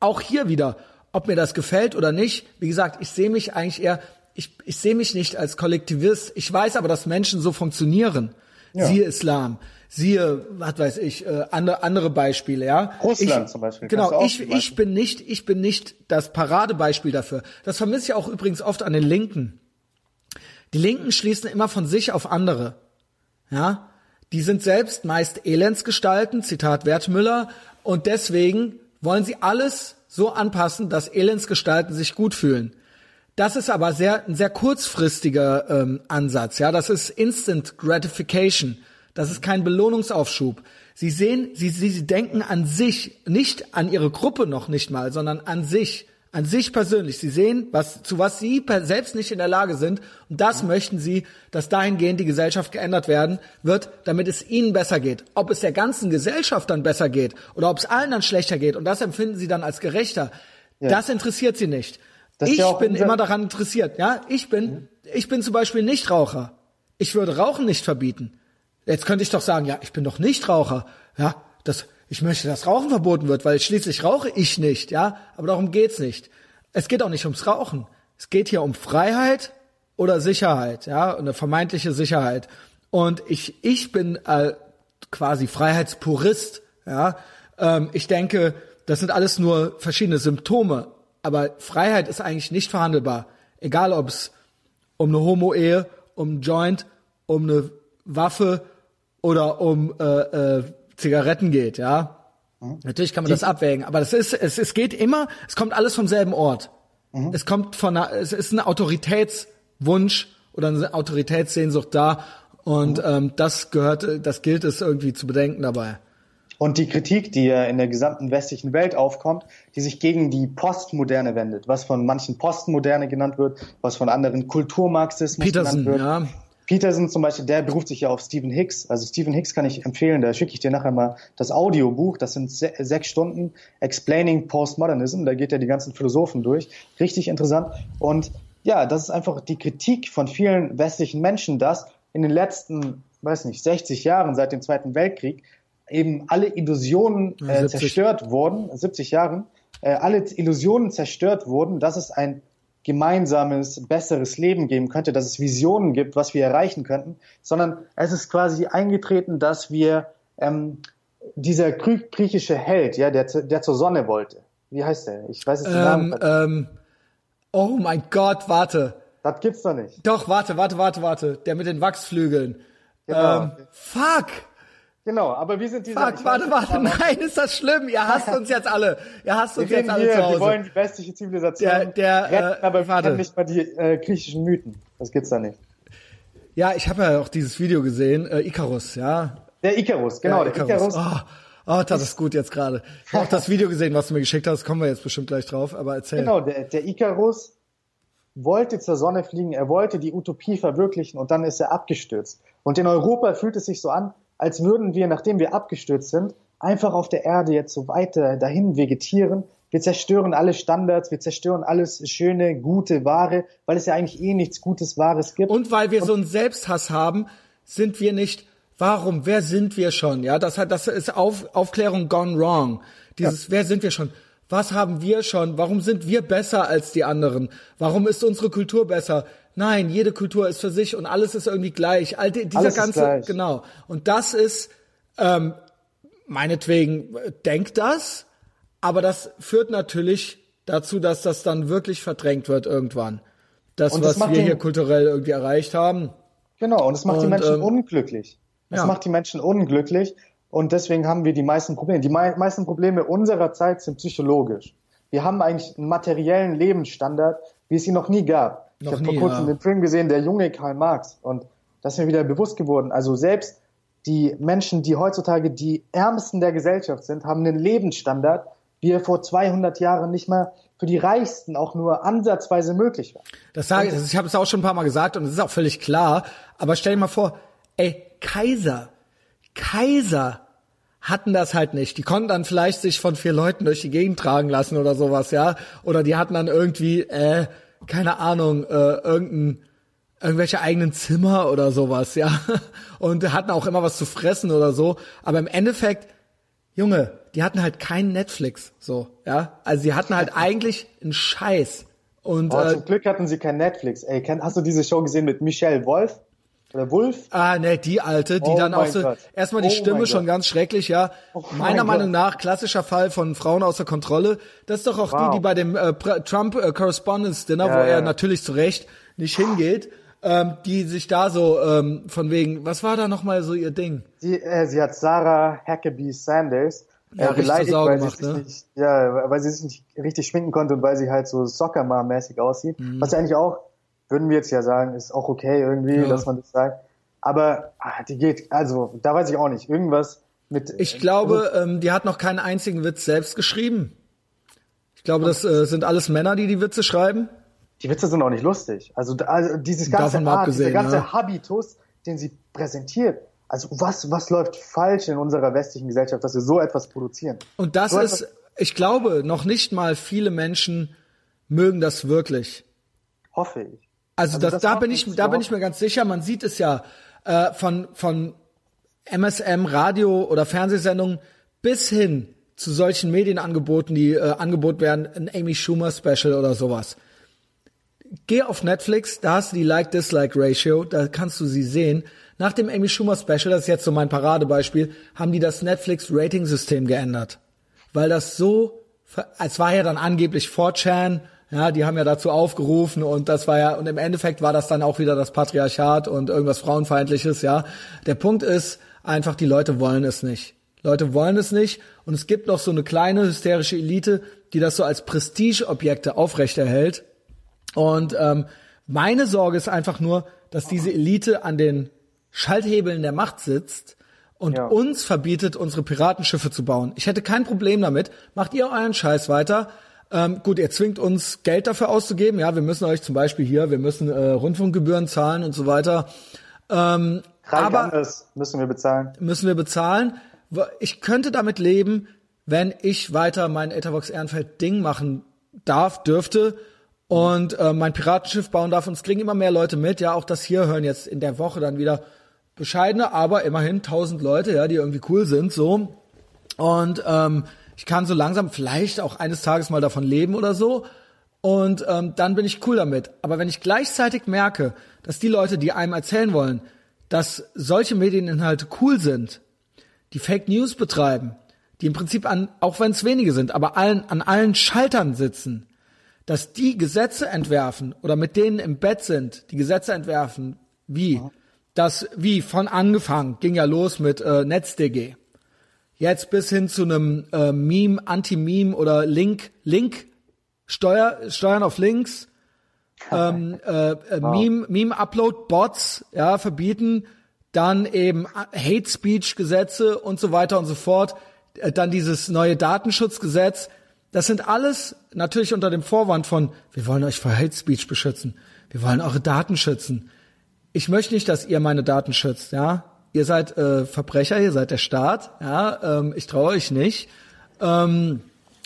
Auch hier wieder ob mir das gefällt oder nicht, wie gesagt, ich sehe mich eigentlich eher, ich, ich sehe mich nicht als Kollektivist. Ich weiß aber, dass Menschen so funktionieren. Ja. Siehe Islam, siehe, was weiß ich, äh, andere, andere Beispiele, ja. Russland ich, zum Beispiel. Genau, ich, ich bin nicht, ich bin nicht das Paradebeispiel dafür. Das vermisse ich auch übrigens oft an den Linken. Die Linken schließen immer von sich auf andere. Ja, die sind selbst meist Elendsgestalten, Zitat Wertmüller, und deswegen wollen sie alles so anpassen, dass Elendsgestalten sich gut fühlen. Das ist aber sehr, ein sehr kurzfristiger ähm, Ansatz. Ja, das ist Instant Gratification. Das ist kein Belohnungsaufschub. Sie sehen, sie, sie, sie denken an sich, nicht an ihre Gruppe noch nicht mal, sondern an sich, an sich persönlich. Sie sehen, was, zu was sie selbst nicht in der Lage sind. Und das möchten sie, dass dahingehend die Gesellschaft geändert werden wird, damit es ihnen besser geht. Ob es der ganzen Gesellschaft dann besser geht oder ob es allen dann schlechter geht. Und das empfinden sie dann als gerechter. Ja. Das interessiert sie nicht. Das ich ja bin immer daran interessiert. Ja, ich bin, mhm. ich bin zum Beispiel Nichtraucher. Ich würde Rauchen nicht verbieten. Jetzt könnte ich doch sagen, ja, ich bin doch Nichtraucher. Ja, das, ich möchte, dass Rauchen verboten wird, weil schließlich rauche ich nicht, ja. Aber darum geht's nicht. Es geht auch nicht ums Rauchen. Es geht hier um Freiheit oder Sicherheit, ja, eine vermeintliche Sicherheit. Und ich, ich bin äh, quasi Freiheitspurist, ja. Ähm, ich denke, das sind alles nur verschiedene Symptome. Aber Freiheit ist eigentlich nicht verhandelbar. Egal ob es um eine Homo-Ehe, um einen Joint, um eine Waffe oder um äh, äh, Zigaretten geht, ja. Mhm. Natürlich kann man das abwägen, aber das ist, es, es geht immer, es kommt alles vom selben Ort. Mhm. Es kommt von einer, es ist ein Autoritätswunsch oder eine Autoritätssehnsucht da und mhm. ähm, das gehört, das gilt es irgendwie zu bedenken dabei. Und die Kritik, die ja in der gesamten westlichen Welt aufkommt, die sich gegen die Postmoderne wendet, was von manchen Postmoderne genannt wird, was von anderen Kulturmarxismus Peterson, genannt wird. Ja. Peterson zum Beispiel, der beruft sich ja auf Stephen Hicks. Also Stephen Hicks kann ich empfehlen, da schicke ich dir nachher mal das Audiobuch. Das sind se sechs Stunden Explaining Postmodernism. Da geht er die ganzen Philosophen durch. Richtig interessant. Und ja, das ist einfach die Kritik von vielen westlichen Menschen, dass in den letzten, weiß nicht, 60 Jahren seit dem Zweiten Weltkrieg eben alle Illusionen äh, zerstört wurden, 70 Jahren, äh, alle Illusionen zerstört wurden, dass es ein gemeinsames, besseres Leben geben könnte, dass es Visionen gibt, was wir erreichen könnten, sondern es ist quasi eingetreten, dass wir ähm, dieser griechische Held, ja, der, der zur Sonne wollte. Wie heißt der? Ich weiß es den ähm. Ähm, oh mein Gott, warte. Das gibt's doch nicht. Doch, warte, warte, warte, warte. Der mit den Wachsflügeln. Genau. Ähm, fuck. Genau, aber wir sind diese. Fuck, warte, warte, nein, ist das schlimm? Ihr hasst (laughs) uns jetzt alle. Ihr hasst uns jetzt alle hier, zu Hause. Wir wollen die westliche Zivilisation der, der, retten, äh, aber warte. wir nicht mal die äh, griechischen Mythen. Das gibt's da nicht. Ja, ich habe ja auch dieses Video gesehen, äh, Icarus, ja. Der Icarus, genau, der, der Icarus. Oh, oh, das ist gut jetzt gerade. Ich habe auch das Video gesehen, was du mir geschickt hast, kommen wir jetzt bestimmt gleich drauf, aber erzähl. Genau, der, der Icarus wollte zur Sonne fliegen, er wollte die Utopie verwirklichen und dann ist er abgestürzt. Und in Europa fühlt es sich so an, als würden wir, nachdem wir abgestürzt sind, einfach auf der Erde jetzt so weiter dahin vegetieren. Wir zerstören alle Standards, wir zerstören alles Schöne, Gute, Wahre, weil es ja eigentlich eh nichts Gutes, Wahres gibt. Und weil wir Und so einen Selbsthass haben, sind wir nicht, warum, wer sind wir schon? Ja, das hat, das ist Auf, Aufklärung gone wrong. Dieses, ja. wer sind wir schon? Was haben wir schon? Warum sind wir besser als die anderen? Warum ist unsere Kultur besser? Nein, jede Kultur ist für sich und alles ist irgendwie gleich. All dieser alles ganze, genau. Und das ist, ähm, meinetwegen, denkt das, aber das führt natürlich dazu, dass das dann wirklich verdrängt wird irgendwann. Das, das was wir den, hier kulturell irgendwie erreicht haben. Genau, und es macht und, die Menschen ähm, unglücklich. Es ja. macht die Menschen unglücklich und deswegen haben wir die meisten Probleme. Die mei meisten Probleme unserer Zeit sind psychologisch. Wir haben eigentlich einen materiellen Lebensstandard, wie es ihn noch nie gab. Ich habe vor kurzem ja. den Film gesehen, der junge Karl Marx. Und das ist mir wieder bewusst geworden. Also selbst die Menschen, die heutzutage die Ärmsten der Gesellschaft sind, haben einen Lebensstandard, wie er vor 200 Jahren nicht mal für die Reichsten auch nur ansatzweise möglich war. Das sage ich, ich habe es auch schon ein paar Mal gesagt und es ist auch völlig klar. Aber stell dir mal vor, ey, Kaiser, Kaiser hatten das halt nicht. Die konnten dann vielleicht sich von vier Leuten durch die Gegend tragen lassen oder sowas, ja. Oder die hatten dann irgendwie, äh, keine Ahnung, äh, irgendein, irgendwelche eigenen Zimmer oder sowas, ja. (laughs) Und hatten auch immer was zu fressen oder so. Aber im Endeffekt, Junge, die hatten halt kein Netflix, so, ja. Also sie hatten halt (laughs) eigentlich einen Scheiß. Und, oh, äh, zum Glück hatten sie kein Netflix. Ey, hast du diese Show gesehen mit Michelle Wolf? Oder Wolf? Ah, ne, die alte, die oh dann auch so, Gott. erstmal die oh Stimme schon ganz schrecklich, ja. Oh Meiner Meinung Gott. nach, klassischer Fall von Frauen außer Kontrolle. Das ist doch auch wow. die, die bei dem äh, Trump äh, Correspondence Dinner, ja, wo er ja. natürlich zu Recht nicht hingeht. ähm, die sich da so ähm, von wegen, was war da nochmal so ihr Ding? Sie, äh, sie hat Sarah Huckabee Sanders ja, äh, beleidigt, weil, gemacht, sie sich ne? nicht, ja, weil sie sich nicht richtig schminken konnte und weil sie halt so Soccer-Mom-mäßig aussieht. Mhm. Was ja eigentlich auch, würden wir jetzt ja sagen, ist auch okay irgendwie, ja. dass man das sagt. Aber ah, die geht, also da weiß ich auch nicht, irgendwas mit. Ich glaube, ähm, die hat noch keinen einzigen Witz selbst geschrieben. Ich glaube, das äh, sind alles Männer, die die Witze schreiben. Die Witze sind auch nicht lustig. Also, also dieses ganze Art, dieser ganze ja. Habitus, den sie präsentiert. Also was, was läuft falsch in unserer westlichen Gesellschaft, dass wir so etwas produzieren? Und das so ist, ich glaube, noch nicht mal viele Menschen mögen das wirklich. Hoffe ich. Also, Also das, das da bin ich, da bin ich mir ganz sicher. Man sieht es ja äh, von von MSM Radio oder Fernsehsendungen bis hin zu solchen Medienangeboten, die äh, angeboten werden, ein Amy Schumer Special oder sowas. Geh auf Netflix, da hast du die Like-Dislike-Ratio, da kannst du sie sehen. Nach dem Amy Schumer Special, das ist jetzt so mein Paradebeispiel, haben die das Netflix-Rating-System geändert. Weil das so, es war ja dann angeblich 4chan, ja, die haben ja dazu aufgerufen und das war ja, und im Endeffekt war das dann auch wieder das Patriarchat und irgendwas Frauenfeindliches, ja. Der Punkt ist einfach, die Leute wollen es nicht. Leute wollen es nicht und es gibt noch so eine kleine hysterische Elite, die das so als Prestigeobjekte aufrechterhält. Und ähm, meine Sorge ist einfach nur, dass diese Elite an den Schalthebeln der Macht sitzt und Ja. uns verbietet, unsere Piratenschiffe zu bauen. Ich hätte kein Problem damit. Macht ihr euren Scheiß weiter. Ähm, gut, ihr zwingt uns Geld dafür auszugeben. Ja, wir müssen euch zum Beispiel hier, wir müssen äh, Rundfunkgebühren zahlen und so weiter. Ähm, Drei aber müssen wir bezahlen. müssen wir bezahlen. Ich könnte damit leben, wenn ich weiter mein Etherbox Ehrenfeld Ding machen darf, dürfte und äh, mein Piratenschiff bauen darf. Und es kriegen immer mehr Leute mit. Ja, auch das hier hören jetzt in der Woche dann wieder bescheidene, aber immerhin tausend Leute, ja, die irgendwie cool sind, so. Und ähm, ich kann so langsam vielleicht auch eines Tages mal davon leben oder so. Und ähm, dann bin ich cool damit. Aber wenn ich gleichzeitig merke, dass die Leute, die einem erzählen wollen, dass solche Medieninhalte cool sind, die Fake News betreiben, die im Prinzip an, auch wenn es wenige sind, aber allen, an allen Schaltern sitzen, dass die Gesetze entwerfen oder mit denen im Bett sind, die Gesetze entwerfen, wie, das, wie von angefangen, ging ja los mit äh, NetzDG. Jetzt bis hin zu einem äh, Meme, Anti-Meme oder Link, Link, Steuer, Steuern auf Links, ähm, äh, äh, Meme, Meme-Upload-Bots, ja, verbieten, dann eben Hate Speech Gesetze und so weiter und so fort, Äh, dann dieses neue Datenschutzgesetz. Das sind alles natürlich unter dem Vorwand von, wir wollen euch vor Hate Speech beschützen. Wir wollen eure Daten schützen. Ich möchte nicht, dass ihr meine Daten schützt, ja. Ihr seid äh, Verbrecher, ihr seid der Staat, ja. Ähm, ich traue euch nicht. Ähm,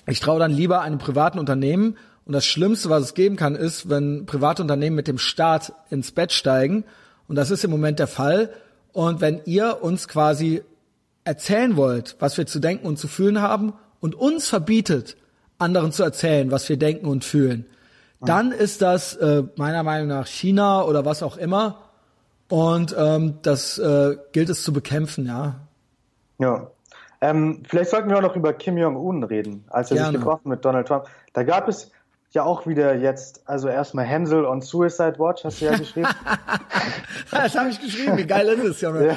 ich traue dann lieber einem privaten Unternehmen. Und das Schlimmste, was es geben kann, ist, wenn private Unternehmen mit dem Staat ins Bett steigen. Und das ist im Moment der Fall. Und wenn ihr uns quasi erzählen wollt, was wir zu denken und zu fühlen haben und uns verbietet, anderen zu erzählen, was wir denken und fühlen, dann ist das äh, meiner Meinung nach China oder was auch immer. Und ähm, das äh, gilt es zu bekämpfen, ja. Ja. Ähm, vielleicht sollten wir auch noch über Kim Jong-un reden, als er Gerne. sich getroffen mit Donald Trump. Da gab es ja auch wieder jetzt, also erstmal Hänsel on Suicide Watch, hast du ja geschrieben. (laughs) Das habe ich geschrieben. Wie geil ist es, Junge? Ja.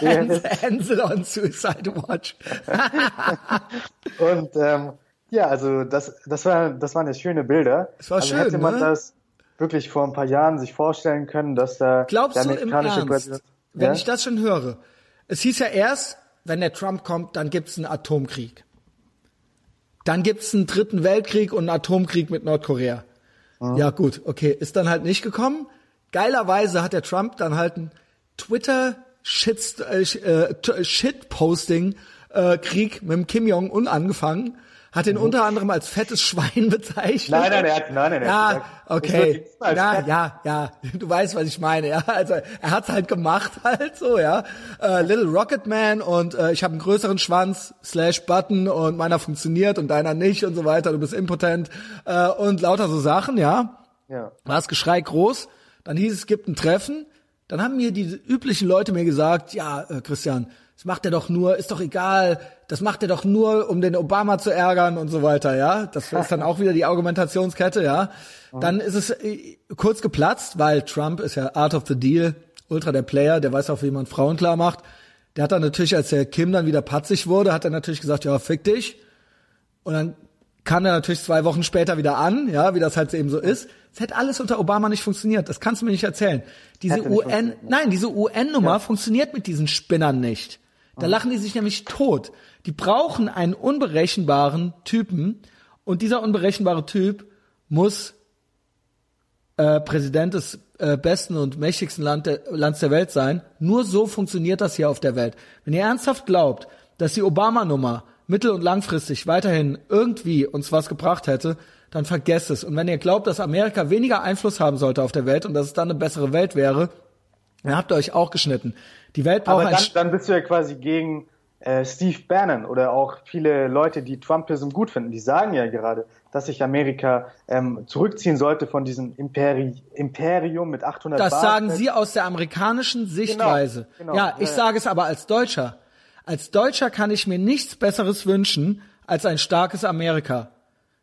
(laughs) Hänsel on Suicide Watch. (laughs) Und ähm, ja, also das, das, war, das waren ja schöne Bilder. Es war also schön, hätte man ne? das wirklich vor ein paar Jahren sich vorstellen können, dass da Glaubst der du im amerikanische Präsident. wenn ja? ich das schon höre? Es hieß ja erst, wenn der Trump kommt, dann gibt's einen Atomkrieg. Dann gibt's einen dritten Weltkrieg und einen Atomkrieg mit Nordkorea. Ja gut, okay, ist dann halt nicht gekommen. Geilerweise hat der Trump dann halt einen Twitter Shit, äh, äh, Shitposting äh, Krieg mit dem Kim Jong Un angefangen, hat ihn unter anderem als fettes Schwein (laughs) bezeichnet. Mhm. Nein, nein, er hat- nein, nein, er Ja, hat gesagt, okay. Ja, ja, ja, du weißt, was ich meine. Ja, also er hat's halt gemacht, (laughs) halt so, ja. Äh, Little Rocket Man und äh, ich habe einen größeren Schwanz slash Button und meiner funktioniert und deiner nicht und so weiter. Du bist impotent äh, und lauter so Sachen, ja. Ja. War das Geschrei groß? Dann hieß es, es gibt ein Treffen. Dann haben mir die üblichen Leute mir gesagt, ja, äh, Christian, Das macht er doch nur, ist doch egal, das macht er doch nur, um den Obama zu ärgern und so weiter, ja. Das ist dann auch wieder die Argumentationskette, ja. Dann ist es äh, kurz geplatzt, weil Trump ist ja Art of the Deal, ultra der Player, der weiß auch, wie man Frauen klar macht. Der hat dann natürlich, als der Kim dann wieder patzig wurde, hat er natürlich gesagt, ja, fick dich. Und dann kam er natürlich zwei Wochen später wieder an, ja, wie das halt eben so ist. Es hätte alles unter Obama nicht funktioniert. Das kannst du mir nicht erzählen. Diese UN, nein, diese UN-Nummer ja. funktioniert mit diesen Spinnern nicht. Da mhm. lachen die sich nämlich tot. Die brauchen einen unberechenbaren Typen und dieser unberechenbare Typ muss äh, Präsident des äh, besten und mächtigsten Land der, Lands der Welt sein. Nur so funktioniert das hier auf der Welt. Wenn ihr ernsthaft glaubt, dass die Obama-Nummer mittel- und langfristig weiterhin irgendwie uns was gebracht hätte, dann vergesst es. Und wenn ihr glaubt, dass Amerika weniger Einfluss haben sollte auf der Welt und dass es dann eine bessere Welt wäre, dann habt ihr euch auch geschnitten. Die Welt braucht Aber dann, dann bist du ja quasi gegen äh, Steve Bannon oder auch viele Leute, die Trumpism gut finden. Die sagen ja gerade, dass sich Amerika ähm, zurückziehen sollte von diesem Imperi Imperium mit 800 Das Bar sagen Sie aus der amerikanischen genau, Sichtweise. Genau, genau. Ja, ich ja, sage es aber als Deutscher. Als Deutscher kann ich mir nichts Besseres wünschen als ein starkes Amerika.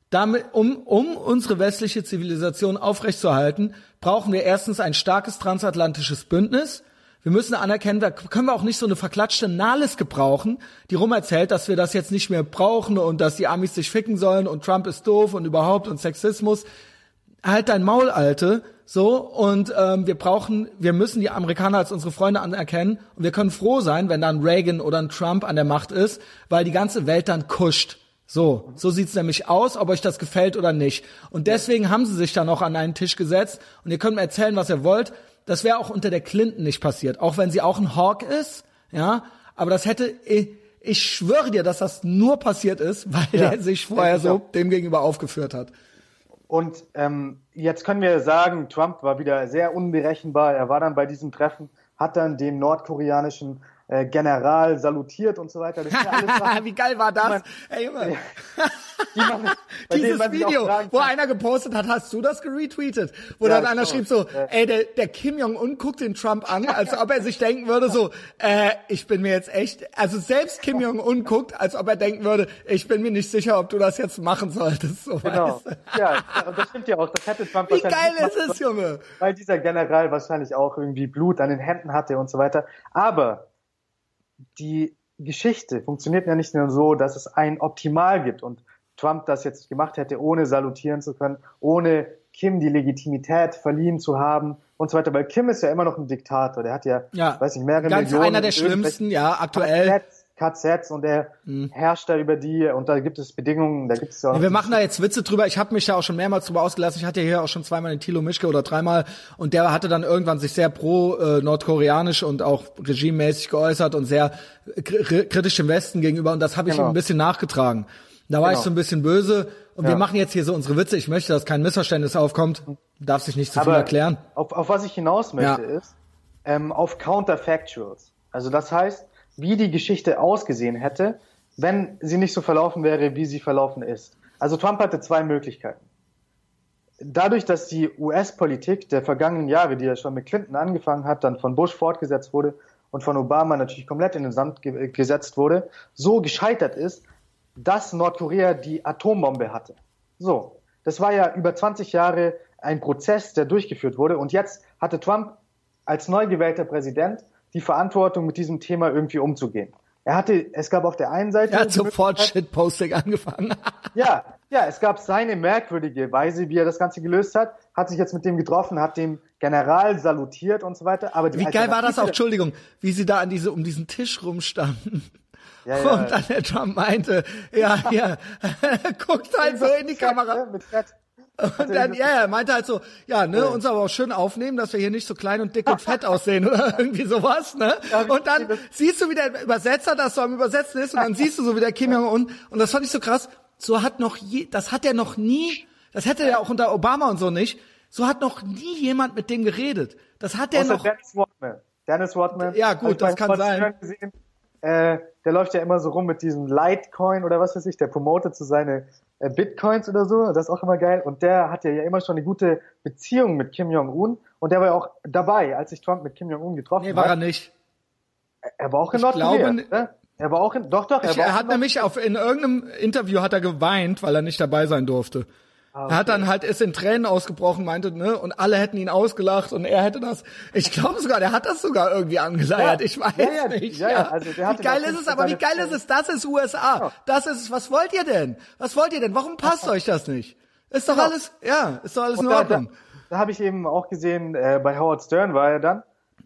Damit, um, um unsere westliche Zivilisation aufrechtzuerhalten, brauchen wir erstens ein starkes transatlantisches Bündnis. Wir müssen anerkennen, da können wir auch nicht so eine verklatschte Nahles gebrauchen, die rumerzählt, dass wir das jetzt nicht mehr brauchen und dass die Amis sich ficken sollen und Trump ist doof und überhaupt und Sexismus. Halt dein Maul, Alte. So, und ähm, wir brauchen, wir müssen die Amerikaner als unsere Freunde anerkennen und wir können froh sein, wenn dann Reagan oder ein Trump an der Macht ist, weil die ganze Welt dann kuscht. So, so sieht's nämlich aus, ob euch das gefällt oder nicht. Und deswegen haben sie sich dann auch an einen Tisch gesetzt und ihr könnt mir erzählen, was ihr wollt. Das wäre auch unter der Clinton nicht passiert, auch wenn sie auch ein Hawk ist, ja. Aber das hätte, ich, ich schwöre dir, dass das nur passiert ist, (laughs) weil ja, er sich vorher so dem gegenüber aufgeführt hat. Und ähm, jetzt können wir sagen, Trump war wieder sehr unberechenbar. Er war dann bei diesem Treffen, hat dann den nordkoreanischen äh, General salutiert und so weiter. Ja alles (laughs) Wie geil war das? Man, Ey, Junge. (laughs) die man, Dieses Video, wo einer gepostet hat, hast du das geretweetet? Wo ja, dann einer schrieb so, ey, der, der Kim Jong-un guckt den Trump an, als ob er sich denken würde so, äh, ich bin mir jetzt echt, also selbst Kim Jong-un guckt, als ob er denken würde, ich bin mir nicht sicher, ob du das jetzt machen solltest. So genau. Weißt. Ja, das stimmt ja auch. Das hätte Trump Wie geil ist es, Junge? Weil dieser General wahrscheinlich auch irgendwie Blut an den Händen hatte und so weiter. Aber die Geschichte funktioniert ja nicht nur so, dass es ein Optimal gibt und Trump das jetzt gemacht hätte, ohne salutieren zu können, ohne Kim die Legitimität verliehen zu haben und so weiter, weil Kim ist ja immer noch ein Diktator, der hat ja, ja weiß nicht, mehrere ganz Millionen. einer der schlimmsten, ja, aktuell. KZs und er mhm. herrscht da über die und da gibt es Bedingungen, da gibt es ja wir machen da jetzt Witze drüber. Ich habe mich ja auch schon mehrmals drüber ausgelassen. Ich hatte ja hier auch schon zweimal den Thilo Mischke oder dreimal und der hatte dann irgendwann sich sehr pro äh, nordkoreanisch und auch regimemäßig geäußert und sehr kritisch dem Westen gegenüber und das habe ich genau. ihm ein bisschen nachgetragen. Da war genau. ich so ein bisschen böse und ja. wir machen jetzt hier so unsere Witze. Ich möchte, dass kein Missverständnis aufkommt. Darf sich nicht zu viel erklären. Auf, auf was ich hinaus möchte ja. ist, ähm, auf Counterfactuals. Also das heißt, wie die Geschichte ausgesehen hätte, wenn sie nicht so verlaufen wäre, wie sie verlaufen ist. Also Trump hatte zwei Möglichkeiten. Dadurch, dass die US-Politik der vergangenen Jahre, die ja schon mit Clinton angefangen hat, dann von Bush fortgesetzt wurde und von Obama natürlich komplett in den Sand ge gesetzt wurde, so gescheitert ist, dass Nordkorea die Atombombe hatte. So, das war ja über 20 Jahre ein Prozess, der durchgeführt wurde und jetzt hatte Trump als neu gewählter Präsident die Verantwortung, mit diesem Thema irgendwie umzugehen. Er hatte, es gab auf der einen Seite. Er hat sofort Shitposting angefangen. (laughs) ja, ja, es gab seine merkwürdige Weise, wie er das Ganze gelöst hat, hat sich jetzt mit dem getroffen, hat dem General salutiert und so weiter. Aber wie geil war das auch, Entschuldigung, wie sie da an diese, um diesen Tisch rumstanden. Ja, ja. Und dann der Trump meinte, ja, ja, (laughs) guckt halt so in die Kamera. Mit Fett. Und dann, ja, er meinte halt so, ja, ne, uns aber auch schön aufnehmen, dass wir hier nicht so klein und dick und fett (laughs) aussehen oder (laughs) irgendwie sowas, ne? Und dann siehst du, wie der Übersetzer das so am Übersetzen ist und dann siehst du so, wie der Kim Jong-un, und das fand ich so krass, so hat noch je, das hat er noch nie, das hätte er auch unter Obama und so nicht, so hat noch nie jemand mit dem geredet. Das hat er noch. Dennis Rodman. Dennis Rodman. Ja, gut, das kann sein. Gesehen, äh, der läuft ja immer so rum mit diesem Litecoin oder was weiß ich, der promotet so seine Bitcoins oder so, das ist auch immer geil. Und der hat ja immer schon eine gute Beziehung mit Kim Jong-un und der war ja auch dabei, als sich Trump mit Kim Jong-un getroffen hat. Nee, war er nicht. Er war auch in Nordkorea. Ne? Er war auch in, doch, doch. Er, ich, er hat nämlich auf, in irgendeinem Interview hat er geweint, weil er nicht dabei sein durfte. Ah. Er hat dann halt, ist in Tränen ausgebrochen, meinte, ne, und alle hätten ihn ausgelacht und er hätte das, ich glaube sogar, der hat das sogar irgendwie angeleiert, ja, ich weiß ja, ja, nicht. Ja, ja. Also der wie geil ist es, aber wie geil ist es, das ist USA, das ist, was wollt ihr denn? Was wollt ihr denn? Warum passt (laughs) euch das nicht? Ist doch genau. alles, ja, ist doch alles und in Ordnung. Da, da, da habe ich eben auch gesehen, äh, bei Howard Stern war er dann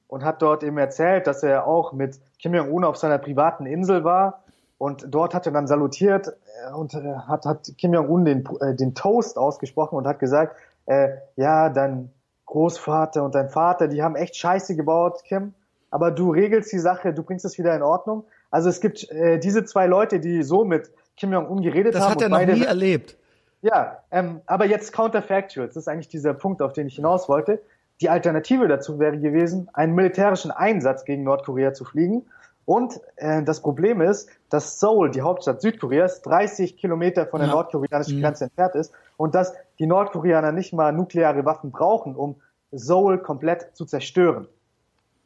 und hat dort eben erzählt, dass er auch mit Kim Jong-un auf seiner privaten Insel war und dort hat er dann salutiert und äh, hat, hat Kim Jong-un den, äh, den Toast ausgesprochen und hat gesagt, äh, ja, dein Großvater und dein Vater, die haben echt Scheiße gebaut, Kim, aber du regelst die Sache, du bringst es wieder in Ordnung. Also es gibt äh, diese zwei Leute, die so mit Kim Jong-un geredet das haben. Das hat er noch beide, nie erlebt. Ja, ähm, aber jetzt Counterfactuals, das ist eigentlich dieser Punkt, auf den ich hinaus wollte. Die Alternative dazu wäre gewesen, einen militärischen Einsatz gegen Nordkorea zu fliegen und äh, das Problem ist, dass Seoul, die Hauptstadt Südkoreas, 30 Kilometer von der ja. nordkoreanischen mhm. Grenze entfernt ist und dass die Nordkoreaner nicht mal nukleare Waffen brauchen, um Seoul komplett zu zerstören.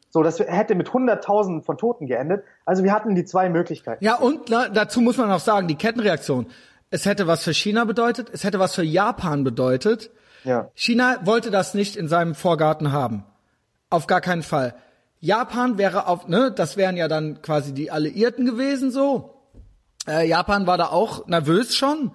So, das hätte mit Hunderttausenden von Toten geendet. Also wir hatten die zwei Möglichkeiten. Ja, und na, dazu muss man auch sagen, die Kettenreaktion. Es hätte was für China bedeutet, es hätte was für Japan bedeutet. Ja. China wollte das nicht in seinem Vorgarten haben. Auf gar keinen Fall. Japan wäre auf, ne, das wären ja dann quasi die Alliierten gewesen so. Äh, Japan war da auch nervös schon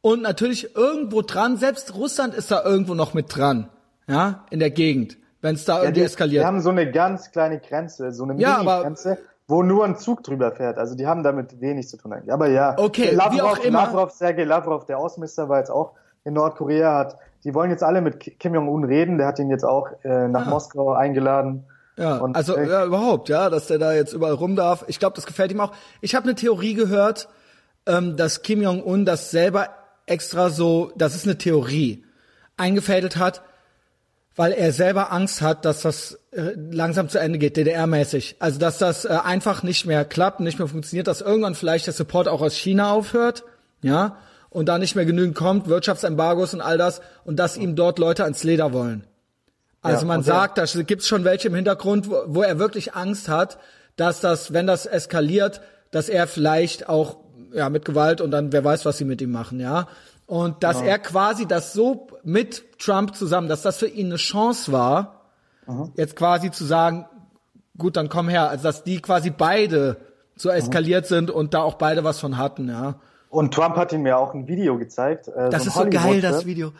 und natürlich irgendwo dran, selbst Russland ist da irgendwo noch mit dran, ja, in der Gegend, wenn es da ja, irgendwie eskaliert. Die haben so eine ganz kleine Grenze, so eine ja, Mini-Grenze, wo nur ein Zug drüber fährt. Also die haben damit wenig zu tun eigentlich. Aber ja, okay, Lavrov, wie auch immer. Lavrov, Sergei Lavrov, der Außenminister, war jetzt auch in Nordkorea, hat, die wollen jetzt alle mit Kim Jong-un reden, der hat ihn jetzt auch äh, nach ah. Moskau eingeladen. Ja, und also ja, überhaupt, ja, dass der da jetzt überall rum darf. Ich glaube, das gefällt ihm auch. Ich habe eine Theorie gehört, ähm, dass Kim Jong-un das selber extra so, das ist eine Theorie, eingefädelt hat, weil er selber Angst hat, dass das äh, langsam zu Ende geht, DDR-mäßig. Also dass das äh, einfach nicht mehr klappt, nicht mehr funktioniert, dass irgendwann vielleicht der Support auch aus China aufhört, ja, und da nicht mehr genügend kommt, Wirtschaftsembargos und all das, und dass ihm dort Leute ans Leder wollen. Also ja, man sagt, da gibt's schon welche im Hintergrund, wo, wo er wirklich Angst hat, dass das, wenn das eskaliert, dass er vielleicht auch ja mit Gewalt und dann wer weiß, was sie mit ihm machen, ja. Und dass ja. er quasi das so mit Trump zusammen, dass das für ihn eine Chance war, mhm. jetzt quasi zu sagen, gut, dann komm her, also dass die quasi beide so eskaliert mhm. sind und da auch beide was von hatten, ja. Und Trump hat ihm ja auch ein Video gezeigt. Äh, das so ist so geil, das Video.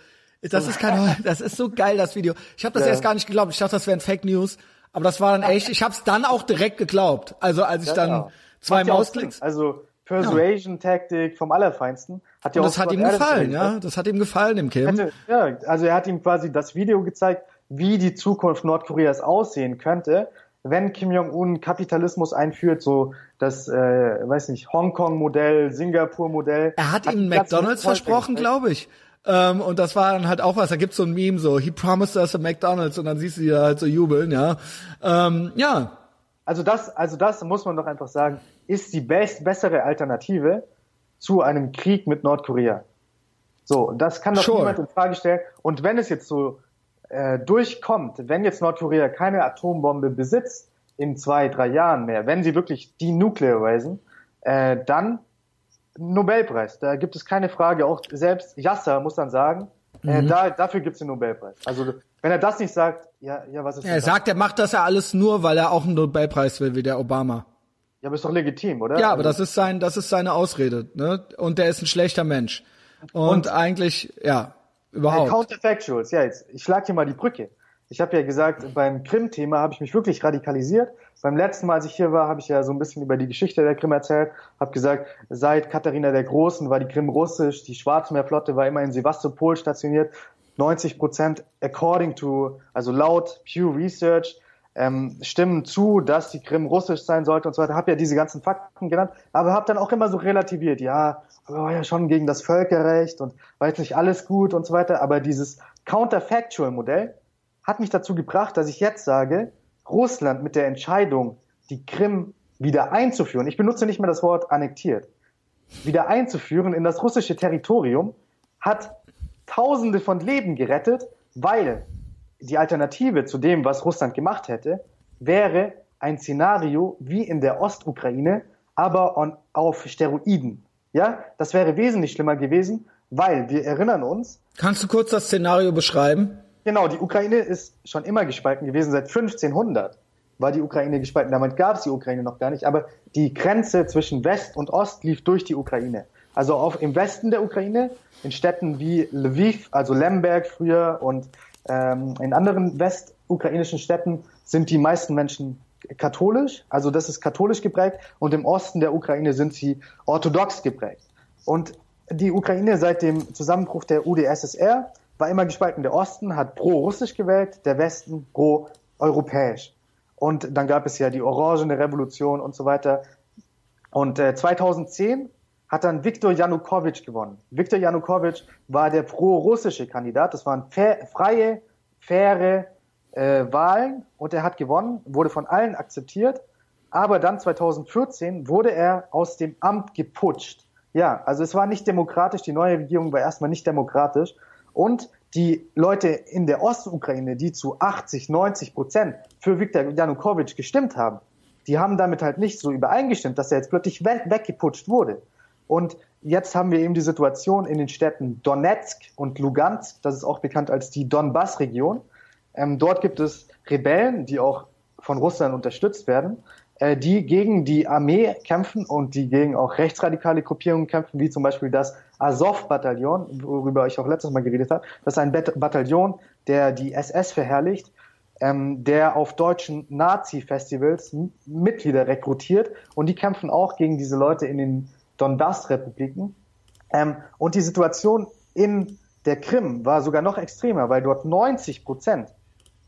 Das ist kein, (laughs) das ist so geil, das Video. Ich habe das ja. erst gar nicht geglaubt. Ich dachte, das wären Fake News. Aber das war dann echt, ich habe es dann auch direkt geglaubt. Also als ich ja, dann ja. zwei Mausklicks. Also Persuasion-Taktik vom Allerfeinsten. Hat ja auch das hat ihm gefallen, ja. Das hat ihm gefallen, dem Kim. Hatte, ja, also er hat ihm quasi das Video gezeigt, wie die Zukunft Nordkoreas aussehen könnte, wenn Kim Jong-un Kapitalismus einführt, so das, äh, weiß nicht, Hongkong-Modell, Singapur-Modell. Er hat, hat ihm McDonalds versprochen, glaube ich. Ähm, und das war dann halt auch was, da gibt's so ein Meme so, he promised us a McDonalds und dann siehst du die halt so jubeln, ja. Ähm, ja. Also das, also das muss man doch einfach sagen, ist die best, bessere Alternative zu einem Krieg mit Nordkorea. So, das kann doch sure. niemand in Frage stellen. Und wenn es jetzt so äh, durchkommt, wenn jetzt Nordkorea keine Atombombe besitzt in zwei, drei Jahren mehr, wenn sie wirklich denuclearisieren, äh, dann Nobelpreis. Da gibt es keine Frage. Auch selbst Yasser muss dann sagen, äh, mhm. äh, da, dafür gibt es den Nobelpreis. Also wenn er das nicht sagt, ja, ja, was ist Er sagt, er macht das ja alles nur, weil er auch einen Nobelpreis will, wie der Obama. Ja, aber ist doch legitim, oder? Ja, aber also, das ist sein, das ist seine Ausrede, ne? Und der ist ein schlechter Mensch. Und, und eigentlich, ja, überhaupt. Counterfactuals, ja, jetzt, ich schlag hier mal die Brücke. Ich habe ja gesagt, beim Krim-Thema habe ich mich wirklich radikalisiert. Beim letzten Mal, als ich hier war, habe ich ja so ein bisschen über die Geschichte der Krim erzählt, habe gesagt, seit Katharina der Großen war die Krim russisch, die Schwarzmeerflotte war immer in Sevastopol stationiert. 90 Prozent according to, also laut Pew Research, ähm, stimmen zu, dass die Krim russisch sein sollte und so weiter. Habe ja diese ganzen Fakten genannt, aber habe dann auch immer so relativiert, ja, war ja schon gegen das Völkerrecht und war jetzt nicht alles gut und so weiter. Aber dieses Counterfactual-Modell, hat mich dazu gebracht, dass ich jetzt sage, Russland mit der Entscheidung, die Krim wieder einzuführen, ich benutze nicht mehr das Wort annektiert, wieder einzuführen in das russische Territorium, hat Tausende von Leben gerettet, weil die Alternative zu dem, was Russland gemacht hätte, wäre ein Szenario wie in der Ostukraine, aber on, auf Steroiden. Ja, das wäre wesentlich schlimmer gewesen, weil wir erinnern uns. Kannst du kurz das Szenario beschreiben? Genau, die Ukraine ist schon immer gespalten gewesen, seit 1500 war die Ukraine gespalten. Damals gab es die Ukraine noch gar nicht, aber die Grenze zwischen West und Ost lief durch die Ukraine. Also auf, im Westen der Ukraine, in Städten wie Lviv, also Lemberg früher und ähm, in anderen westukrainischen Städten sind die meisten Menschen katholisch, also das ist katholisch geprägt und im Osten der Ukraine sind sie orthodox geprägt. Und die Ukraine seit dem Zusammenbruch der UdSSR war immer gespalten. Der Osten hat pro-russisch gewählt, der Westen pro-europäisch. Und dann gab es ja die Orangene Revolution und so weiter. Und äh, 2010 hat dann Viktor Janukowitsch gewonnen. Viktor Janukowitsch war der pro-russische Kandidat. Das waren fair, freie, faire äh, Wahlen und er hat gewonnen, wurde von allen akzeptiert. Aber dann 2014 wurde er aus dem Amt geputscht. Ja, also es war nicht demokratisch. Die neue Regierung war erstmal nicht demokratisch. Und die Leute in der Ostukraine, die zu 80, 90 Prozent für Viktor Janukowitsch gestimmt haben, die haben damit halt nicht so übereingestimmt, dass er jetzt plötzlich weg, weggeputscht wurde. Und jetzt haben wir eben die Situation in den Städten Donetsk und Lugansk, das ist auch bekannt als die Donbass-Region. Ähm, dort gibt es Rebellen, die auch von Russland unterstützt werden, die gegen die Armee kämpfen und die gegen auch rechtsradikale Gruppierungen kämpfen, wie zum Beispiel das Azov-Bataillon, worüber ich auch letztes Mal geredet habe. Das ist ein Bataillon, der die SS verherrlicht, ähm, der auf deutschen Nazi-Festivals Mitglieder rekrutiert und die kämpfen auch gegen diese Leute in den Donbass-Republiken. Ähm, und die Situation in der Krim war sogar noch extremer, weil dort 90 Prozent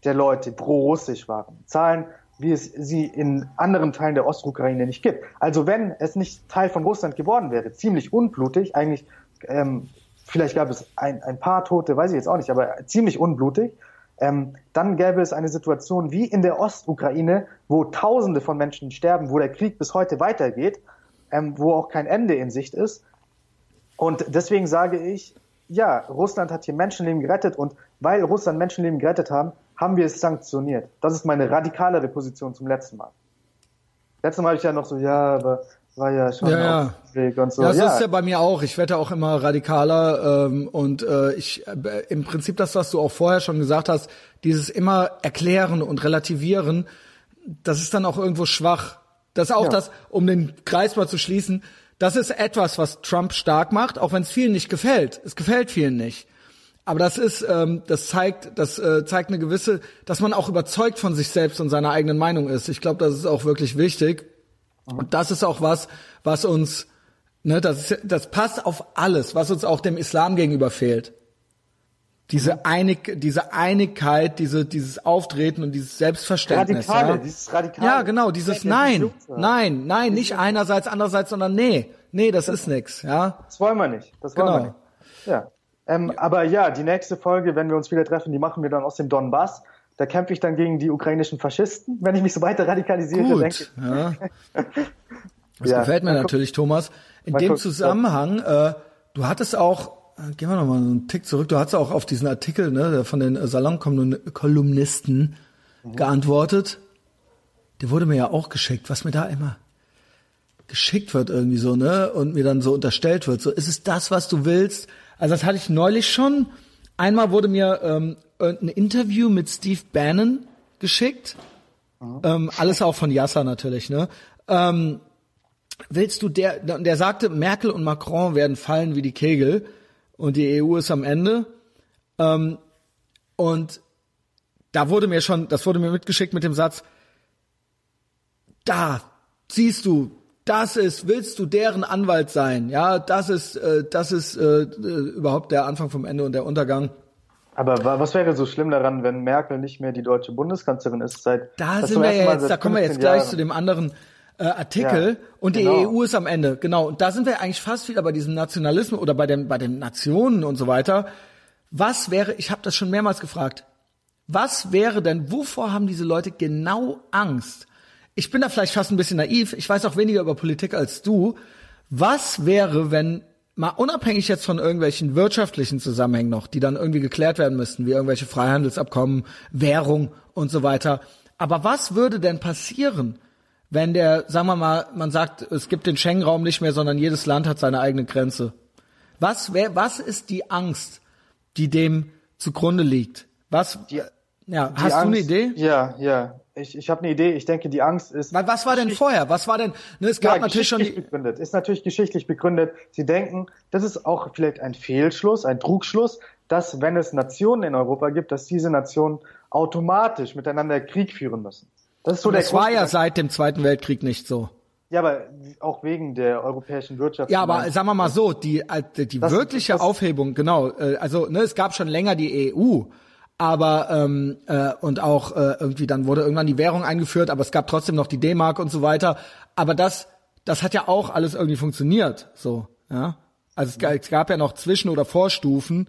der Leute pro-russisch waren. Zahlen, wie es sie in anderen Teilen der Ostukraine nicht gibt. Also wenn es nicht Teil von Russland geworden wäre, ziemlich unblutig, eigentlich ähm, vielleicht gab es ein, ein paar Tote, weiß ich jetzt auch nicht, aber ziemlich unblutig, ähm, dann gäbe es eine Situation wie in der Ostukraine, wo Tausende von Menschen sterben, wo der Krieg bis heute weitergeht, ähm, wo auch kein Ende in Sicht ist. Und deswegen sage ich, ja, Russland hat hier Menschenleben gerettet und weil Russland Menschenleben gerettet haben, haben wir es sanktioniert. Das ist meine radikalere Position zum letzten Mal. Letztes Mal habe ich ja noch so, ja, aber war ja schon ja, ja. Weg und so. Ja, das ja. ist ja bei mir auch. Ich werde auch immer radikaler ähm, und äh, ich äh, im Prinzip das, was du auch vorher schon gesagt hast, dieses immer erklären und relativieren, das ist dann auch irgendwo schwach. Das ist auch ja. das, um den Kreis mal zu schließen. Das ist etwas, was Trump stark macht, auch wenn es vielen nicht gefällt. Es gefällt vielen nicht. Aber das ist, ähm, das zeigt, das äh, zeigt eine gewisse, dass man auch überzeugt von sich selbst und seiner eigenen Meinung ist. Ich glaube, das ist auch wirklich wichtig. Und das ist auch was, was uns, ne, das, ist, das passt auf alles, was uns auch dem Islam gegenüber fehlt. Diese, mhm. Einig, diese Einigkeit, diese, dieses Auftreten und dieses Selbstverständnis. Radikale, ja. dieses Radikale. Ja, genau, dieses Nein, nein, nein, nicht einerseits, andererseits, sondern nee, nee, das ist nix, ja. Das wollen wir nicht, das wollen genau. wir nicht. Ja. Ähm, ja. Aber ja, die nächste Folge, wenn wir uns wieder treffen, die machen wir dann aus dem Donbass. Da kämpfe ich dann gegen die ukrainischen Faschisten, (laughs) wenn ich mich so weiter radikalisiere. Gut, denke. ja. (laughs) Das ja, gefällt mir natürlich, guck, Thomas. In dem Zusammenhang, äh, du hattest auch, äh, gehen wir nochmal einen Tick zurück, du hattest auch auf diesen Artikel ne, von den Salonkolumnisten mhm. geantwortet. Der wurde mir ja auch geschickt, was mir da immer geschickt wird irgendwie so, ne? Und mir dann so unterstellt wird. So, ist es das, was du willst? Also das hatte ich neulich schon. Einmal wurde mir ähm, ein Interview mit Steve Bannon geschickt. Mhm. Ähm, alles auch von Yasser natürlich, ne? Ähm, willst du der, der sagte, Merkel und Macron werden fallen wie die Kegel und die EU ist am Ende. Ähm, und da wurde mir schon, das wurde mir mitgeschickt mit dem Satz, da siehst du, das ist, willst du deren Anwalt sein? Ja, das ist, äh, das ist äh, überhaupt der Anfang vom Ende und der Untergang. Aber was wäre so schlimm daran, wenn Merkel nicht mehr die deutsche Bundeskanzlerin ist? Seit, da sind wir jetzt, da kommen wir jetzt gleich Jahren. zu dem anderen äh, Artikel ja, und die genau. EU ist am Ende. Genau. Und da sind wir eigentlich fast wieder bei diesem Nationalismus oder bei den, bei den Nationen und so weiter. Was wäre, ich habe das schon mehrmals gefragt, was wäre denn, wovor haben diese Leute genau Angst? Ich bin da vielleicht fast ein bisschen naiv, ich weiß auch weniger über Politik als du. Was wäre, wenn mal unabhängig jetzt von irgendwelchen wirtschaftlichen Zusammenhängen noch, die dann irgendwie geklärt werden müssten, wie irgendwelche Freihandelsabkommen, Währung und so weiter. Aber was würde denn passieren, wenn der, sagen wir mal, man sagt, es gibt den Schengen-Raum nicht mehr, sondern jedes Land hat seine eigene Grenze? Was, wär, was ist die Angst, die dem zugrunde liegt? Was, die, ja, hast Angst, du eine Idee? Ja, ja. Ich, ich habe eine Idee. Ich denke, die Angst ist. Weil was war denn vorher? Was war denn? Ne, es gab ja, natürlich schon. Die begründet. Ist natürlich geschichtlich begründet. Sie denken, das ist auch vielleicht ein Fehlschluss, ein Trugschluss, dass wenn es Nationen in Europa gibt, dass diese Nationen automatisch miteinander Krieg führen müssen. Das ist so Und der Das war ja seit dem Zweiten Weltkrieg nicht so. Ja, aber auch wegen der europäischen Wirtschaft. Ja, aber sagen wir mal so, die die, die wirkliche das, Aufhebung, genau. Äh, also ne, es gab schon länger die EU aber ähm, äh, und auch äh, irgendwie dann wurde irgendwann die Währung eingeführt, aber es gab trotzdem noch die D-Mark und so weiter. Aber das, das hat ja auch alles irgendwie funktioniert, so, ja. Also es, es gab ja noch Zwischen- oder Vorstufen.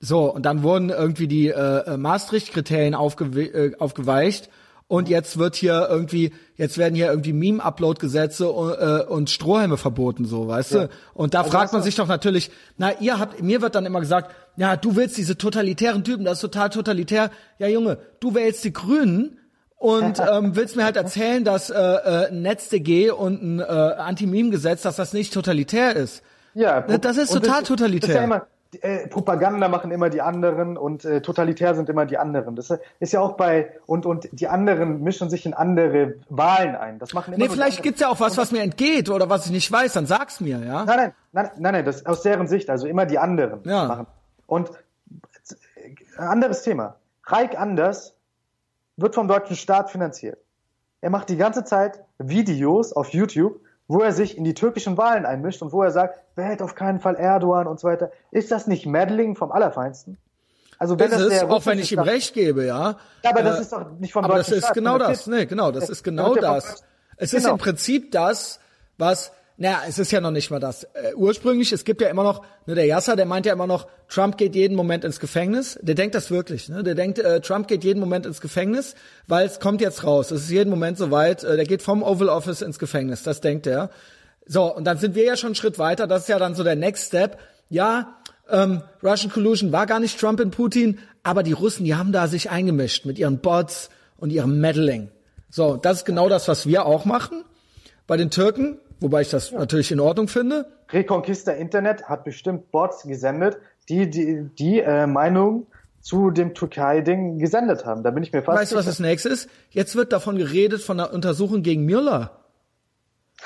So, und dann wurden irgendwie die äh, äh Maastricht-Kriterien aufge äh, aufgeweicht und jetzt wird hier irgendwie, jetzt werden hier irgendwie Meme-Upload-Gesetze und, äh, und Strohhelme verboten, so, weißt ja. du? Und da also fragt man sich doch natürlich, na, ihr habt, mir wird dann immer gesagt, ja, du willst diese totalitären Typen, das ist total totalitär. Ja, Junge, du wählst die Grünen und (laughs) ähm, willst mir halt erzählen, dass äh, äh, NetzDG und ein äh, Anti-Meme-Gesetz, dass das nicht totalitär ist. Ja, das ist total das, totalitär. Das ist ja immer, äh, Propaganda machen immer die anderen und äh, totalitär sind immer die anderen. Das ist ja auch bei und und die anderen mischen sich in andere Wahlen ein. Das machen immer Nee, vielleicht gibt's ja auch was, was mir entgeht oder was ich nicht weiß, dann sag's mir, ja? Nein, nein, nein, nein, nein das aus deren Sicht, also immer die anderen ja. machen. Und ein anderes Thema. Reich Anders wird vom deutschen Staat finanziert. Er macht die ganze Zeit Videos auf YouTube, wo er sich in die türkischen Wahlen einmischt und wo er sagt, wählt auf keinen Fall Erdogan und so weiter. Ist das nicht Meddling vom Allerfeinsten? Also wenn das, das ist, auch wenn ich ihm recht gebe, ja. ja aber äh, das ist doch nicht vom Aber das ist Staat, genau das, nee, genau, das ist genau das. Es ist genau. im Prinzip das, was naja, es ist ja noch nicht mal das. Äh, ursprünglich, es gibt ja immer noch, ne, der Yasser, der meint ja immer noch, Trump geht jeden Moment ins Gefängnis. Der denkt das wirklich, ne? Der denkt, äh, Trump geht jeden Moment ins Gefängnis, weil es kommt jetzt raus. Es ist jeden Moment soweit. Äh, der geht vom Oval Office ins Gefängnis. Das denkt er. So, und dann sind wir ja schon einen Schritt weiter. Das ist ja dann so der Next Step. Ja, ähm, Russian Collusion war gar nicht Trump und Putin, aber die Russen, die haben da sich eingemischt mit ihren Bots und ihrem Meddling. So, das ist genau das, was wir auch machen. Bei den Türken, wobei ich das ja. natürlich in Ordnung finde. Reconquista Internet hat bestimmt Bots gesendet, die die, die äh, Meinung zu dem Türkei-Ding gesendet haben. Da bin ich mir fast Weißt du, was das nächste ist? Jetzt wird davon geredet, von der Untersuchung gegen Müller.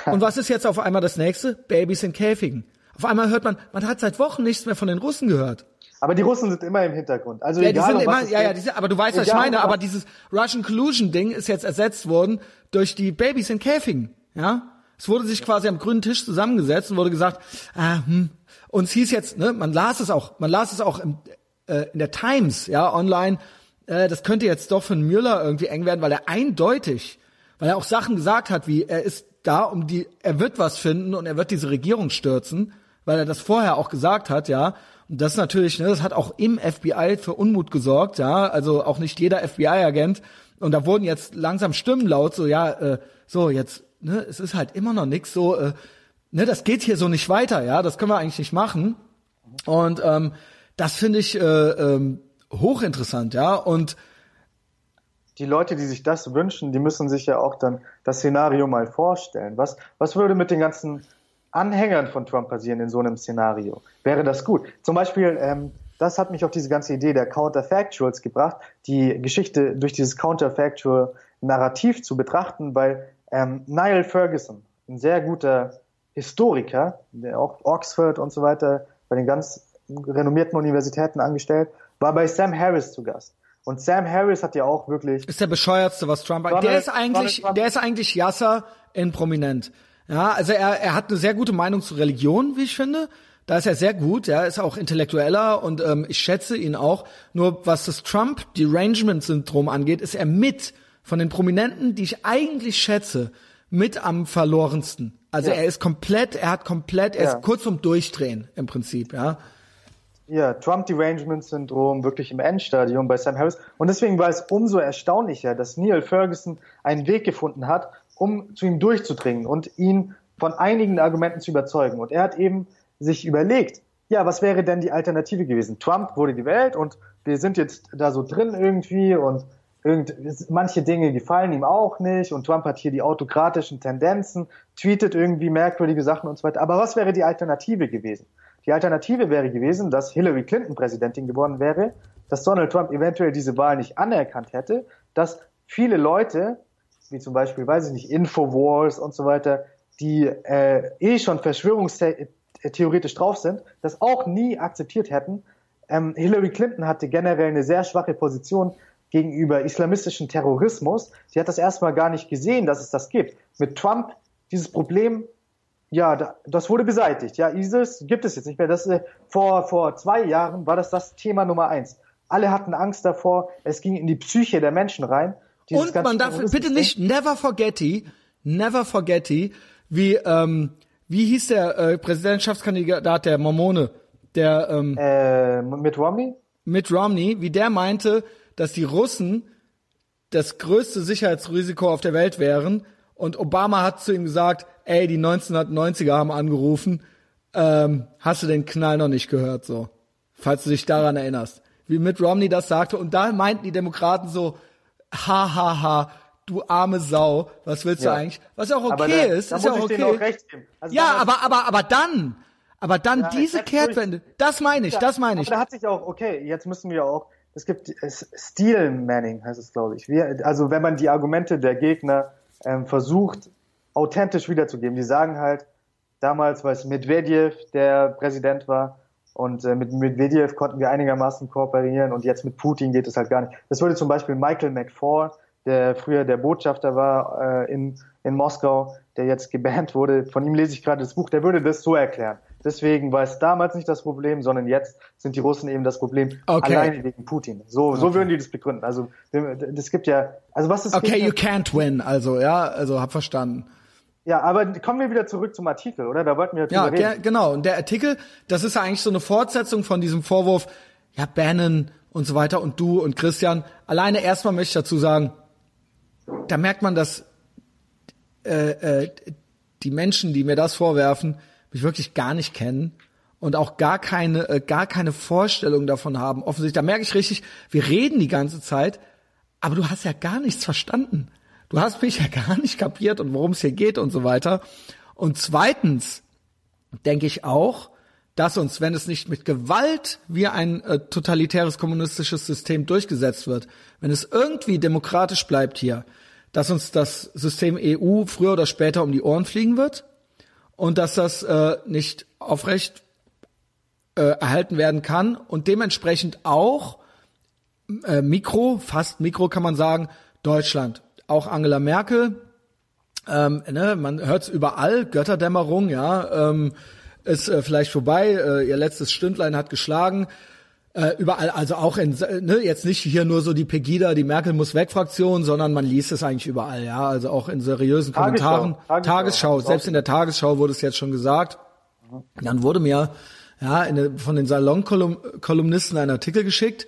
Und was ist jetzt auf einmal das nächste? Babys in Käfigen. Auf einmal hört man, man hat seit Wochen nichts mehr von den Russen gehört. Aber die Russen sind immer im Hintergrund. Also ja, egal, die sind immer, ja, ja, sind, aber du weißt, was ich meine. Aber dieses Russian Collusion Ding ist jetzt ersetzt worden durch die Babys in Käfigen. Ja, es wurde sich quasi am grünen Tisch zusammengesetzt und wurde gesagt, ah, hm. und es hieß jetzt, ne, man las es auch, man las es auch im, äh, in der Times, ja, online, äh, das könnte jetzt doch für Müller irgendwie eng werden, weil er eindeutig, weil er auch Sachen gesagt hat, wie er ist da, um die, er wird was finden und er wird diese Regierung stürzen, weil er das vorher auch gesagt hat, ja. Und das natürlich, ne, das hat auch im FBI für Unmut gesorgt, ja. Also auch nicht jeder FBI-Agent. Und da wurden jetzt langsam Stimmen laut, so ja, äh, so jetzt ne, es ist halt immer noch nix so, äh, ne, das geht hier so nicht weiter, ja, das können wir eigentlich nicht machen. Und ähm, das finde ich äh, ähm, hochinteressant, ja. Und die Leute, die sich das wünschen, die müssen sich ja auch dann das Szenario mal vorstellen. Was, was würde mit den ganzen Anhängern von Trump passieren in so einem Szenario? Wäre das gut? Zum Beispiel, ähm, das hat mich auf diese ganze Idee der Counterfactuals gebracht, die Geschichte durch dieses Counterfactual Narrativ zu betrachten, weil ähm, Niall Ferguson, ein sehr guter Historiker, der auch Oxford und so weiter bei den ganz renommierten Universitäten angestellt, war bei Sam Harris zu Gast. Und Sam Harris hat ja auch wirklich. Ist der bescheuertste, was Trump angeht. Der ist eigentlich, der ist eigentlich Yasser in prominent. Ja, also er, er hat eine sehr gute Meinung zu Religion, wie ich finde. Da ist er sehr gut, ja, ist auch intellektueller und ähm, ich schätze ihn auch. Nur was das Trump-Derangement-Syndrom angeht, ist er mit von den Prominenten, die ich eigentlich schätze, mit am verlorensten. Also ja. er ist komplett, er hat komplett, er ja. ist kurz zum Durchdrehen im Prinzip, ja. Ja, Trump-Derangement-Syndrom wirklich im Endstadium bei Sam Harris. Und deswegen war es umso erstaunlicher, dass Neil Ferguson einen Weg gefunden hat, um zu ihm durchzudringen und ihn von einigen Argumenten zu überzeugen. Und er hat eben sich überlegt, ja, was wäre denn die Alternative gewesen? Trump wurde gewählt und wir sind jetzt da so drin irgendwie und irgend, manche Dinge gefallen ihm auch nicht und Trump hat hier die autokratischen Tendenzen, tweetet irgendwie merkwürdige Sachen und so weiter. Aber was wäre die Alternative gewesen? Die Alternative wäre gewesen, dass Hillary Clinton Präsidentin geworden wäre, dass Donald Trump eventuell diese Wahl nicht anerkannt hätte, dass viele Leute, wie zum Beispiel, weiß ich nicht, Infowars und so weiter, die äh, eh schon verschwörungstheoretisch drauf sind, das auch nie akzeptiert hätten. Ähm, Hillary Clinton hatte generell eine sehr schwache Position gegenüber islamistischen Terrorismus. Sie hat das erstmal gar nicht gesehen, dass es das gibt. Mit Trump dieses Problem, ja, das wurde beseitigt. Ja, ISIS gibt es jetzt nicht mehr. Das äh, vor vor zwei Jahren war das das Thema Nummer eins. Alle hatten Angst davor. Es ging in die Psyche der Menschen rein. Und man darf bitte nicht never forgetty, never forgetty, wie ähm, wie hieß der äh, Präsidentschaftskandidat der Mormone, der ähm, äh, Mitt Romney? Mitt Romney, wie der meinte, dass die Russen das größte Sicherheitsrisiko auf der Welt wären. Und Obama hat zu ihm gesagt, ey, die 1990er haben angerufen, ähm, hast du den Knall noch nicht gehört, so. Falls du dich daran erinnerst. Wie Mitt Romney das sagte. Und da meinten die Demokraten so, ha, ha, ha, du arme Sau, was willst ja. du eigentlich? Was ja auch okay da, ist, da ist ja auch okay. Also ja, aber, aber, aber dann, aber dann ja, diese Kehrtwende, das meine ich, das meine ich. Aber da hat sich auch, okay, jetzt müssen wir auch, es gibt Steel Manning heißt es, glaube ich. Wir, also wenn man die Argumente der Gegner ähm, versucht, authentisch wiederzugeben, die sagen halt, damals, weil es Medvedev der Präsident war und äh, mit Medvedev konnten wir einigermaßen kooperieren und jetzt mit Putin geht es halt gar nicht. Das würde zum Beispiel Michael McFaul, der früher der Botschafter war äh, in, in Moskau, der jetzt gebannt wurde, von ihm lese ich gerade das Buch, der würde das so erklären. Deswegen war es damals nicht das Problem, sondern jetzt sind die Russen eben das Problem okay. alleine wegen Putin. So, so okay. würden die das begründen. Also das gibt ja, also was ist Okay, you can't win. Also ja, also hab verstanden. Ja, aber kommen wir wieder zurück zum Artikel, oder? Da wollten wir ja reden. Ja, genau. Und der Artikel, das ist ja eigentlich so eine Fortsetzung von diesem Vorwurf, ja, Bannon und so weiter und du und Christian. Alleine erstmal möchte ich dazu sagen, da merkt man, dass äh, äh, die Menschen, die mir das vorwerfen, mich wirklich gar nicht kennen und auch gar keine, äh, gar keine Vorstellung davon haben. Offensichtlich, da merke ich richtig, wir reden die ganze Zeit, aber du hast ja gar nichts verstanden. Du hast mich ja (laughs) gar nicht kapiert und worum es hier geht und so weiter. Und zweitens denke ich auch, dass uns, wenn es nicht mit Gewalt wie ein äh, totalitäres kommunistisches System durchgesetzt wird, wenn es irgendwie demokratisch bleibt hier, dass uns das System EU früher oder später um die Ohren fliegen wird und dass das äh, nicht aufrecht äh, erhalten werden kann und dementsprechend auch äh, Mikro, fast Mikro kann man sagen, Deutschland, auch Angela Merkel, ähm, ne, man hört es überall, Götterdämmerung, ja, ähm, ist äh, vielleicht vorbei, äh, ihr letztes Stündlein hat geschlagen, äh, überall, also auch in, ne, jetzt nicht hier nur so die Pegida, die Merkel muss weg Fraktion, sondern man liest es eigentlich überall, ja, also auch in seriösen Tagesschau, Kommentaren. Tagesschau, Tagesschau selbst in der Tagesschau wurde es jetzt schon gesagt. Dann wurde mir ja eine, von den Salonkolumnisten ein Artikel geschickt,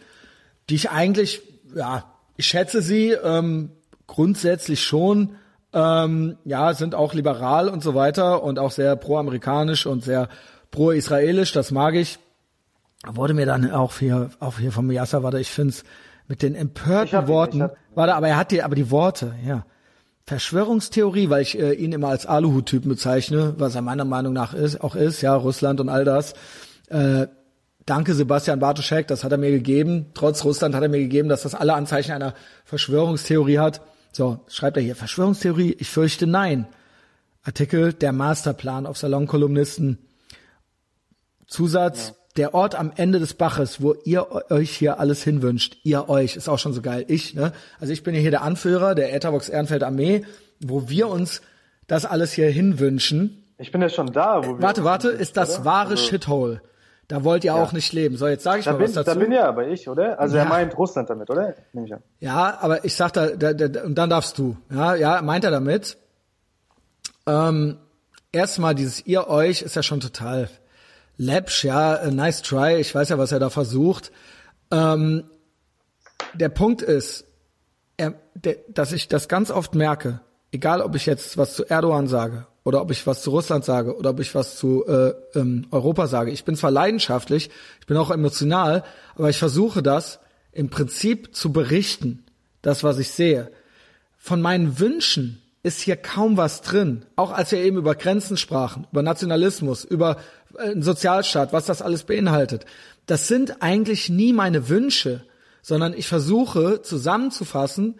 die ich eigentlich, ja, ich schätze sie ähm, grundsätzlich schon, ähm, ja, sind auch liberal und so weiter und auch sehr pro-amerikanisch und sehr pro-israelisch, das mag ich wurde mir dann auch hier, auch hier vom Yasser, warte, ich finde es mit den empörten Worten, hab, warte, aber er hat die, aber die Worte, ja. Verschwörungstheorie, weil ich äh, ihn immer als Aluhut-Typen bezeichne, was er meiner Meinung nach ist, auch ist, ja, Russland und all das. Äh, danke Sebastian Bartoschek, das hat er mir gegeben. Trotz Russland hat er mir gegeben, dass das alle Anzeichen einer Verschwörungstheorie hat. So, schreibt er hier, Verschwörungstheorie? Ich fürchte nein. Artikel, der Masterplan auf Salonkolumnisten. Zusatz, ja der Ort am Ende des Baches, wo ihr euch hier alles hinwünscht, ihr euch, ist auch schon so geil, ich, ne? Also ich bin ja hier der Anführer der Etherbox Ehrenfeld Armee, wo wir uns das alles hier hinwünschen. Ich bin ja schon da. Wo wir warte, warte, ist das oder? wahre also, Shithole. Da wollt ihr ja. auch nicht leben. So, jetzt sage ich da mal bin, was dazu. Da bin ja aber ich, oder? Also ja. er meint Russland damit, oder? Nehme ich an. Ja, aber ich sag da, da, da, und dann darfst du. Ja, ja, meint er damit. Ähm, erstmal dieses ihr euch ist ja schon total läppsch, ja, äh, nice try, ich weiß ja, was er da versucht. Ähm, der Punkt ist, er, der, dass ich das ganz oft merke, egal ob ich jetzt was zu Erdogan sage oder ob ich was zu Russland sage oder ob ich was zu äh, ähm, Europa sage. Ich bin zwar leidenschaftlich, ich bin auch emotional, aber ich versuche das im Prinzip zu berichten, das, was ich sehe. Von meinen Wünschen ist hier kaum was drin. Auch als wir eben über Grenzen sprachen, über Nationalismus, über äh, einen Sozialstaat, was das alles beinhaltet. Das sind eigentlich nie meine Wünsche, sondern ich versuche zusammenzufassen,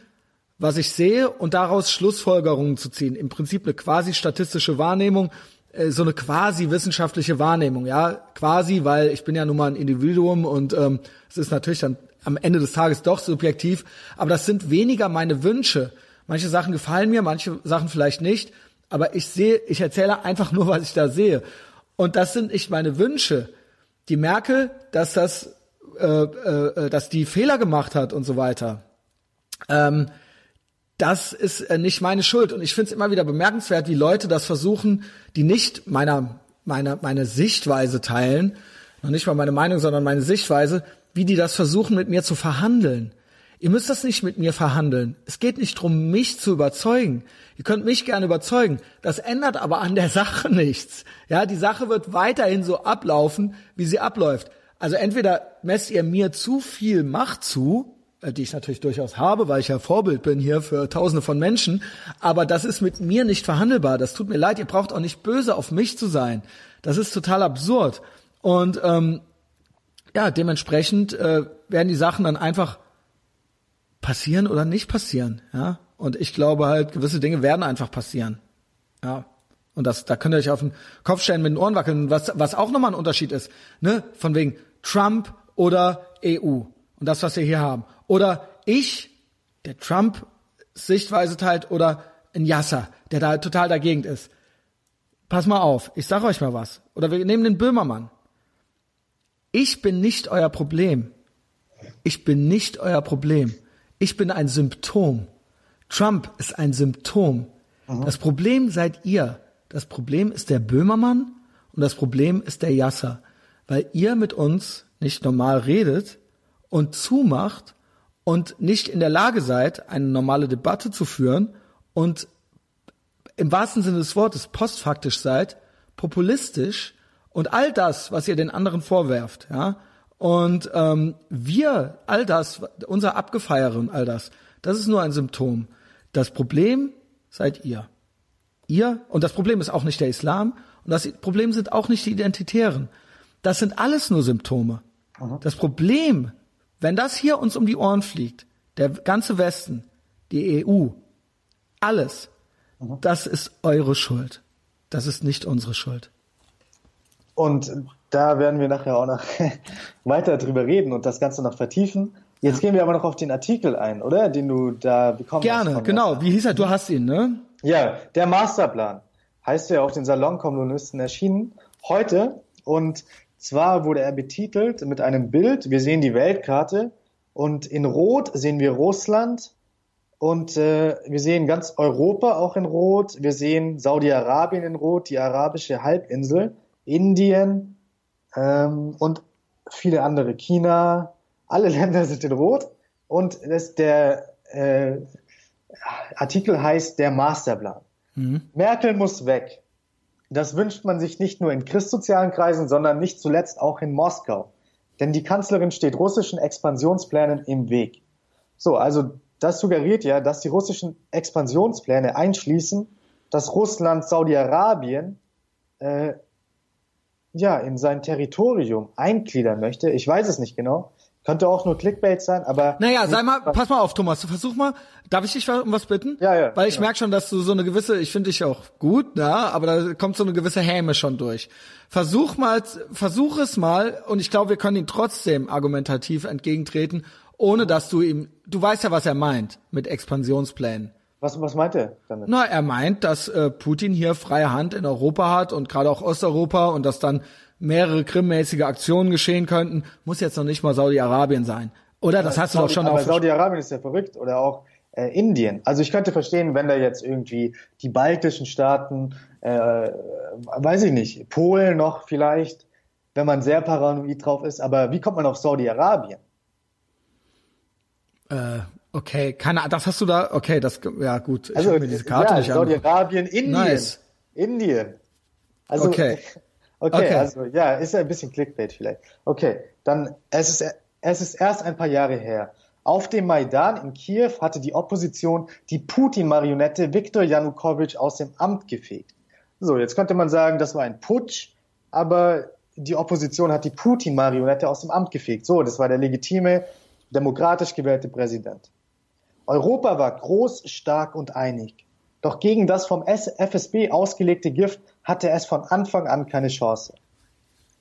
was ich sehe und daraus Schlussfolgerungen zu ziehen. Im Prinzip eine quasi statistische Wahrnehmung, äh, so eine quasi wissenschaftliche Wahrnehmung, ja, quasi, weil ich bin ja nun mal ein Individuum und ähm, es ist natürlich dann am Ende des Tages doch subjektiv, aber das sind weniger meine Wünsche. Manche Sachen gefallen mir, manche Sachen vielleicht nicht, aber ich sehe, ich erzähle einfach nur, was ich da sehe. Und das sind nicht meine Wünsche. Die Merkel, dass das, äh, äh, dass die Fehler gemacht hat und so weiter. Ähm, das ist äh, nicht meine Schuld. Und ich finde es immer wieder bemerkenswert, wie Leute das versuchen, die nicht meiner, meiner, meine Sichtweise teilen, noch nicht mal meine Meinung, sondern meine Sichtweise, wie die das versuchen, mit mir zu verhandeln. Ihr müsst das nicht mit mir verhandeln. Es geht nicht darum, mich zu überzeugen. Ihr könnt mich gerne überzeugen. Das ändert aber an der (laughs) Sache nichts. Ja, die Sache wird weiterhin so ablaufen, wie sie abläuft. Also entweder messt ihr mir zu viel Macht zu, äh, die ich natürlich durchaus habe, weil ich ja Vorbild bin hier für Tausende von Menschen. Aber das ist mit mir nicht verhandelbar. Das tut mir leid. Ihr braucht auch nicht böse auf mich zu sein. Das ist total absurd. Und ähm, ja, dementsprechend äh, werden die Sachen dann einfach passieren oder nicht passieren. Ja, und ich glaube halt, gewisse Dinge werden einfach passieren. Ja. Und das, da könnt ihr euch auf den Kopf stellen, mit den Ohren wackeln, was, was auch nochmal ein Unterschied ist, ne? Von wegen Trump oder EU. Und das, was wir hier haben. Oder ich, der Trump Sichtweise teilt, oder ein Yasser, der da total dagegen ist. Pass mal auf, ich sag euch mal was. Oder wir nehmen den Böhmermann. Ich bin nicht euer Problem. Ich bin nicht euer Problem. Ich bin ein Symptom. Trump ist ein Symptom. Aha. Das Problem seid ihr. Das Problem ist der Böhmermann und das Problem ist der Yasser. Weil ihr mit uns nicht normal redet und zumacht und nicht in der Lage seid, eine normale Debatte zu führen und im wahrsten Sinne des Wortes postfaktisch seid, populistisch und all das, was ihr den anderen vorwerft, ja, und ähm, wir, all das, unser Abgefeiere und all das, das ist nur ein Symptom. Das Problem seid ihr. Ihr, und das Problem ist auch nicht der Islam, und das Problem sind auch nicht die Identitären. Das sind alles nur Symptome. Aha. Das Problem, wenn das hier uns um die Ohren fliegt, der ganze Westen, die EU, alles, Aha. das ist eure Schuld. Das ist nicht unsere Schuld. Und da werden wir nachher auch noch (laughs) weiter drüber reden und das Ganze noch vertiefen. Jetzt gehen wir aber noch auf den Artikel ein, oder? Den du da bekommen Gerne, hast. Gerne, genau. Wie hieß er? Du hast ihn, ne? Ja, der Masterplan. Heißt ja auf den Salonkommunisten erschienen. Heute. Und zwar wurde er betitelt mit einem Bild. Wir sehen die Weltkarte. Und in Rot sehen wir Russland. Und äh, wir sehen ganz Europa auch in Rot. Wir sehen Saudi-Arabien in Rot, die arabische Halbinsel. Indien ähm, und viele andere, China, alle (laughs) Länder sind in Rot und das, der äh, Artikel heißt der Masterplan. Mhm. Merkel muss weg. Das wünscht man sich nicht nur in christsozialen Kreisen, sondern nicht zuletzt auch in Moskau. Denn die Kanzlerin steht russischen Expansionsplänen im Weg. So, also das suggeriert ja, dass die russischen Expansionspläne einschließen, dass Russland Saudi-Arabien äh, ja, in sein Territorium eingliedern möchte. Ich weiß es nicht genau. Könnte auch nur Clickbait sein, aber. Naja, sei mal, pass mal auf, Thomas. Versuch mal, darf ich dich um was bitten? Ja, ja. Weil ich ja. merke schon, dass du so eine gewisse, ich finde dich auch gut, ja, aber da kommt so eine gewisse Häme schon durch. Versuch mal, versuch es mal, und ich glaube, wir können ihn trotzdem argumentativ entgegentreten, ohne dass du ihm, du weißt ja, was er meint mit Expansionsplänen. Was, was meint er damit? Na, er meint, dass äh, Putin hier freie Hand in Europa hat und gerade auch Osteuropa und dass dann mehrere krimmäßige Aktionen geschehen könnten. Muss jetzt noch nicht mal Saudi-Arabien sein. Oder? Das hast du doch schon aber Saudi-Arabien ist ja verrückt. Oder auch äh, Indien. Also ich könnte verstehen, wenn da jetzt irgendwie die baltischen Staaten, äh, weiß ich nicht, Polen noch vielleicht, wenn man sehr paranoid drauf ist. Aber wie kommt man auf Saudi-Arabien? Äh, Okay, keine das hast du da, okay, das, ja gut, ich also, mir diese Karte ja, nicht Saudi-Arabien, Indien, nice. Indien. Also, okay. (laughs) okay. Okay, also, ja, ist ja ein bisschen Clickbait vielleicht. Okay, dann, es ist, es ist erst ein paar Jahre her, Auf dem Maidan in Kiew hatte die Opposition die Putin-Marionette Viktor Janukowitsch aus dem Amt gefegt. So, jetzt könnte man sagen, das war ein Putsch, aber die Opposition hat die Putin-Marionette aus dem Amt gefegt. So, das war der legitime, demokratisch gewählte Präsident. Europa war groß, stark und einig. Doch gegen das vom FSB ausgelegte Gift hatte es von Anfang an keine Chance.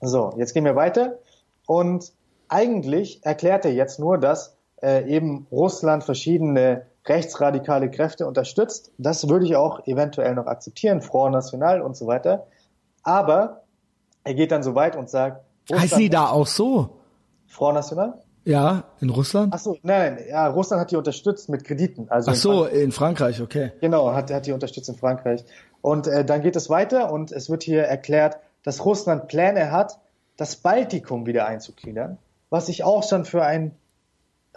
So, jetzt gehen wir weiter. Und eigentlich erklärt er jetzt nur, dass äh, eben Russland verschiedene rechtsradikale Kräfte unterstützt. Das würde ich auch eventuell noch akzeptieren, Front National und so weiter. Aber er geht dann so weit und sagt, Russland heißt die da auch so? Front National? Ja, in Russland? Ach so, nein, ja, Russland hat die unterstützt mit Krediten. Also Ach so, in Frankreich, in Frankreich okay. Genau, hat, hat die unterstützt in Frankreich. Und äh, dann geht es weiter und es wird hier erklärt, dass Russland Pläne hat, das Baltikum wieder einzugliedern, was ich auch schon für einen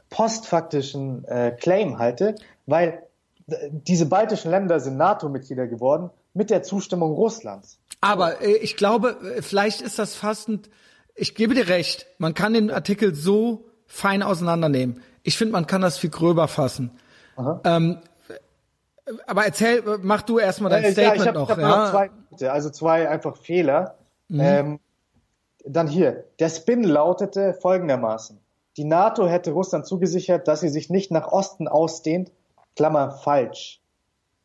postfaktischen äh, Claim halte, weil diese baltischen Länder sind NATO-Mitglieder geworden mit der Zustimmung Russlands. Aber äh, ich glaube, äh, vielleicht ist das fast ein, ich gebe dir recht, man kann den Artikel so fein auseinandernehmen. Ich finde, man kann das viel gröber fassen. Ähm, aber erzähl, mach du erstmal dein ja, Statement ich hab, noch. Ich hab ja? noch zwei, also zwei einfach Fehler. Mhm. Ähm, dann hier, der Spin lautete folgendermaßen. Die NATO hätte Russland zugesichert, dass sie sich nicht nach Osten ausdehnt. Klammer falsch.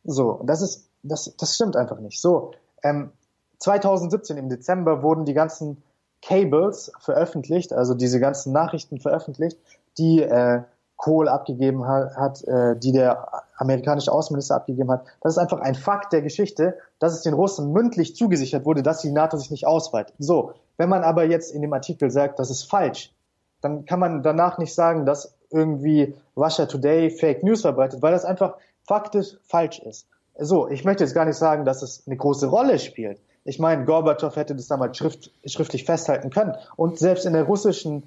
So, das ist, das, das stimmt einfach nicht. So, ähm, 2017 im Dezember wurden die ganzen Cables veröffentlicht, also diese ganzen Nachrichten veröffentlicht, die äh, Kohl abgegeben hat, äh, die der amerikanische Außenminister abgegeben hat. Das ist einfach ein Fakt der Geschichte, dass es den Russen mündlich zugesichert wurde, dass die NATO sich nicht ausweitet. So, wenn man aber jetzt in dem Artikel sagt, das ist falsch, dann kann man danach nicht sagen, dass irgendwie Russia Today Fake News verbreitet, weil das einfach faktisch falsch ist. So, ich möchte jetzt gar nicht sagen, dass es eine große Rolle spielt. Ich meine, Gorbatschow hätte das damals schrift, schriftlich festhalten können. Und selbst in der russischen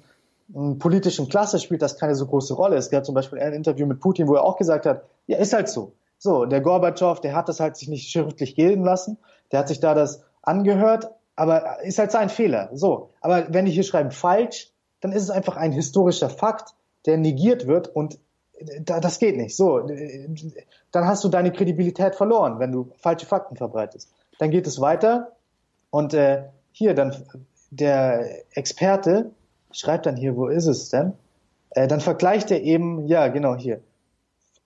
politischen Klasse spielt das keine so große Rolle. Es gab zum Beispiel ein Interview mit Putin, wo er auch gesagt hat, ja, ist halt so. So, der Gorbatschow, der hat das halt sich nicht schriftlich gelten lassen. Der hat sich da das angehört, aber ist halt sein Fehler. So. Aber wenn die hier schreiben falsch, dann ist es einfach ein historischer Fakt, der negiert wird und äh, das geht nicht. So, äh, dann hast du deine Kredibilität verloren, wenn du falsche Fakten verbreitest. Dann geht es weiter und äh, hier dann der Experte schreibt dann hier, wo ist es denn? Äh, dann vergleicht er eben, ja genau hier.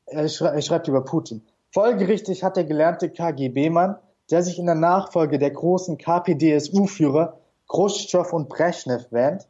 Er, schrei er schreibt über Putin. Folgerichtig hat der gelernte KGB-Mann, der sich in der Nachfolge der großen KPDSU-Führer Khrushchev und Brezhnev wähnt.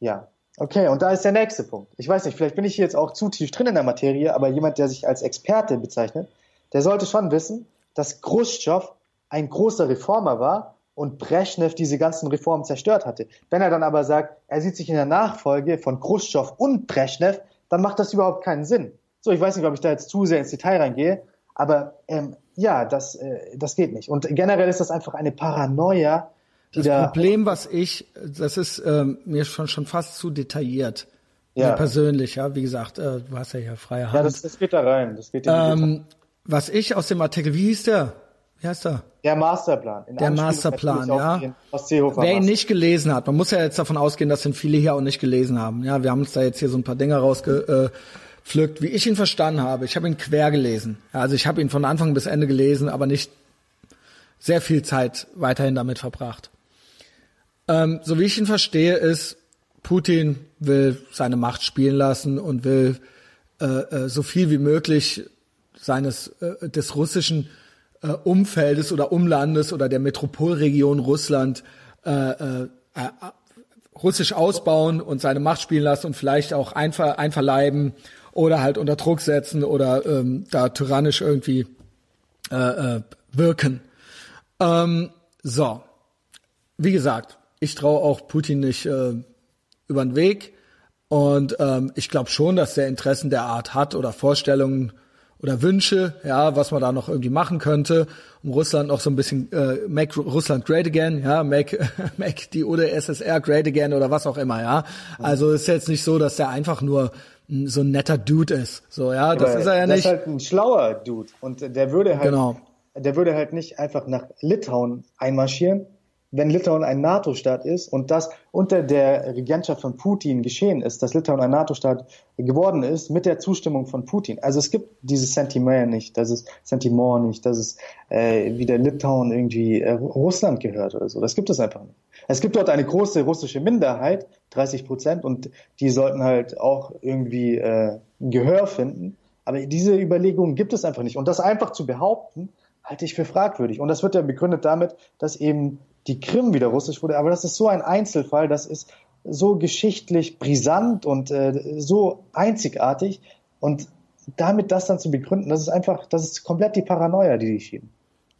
Ja, okay, und da ist der nächste Punkt. Ich weiß nicht, vielleicht bin ich hier jetzt auch zu tief drin in der Materie, aber jemand, der sich als Experte bezeichnet, der sollte schon wissen, dass Khrushchev ein großer Reformer war und Brezhnev diese ganzen Reformen zerstört hatte. Wenn er dann aber sagt, er sieht sich in der Nachfolge von Khrushchev und Brezhnev, dann macht das überhaupt keinen Sinn. So, ich weiß nicht, ob ich da jetzt zu sehr ins Detail reingehe, aber ähm, ja, das, äh, das geht nicht. Und generell ist das einfach eine Paranoia. Die das da Problem, was ich, das ist ähm, mir schon schon fast zu detailliert. Ja. Persönlich, ja, wie gesagt, äh, du hast ja hier freie Hand. Ja, das, das geht da rein. Das geht ähm, was ich aus dem Artikel, wie hieß der? Wie heißt er? Der Masterplan. In der Masterplan, ja. Wer ihn nicht gelesen hat, man muss ja jetzt davon ausgehen, dass ihn viele hier auch nicht gelesen haben. Ja, wir haben uns da jetzt hier so ein paar Dinge rausgepflückt, wie ich ihn verstanden habe. Ich habe ihn quer gelesen. Also ich habe ihn von Anfang bis Ende gelesen, aber nicht sehr viel Zeit weiterhin damit verbracht. Ähm, so wie ich ihn verstehe, ist, Putin will seine Macht spielen lassen und will äh, äh, so viel wie möglich seines äh, des russischen äh, Umfeldes oder Umlandes oder der Metropolregion Russland äh, äh, äh, russisch ausbauen und seine Macht spielen lassen und vielleicht auch einver einverleiben oder halt unter Druck setzen oder ähm, da tyrannisch irgendwie äh, äh, wirken. Ähm, so, wie gesagt, ich traue auch Putin nicht äh, über den Weg und ähm, ich glaube schon, dass der Interessen der Art hat oder Vorstellungen oder Wünsche, ja, was man da noch irgendwie machen könnte, um Russland noch so ein bisschen äh, make Russland great again, ja, make (laughs) make die UdSSR great again oder was auch immer, ja. Also ist jetzt nicht so, dass der einfach nur so ein netter Dude ist, so ja, das Aber ist er ja nicht. Das ist halt ein schlauer Dude und der würde halt, genau. der würde halt nicht einfach nach Litauen einmarschieren, wenn Litauen ein NATO-Staat ist und das unter der Regentschaft von Putin geschehen ist, dass Litauen ein NATO-Staat geworden ist mit der Zustimmung von Putin. Also es gibt dieses Sentiment nicht, dass es Sentiment nicht, dass es äh, wieder Litauen irgendwie äh, Russland gehört oder so. Das gibt es einfach nicht. Es gibt dort eine große russische Minderheit, 30 Prozent, und die sollten halt auch irgendwie äh, Gehör finden. Aber diese Überlegungen gibt es einfach nicht. Und das einfach zu behaupten, halte ich für fragwürdig. Und das wird ja begründet damit, dass eben die Krim wieder russisch wurde. Aber das ist so ein Einzelfall, das ist so geschichtlich brisant und äh, so einzigartig. Und damit das dann zu begründen, das ist einfach, das ist komplett die Paranoia, die die schieben.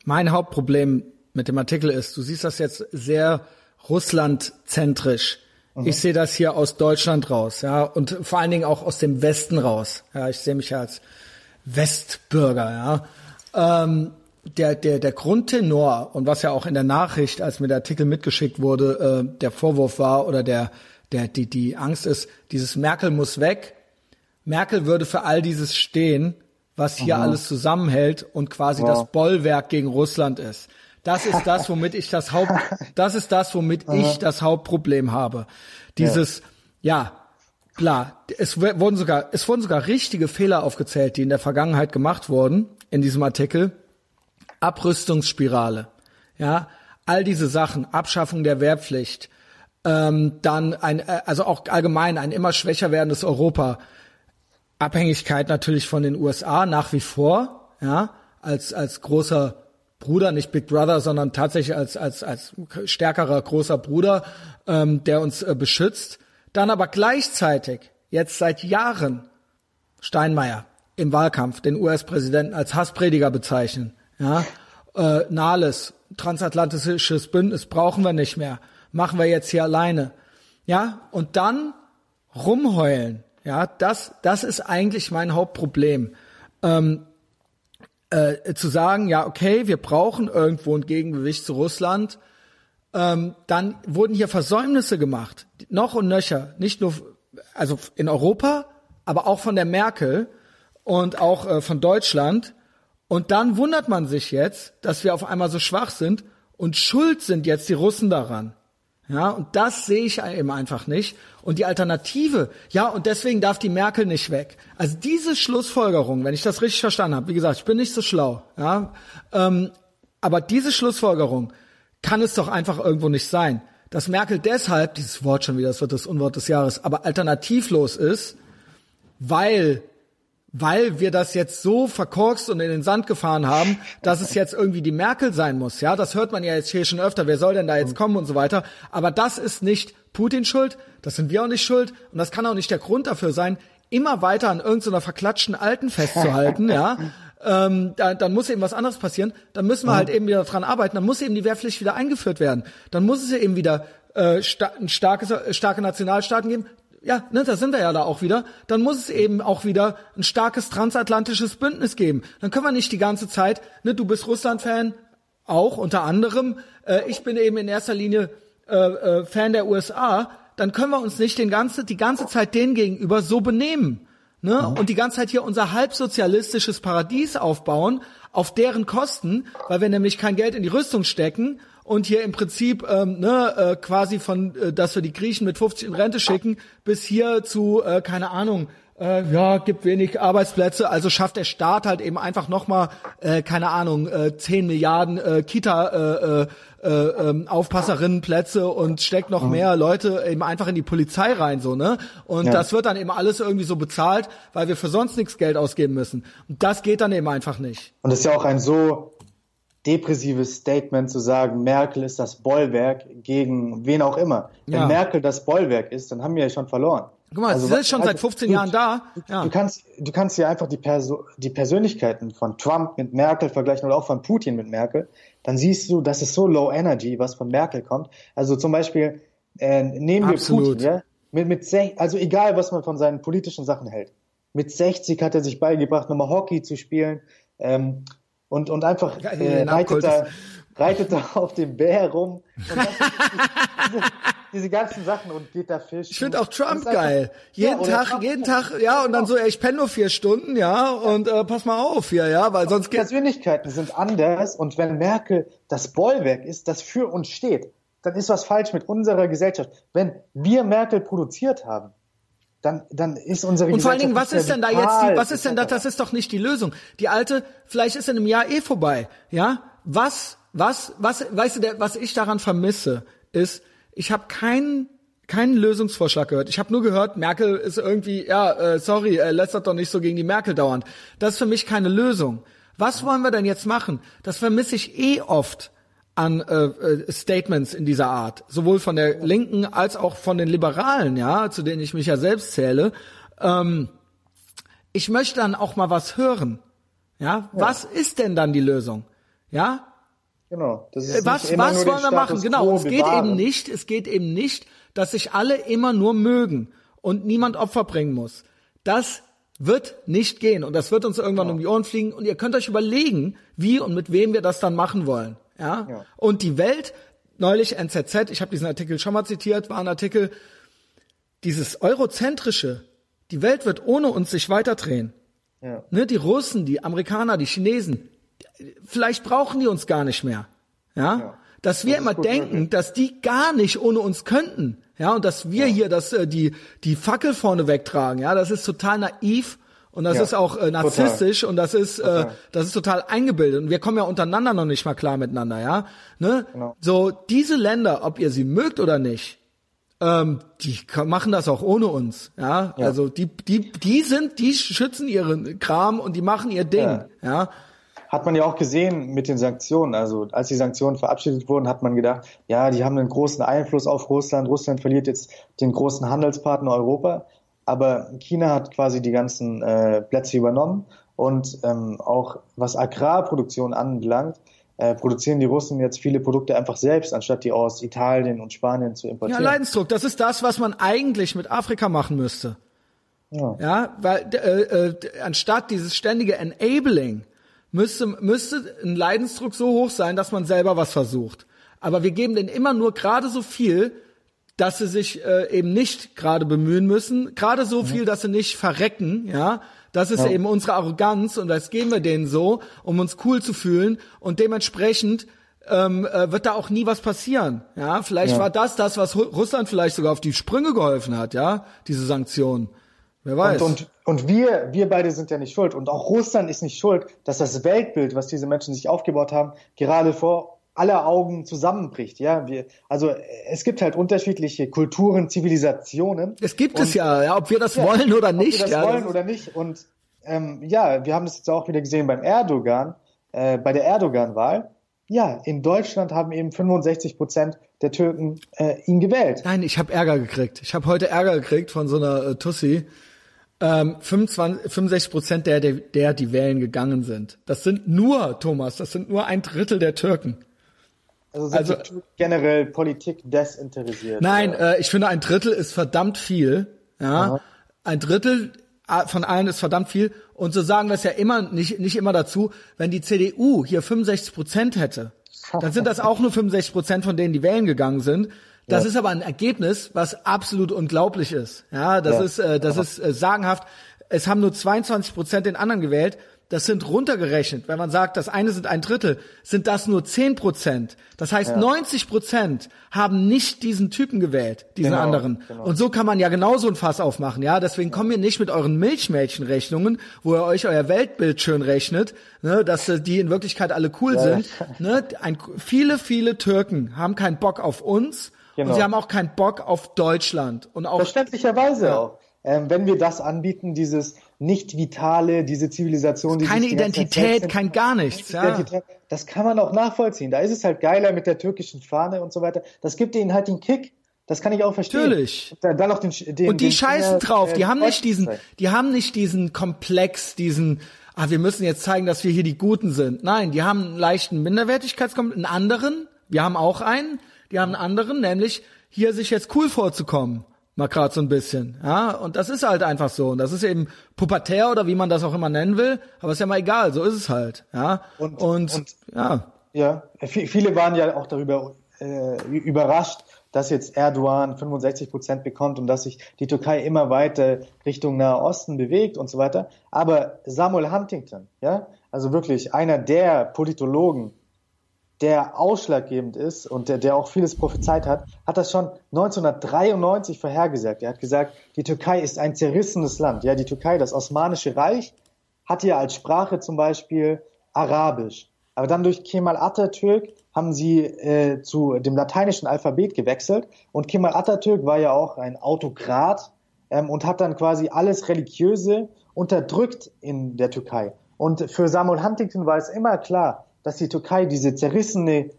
Mein Hauptproblem mit dem Artikel ist, du siehst das jetzt sehr russlandzentrisch. Mhm. Ich sehe das hier aus Deutschland raus, ja, und vor allen Dingen auch aus dem Westen raus. Ja, ich sehe mich ja als Westbürger, ja. Ähm, der, der, der Grundtenor und was ja auch in der Nachricht, als mir der Artikel mitgeschickt wurde, äh, der Vorwurf war oder der, der, die, die Angst ist, dieses Merkel muss weg. Merkel würde für all dieses stehen, was hier Aha. alles zusammenhält und quasi wow. das Bollwerk gegen Russland ist. Das ist das, (laughs) womit ich das Haupt, das ist das, womit ich das Hauptproblem habe. Dieses, ja, ja klar, es wurden sogar, es wurden sogar richtige Fehler aufgezählt, die in der Vergangenheit gemacht wurden in diesem Artikel. Abrüstungsspirale, ja, all diese Sachen, Abschaffung der Wehrpflicht, ähm, dann ein, äh, also auch allgemein ein immer schwächer werdendes Europa, Abhängigkeit natürlich von den USA nach wie vor, ja, als als großer Bruder, nicht Big Brother, sondern tatsächlich als als als stärkerer großer Bruder, ähm, der uns äh, beschützt. Dann aber gleichzeitig jetzt seit Jahren Steinmeier im Wahlkampf den US-Präsidenten als Hassprediger bezeichnen. Ja, äh, Nahles, transatlantisches Bündnis brauchen wir nicht mehr, machen wir jetzt hier alleine. Ja, und dann rumheulen. Ja, das, das ist eigentlich mein Hauptproblem. Ähm, äh, zu sagen, ja, okay, wir brauchen irgendwo ein Gegengewicht zu Russland. Ähm, dann wurden hier Versäumnisse gemacht, noch und nöcher, nicht nur, also in Europa, aber auch von der Merkel und auch äh, von Deutschland. Und dann wundert man sich jetzt, dass wir auf einmal so schwach sind und schuld sind jetzt die Russen daran. Ja, und das sehe ich eben einfach nicht. Und die Alternative, ja, und deswegen darf die Merkel nicht weg. Also diese Schlussfolgerung, wenn ich das richtig verstanden habe, wie gesagt, ich bin nicht so schlau, ja, ähm, aber diese Schlussfolgerung kann es doch einfach irgendwo nicht sein, dass Merkel deshalb, dieses Wort schon wieder, das wird das Unwort des Jahres, aber alternativlos ist, weil weil wir das jetzt so verkorkst und in den Sand gefahren haben, dass es jetzt irgendwie die Merkel sein muss. Ja, das hört man ja jetzt hier schon öfter. Wer soll denn da jetzt kommen und so weiter? Aber das ist nicht Putin schuld. Das sind wir auch nicht schuld. Und das kann auch nicht der Grund dafür sein, immer weiter an irgendeiner verklatschten Alten festzuhalten. ja. Ähm, da, dann muss eben was anderes passieren. Dann müssen wir halt eben wieder dran arbeiten. Dann muss eben die Wehrpflicht wieder eingeführt werden. Dann muss es eben wieder äh, sta starke, starke Nationalstaaten geben ja, ne, da sind wir ja da auch wieder, dann muss es eben auch wieder ein starkes transatlantisches Bündnis geben. Dann können wir nicht die ganze Zeit, ne, du bist Russland-Fan, auch unter anderem, äh, ich bin eben in erster Linie äh, äh, Fan der USA, dann können wir uns nicht den ganze, die ganze Zeit denen gegenüber so benehmen. Ne? Mhm. Und die ganze Zeit hier unser halbsozialistisches Paradies aufbauen, auf deren Kosten, weil wir nämlich kein Geld in die Rüstung stecken und hier im Prinzip ähm, ne, äh, quasi von, äh, dass wir die Griechen mit 50 in Rente schicken, bis hier zu, äh, keine Ahnung, äh, ja, gibt wenig Arbeitsplätze, also schafft der Staat halt eben einfach nochmal, äh, keine Ahnung, äh, 10 Milliarden äh, Kita äh, äh, äh, Aufpasserinnenplätze und steckt noch mhm. mehr Leute eben einfach in die Polizei rein, so, ne? Und ja. das wird dann eben alles irgendwie so bezahlt, weil wir für sonst nichts Geld ausgeben müssen. Und das geht dann eben einfach nicht. Und das ist ja auch ein so depressives Statement zu sagen, Merkel ist das Bollwerk gegen wen auch immer. Ja. Wenn Merkel das Bollwerk ist, dann haben wir ja schon verloren. Guck mal, also, sie ist schon also, seit 15 Jahren da. Ja. Du kannst, du kannst hier einfach die, Perso die Persönlichkeiten von Trump mit Merkel vergleichen oder auch von Putin mit Merkel. Dann siehst du, das ist so low energy, was von Merkel kommt. Also zum Beispiel, äh, nehmen wir Absolut. Putin, ja? Mit, mit also egal, was man von seinen politischen Sachen hält. Mit 60 hat er sich beigebracht, nochmal Hockey zu spielen. Ähm, und, und einfach äh, reitet, da, reitet da auf dem Bär rum. (laughs) Diese, diese ganzen Sachen und geht da fischen. Ich finde auch Trump geil. Jeden ja, Tag, Trump, jeden Tag, ja, und dann so, ey, ich penne nur vier Stunden, ja, und äh, pass mal auf hier, ja, weil sonst geht. Persönlichkeiten sind anders und wenn Merkel das Bollwerk ist, das für uns steht, dann ist was falsch mit unserer Gesellschaft. Wenn wir Merkel produziert haben, dann, dann ist unsere Und vor allen Dingen, was ist denn da jetzt die, was ist denn das, das ist doch nicht die Lösung. Die alte, vielleicht ist in einem Jahr eh vorbei, ja? Was, was, was, weißt du, der, was ich daran vermisse, ist, ich habe keinen keinen Lösungsvorschlag gehört. Ich habe nur gehört, Merkel ist irgendwie, ja, äh, sorry, äh, lästert doch nicht so gegen die Merkel dauernd. Das ist für mich keine Lösung. Was wollen wir denn jetzt machen? Das vermisse ich eh oft an äh, äh, Statements in dieser Art, sowohl von der Linken als auch von den Liberalen, ja, zu denen ich mich ja selbst zähle. Ähm, ich möchte dann auch mal was hören. Ja, ja. was ist denn dann die Lösung? Ja, Genau. Das ist was was wollen wir machen? Genau. Es geht eben nicht. Es geht eben nicht dass sich alle immer nur mögen und niemand Opfer bringen muss. Das wird nicht gehen und das wird uns irgendwann ja. um die Ohren fliegen und ihr könnt euch überlegen, wie und mit wem wir das dann machen wollen. Ja? ja. Und die Welt, neulich NZZ, ich habe diesen Artikel schon mal zitiert, war ein Artikel, dieses eurozentrische, die Welt wird ohne uns sich weiterdrehen. Ja. Ne, die Russen, die Amerikaner, die Chinesen, vielleicht brauchen die uns gar nicht mehr. Ja? ja. Dass wir das immer denken, möglich. dass die gar nicht ohne uns könnten. Ja, und dass wir ja. hier das, äh, die, die Fackel vorne wegtragen, ja, das ist total naiv und das ja, ist auch äh, narzisstisch total. und das ist, äh, das ist total eingebildet. Und wir kommen ja untereinander noch nicht mal klar miteinander, ja. Ne? Genau. So, diese Länder, ob ihr sie mögt oder nicht, ähm, die machen das auch ohne uns, ja? ja. Also die, die, die sind, die schützen ihren Kram und die machen ihr Ding, ja. ja? hat man ja auch gesehen mit den Sanktionen. Also als die Sanktionen verabschiedet wurden, hat man gedacht, ja, die haben einen großen Einfluss auf Russland. Russland verliert jetzt den großen Handelspartner Europa. Aber China hat quasi die ganzen äh, Plätze übernommen. Und ähm, auch was Agrarproduktion anbelangt, äh, produzieren die Russen jetzt viele Produkte einfach selbst, anstatt die aus Italien und Spanien zu importieren. Ja, Leidensdruck, das ist das, was man eigentlich mit Afrika machen müsste. Ja, ja weil äh, äh, anstatt dieses ständige Enabling, müsste, müsste ein Leidensdruck so hoch sein, dass man selber was versucht. Aber wir geben denen immer nur gerade so viel, dass sie sich äh, eben nicht gerade bemühen müssen, gerade so viel, dass sie nicht verrecken, ja. Das ist ja. eben unsere Arroganz und das geben wir denen so, um uns cool zu fühlen und dementsprechend ähm, äh, wird da auch nie was passieren. Ja, vielleicht ja. war das das, was Russland vielleicht sogar auf die Sprünge geholfen hat, ja, diese Sanktionen. Wer weiß. Und, und, und wir, wir beide sind ja nicht schuld. Und auch Russland ist nicht schuld, dass das Weltbild, was diese Menschen sich aufgebaut haben, gerade vor aller Augen zusammenbricht. Ja, wir, also es gibt halt unterschiedliche Kulturen, Zivilisationen. Es gibt und, es ja, ja, ob wir das ja, wollen oder nicht. Ob wir das ja, wollen das oder nicht. Und ähm, ja, wir haben das jetzt auch wieder gesehen beim Erdogan, äh, bei der Erdogan-Wahl. Ja, in Deutschland haben eben 65 Prozent der Türken äh, ihn gewählt. Nein, ich habe Ärger gekriegt. Ich habe heute Ärger gekriegt von so einer äh, Tussi ähm, 25, 65 Prozent der, der, der, die wählen gegangen sind. Das sind nur, Thomas, das sind nur ein Drittel der Türken. Also sind also, generell Politik desinteressiert? Nein, äh, ich finde ein Drittel ist verdammt viel. Ja, Aha. ein Drittel äh, von allen ist verdammt viel. Und so sagen wir es ja immer nicht nicht immer dazu. Wenn die CDU hier 65 Prozent hätte, dann sind das auch nur 65 Prozent von denen, die wählen gegangen sind. Das ja. ist aber ein Ergebnis, was absolut unglaublich ist. Ja, das ja. ist, äh, das ist äh, sagenhaft. Es haben nur 22 Prozent den anderen gewählt. Das sind runtergerechnet. Wenn man sagt, das eine sind ein Drittel, sind das nur 10 Prozent. Das heißt, ja. 90 Prozent haben nicht diesen Typen gewählt, diesen genau, anderen. Genau. Und so kann man ja genauso ein Fass aufmachen. Ja, deswegen kommen wir nicht mit euren Milchmädchenrechnungen, wo ihr euch euer Weltbild schön rechnet, ne, dass äh, die in Wirklichkeit alle cool ja. sind. Ne, ein, viele, viele Türken haben keinen Bock auf uns Genau. Und sie haben auch keinen Bock auf Deutschland. Und auch Verständlicherweise ja. auch. Ähm, wenn wir das anbieten, dieses nicht vitale, diese Zivilisation, die keine Identität, kein gar nichts. Ja. Das kann man auch nachvollziehen. Da ist es halt geiler mit der türkischen Fahne und so weiter. Das gibt ihnen halt den Kick. Das kann ich auch verstehen. Natürlich. Dann noch den, den, und die den scheißen China, drauf. Die äh, haben nicht diesen, die haben nicht diesen Komplex, diesen, ah, wir müssen jetzt zeigen, dass wir hier die Guten sind. Nein, die haben einen leichten Minderwertigkeitskomplex, einen anderen. Wir haben auch einen. Die haben einen anderen, nämlich hier sich jetzt cool vorzukommen. Mal gerade so ein bisschen. Ja, und das ist halt einfach so. Und das ist eben pubertär oder wie man das auch immer nennen will. Aber ist ja mal egal. So ist es halt. Ja. Und, und, und ja. Ja. Viele waren ja auch darüber äh, überrascht, dass jetzt Erdogan 65 Prozent bekommt und dass sich die Türkei immer weiter Richtung Nahe Osten bewegt und so weiter. Aber Samuel Huntington, ja, also wirklich einer der Politologen, der ausschlaggebend ist und der, der auch vieles prophezeit hat, hat das schon 1993 vorhergesagt. Er hat gesagt, die Türkei ist ein zerrissenes Land. Ja, die Türkei, das Osmanische Reich, hatte ja als Sprache zum Beispiel Arabisch. Aber dann durch Kemal Atatürk haben sie äh, zu dem lateinischen Alphabet gewechselt. Und Kemal Atatürk war ja auch ein Autokrat ähm, und hat dann quasi alles Religiöse unterdrückt in der Türkei. Und für Samuel Huntington war es immer klar, dass die Türkei diese zerrissene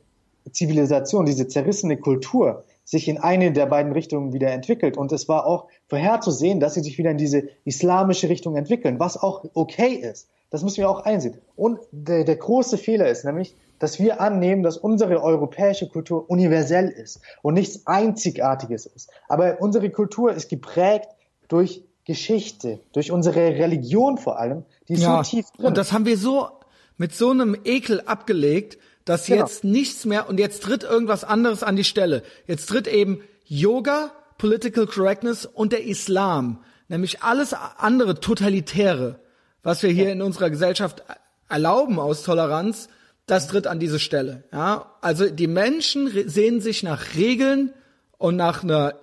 Zivilisation, diese zerrissene Kultur sich in eine der beiden Richtungen wieder entwickelt. Und es war auch vorherzusehen, dass sie sich wieder in diese islamische Richtung entwickeln, was auch okay ist. Das müssen wir auch einsehen. Und der, der große Fehler ist nämlich, dass wir annehmen, dass unsere europäische Kultur universell ist und nichts Einzigartiges ist. Aber unsere Kultur ist geprägt durch Geschichte, durch unsere Religion vor allem, die ist ja, so tief drin. Und das haben wir so mit so einem Ekel abgelegt, dass genau. jetzt nichts mehr und jetzt tritt irgendwas anderes an die Stelle. Jetzt tritt eben Yoga, Political Correctness und der Islam, nämlich alles andere totalitäre, was wir hier ja. in unserer Gesellschaft erlauben aus Toleranz, das tritt an diese Stelle. Ja, also die Menschen sehen sich nach Regeln und nach einer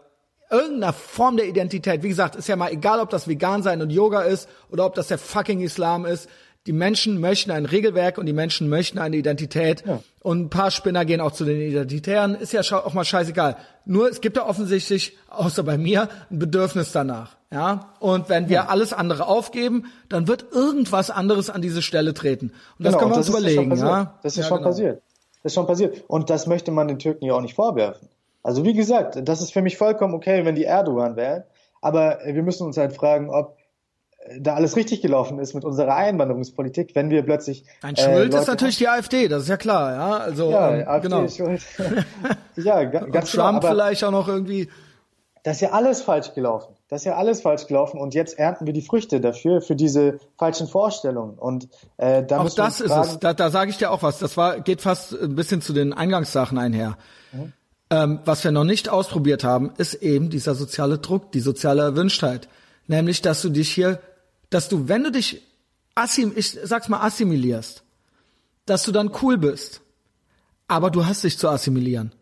irgendeiner Form der Identität. Wie gesagt, ist ja mal egal, ob das Vegan sein und Yoga ist oder ob das der fucking Islam ist die Menschen möchten ein Regelwerk und die Menschen möchten eine Identität. Ja. Und ein paar Spinner gehen auch zu den Identitären. Ist ja auch mal scheißegal. Nur es gibt da offensichtlich, außer bei mir, ein Bedürfnis danach. Ja. Und wenn wir ja. alles andere aufgeben, dann wird irgendwas anderes an diese Stelle treten. Und das genau, können wir uns überlegen. Ja, das ist ja, schon genau. passiert. Das ist schon passiert. Und das möchte man den Türken ja auch nicht vorwerfen. Also wie gesagt, das ist für mich vollkommen okay, wenn die Erdogan wählen. Aber wir müssen uns halt fragen, ob da alles richtig gelaufen ist mit unserer Einwanderungspolitik, wenn wir plötzlich. Ein Schuld äh, ist natürlich die AfD, das ist ja klar, ja. Also ja, ähm, AfD genau. ist schuld. (laughs) ja, ganz genau, Trump genau, vielleicht auch noch irgendwie. Das ist ja alles falsch gelaufen. Das ist ja alles falsch gelaufen und jetzt ernten wir die Früchte dafür, für diese falschen Vorstellungen. Und äh, da auch das ist es. Da, da sage ich dir auch was. Das war geht fast ein bisschen zu den Eingangssachen einher. Mhm. Ähm, was wir noch nicht ausprobiert haben, ist eben dieser soziale Druck, die soziale Erwünschtheit. Nämlich, dass du dich hier dass du, wenn du dich assim, ich sag's mal assimilierst, dass du dann cool bist. Aber du hast dich zu assimilieren.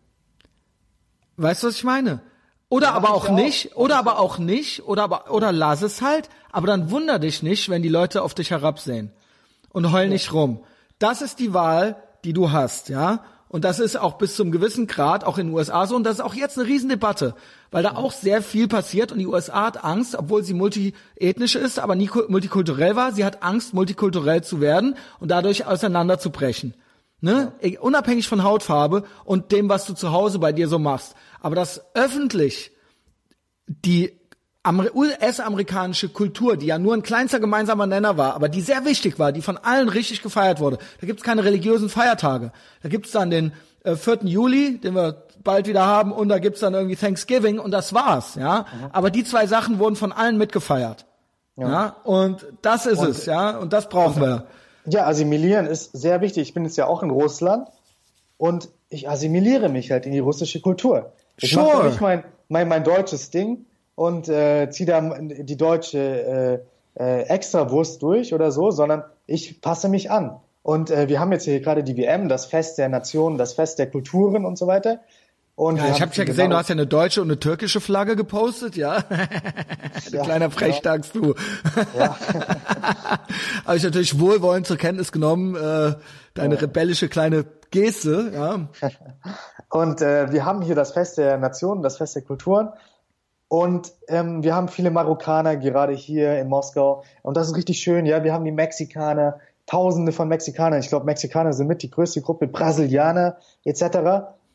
Weißt du, was ich meine? Oder ja, aber auch nicht, auch. oder aber auch nicht, oder aber, oder lass es halt, aber dann wunder dich nicht, wenn die Leute auf dich herabsehen. Und heul ja. nicht rum. Das ist die Wahl, die du hast, ja? Und das ist auch bis zum gewissen Grad auch in den USA so. Und das ist auch jetzt eine Riesendebatte, weil da auch sehr viel passiert. Und die USA hat Angst, obwohl sie multiethnisch ist, aber nie multikulturell war. Sie hat Angst, multikulturell zu werden und dadurch auseinanderzubrechen. Ne? Ja. Unabhängig von Hautfarbe und dem, was du zu Hause bei dir so machst. Aber das öffentlich die US-amerikanische Kultur, die ja nur ein kleinster gemeinsamer Nenner war, aber die sehr wichtig war, die von allen richtig gefeiert wurde. Da gibt's keine religiösen Feiertage. Da gibt's dann den äh, 4. Juli, den wir bald wieder haben, und da gibt's dann irgendwie Thanksgiving und das war's, ja. Mhm. Aber die zwei Sachen wurden von allen mitgefeiert. Ja. ja? Und das ist und, es, ja, und das brauchen wir. Ja, assimilieren ist sehr wichtig. Ich bin jetzt ja auch in Russland und ich assimiliere mich halt in die russische Kultur. Ich sure. mache nicht mein, mein, mein deutsches Ding und äh, ziehe da die deutsche äh, äh, Extrawurst durch oder so, sondern ich passe mich an. Und äh, wir haben jetzt hier gerade die WM, das Fest der Nationen, das Fest der Kulturen und so weiter. Und ja, ich habe ja gesehen, genau du hast ja eine deutsche und eine türkische Flagge gepostet, ja. (laughs) du ja, kleiner Frechdachs, du. Ja. habe ich natürlich wohlwollend zur Kenntnis genommen, äh, deine ja. rebellische kleine Geste, ja. (laughs) Und äh, wir haben hier das Fest der Nationen, das Fest der Kulturen. Und ähm, wir haben viele Marokkaner gerade hier in Moskau. Und das ist richtig schön. Ja, wir haben die Mexikaner, Tausende von Mexikanern. Ich glaube, Mexikaner sind mit die größte Gruppe, Brasilianer etc.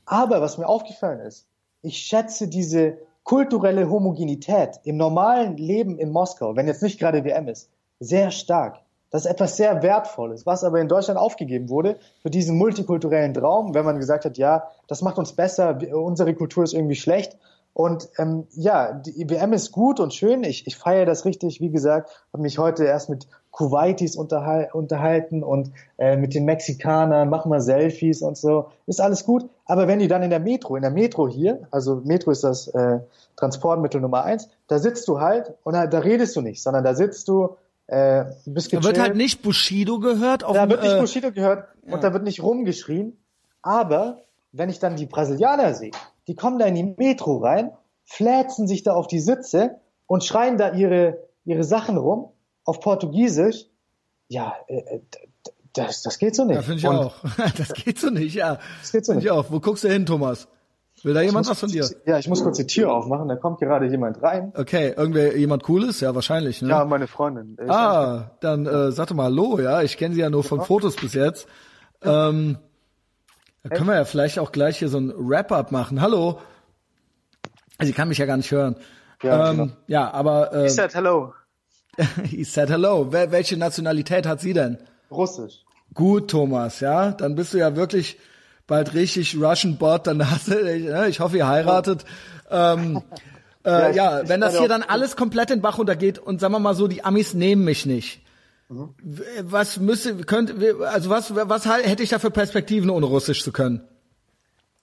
Aber was mir aufgefallen ist, ich schätze diese kulturelle Homogenität im normalen Leben in Moskau, wenn jetzt nicht gerade WM ist, sehr stark. Das ist etwas sehr Wertvolles, was aber in Deutschland aufgegeben wurde für diesen multikulturellen Traum, wenn man gesagt hat, ja, das macht uns besser, unsere Kultur ist irgendwie schlecht und ähm, ja, die WM ist gut und schön. Ich, ich feiere das richtig. Wie gesagt, habe mich heute erst mit Kuwaitis unterhal unterhalten und äh, mit den Mexikanern, machen wir Selfies und so. Ist alles gut. Aber wenn die dann in der Metro, in der Metro hier, also Metro ist das äh, Transportmittel Nummer eins, da sitzt du halt und da, da redest du nicht, sondern da sitzt du, äh, bist. Da wird halt nicht Bushido gehört. Auf da dem, wird nicht äh, Bushido gehört und ja. da wird nicht rumgeschrien. Aber wenn ich dann die Brasilianer sehe, die kommen da in die Metro rein, flätzen sich da auf die Sitze und schreien da ihre, ihre Sachen rum auf Portugiesisch. Ja, äh, äh das, das geht so nicht. Ja, finde ich und, auch. (laughs) Das geht so nicht, ja. Das geht so nicht. Ich auch. Wo guckst du hin, Thomas? Will da jemand was von dir? Ja, ich muss kurz die Tür aufmachen, da kommt gerade jemand rein. Okay, irgendwer jemand cooles? Ja, wahrscheinlich, ne? Ja, meine Freundin. Ich ah, dann äh, sag doch mal Hallo, ja. Ich kenne sie ja nur von Fotos bis jetzt. Ähm, da können wir ja vielleicht auch gleich hier so ein Wrap-up machen. Hallo. Sie kann mich ja gar nicht hören. Ja, ähm, genau. ja aber. Äh, He said hello. (laughs) He said hello. Wel welche Nationalität hat sie denn? Russisch. Gut, Thomas, ja. Dann bist du ja wirklich bald richtig Russian Bot, dann hast du, ne, ich hoffe, ihr heiratet. Ähm, äh, ja, ja wenn das hier dann alles komplett in Bach untergeht und sagen wir mal so, die Amis nehmen mich nicht. Mhm. Was müsste, könnte, also was, was hätte ich da für Perspektiven, ohne Russisch zu können?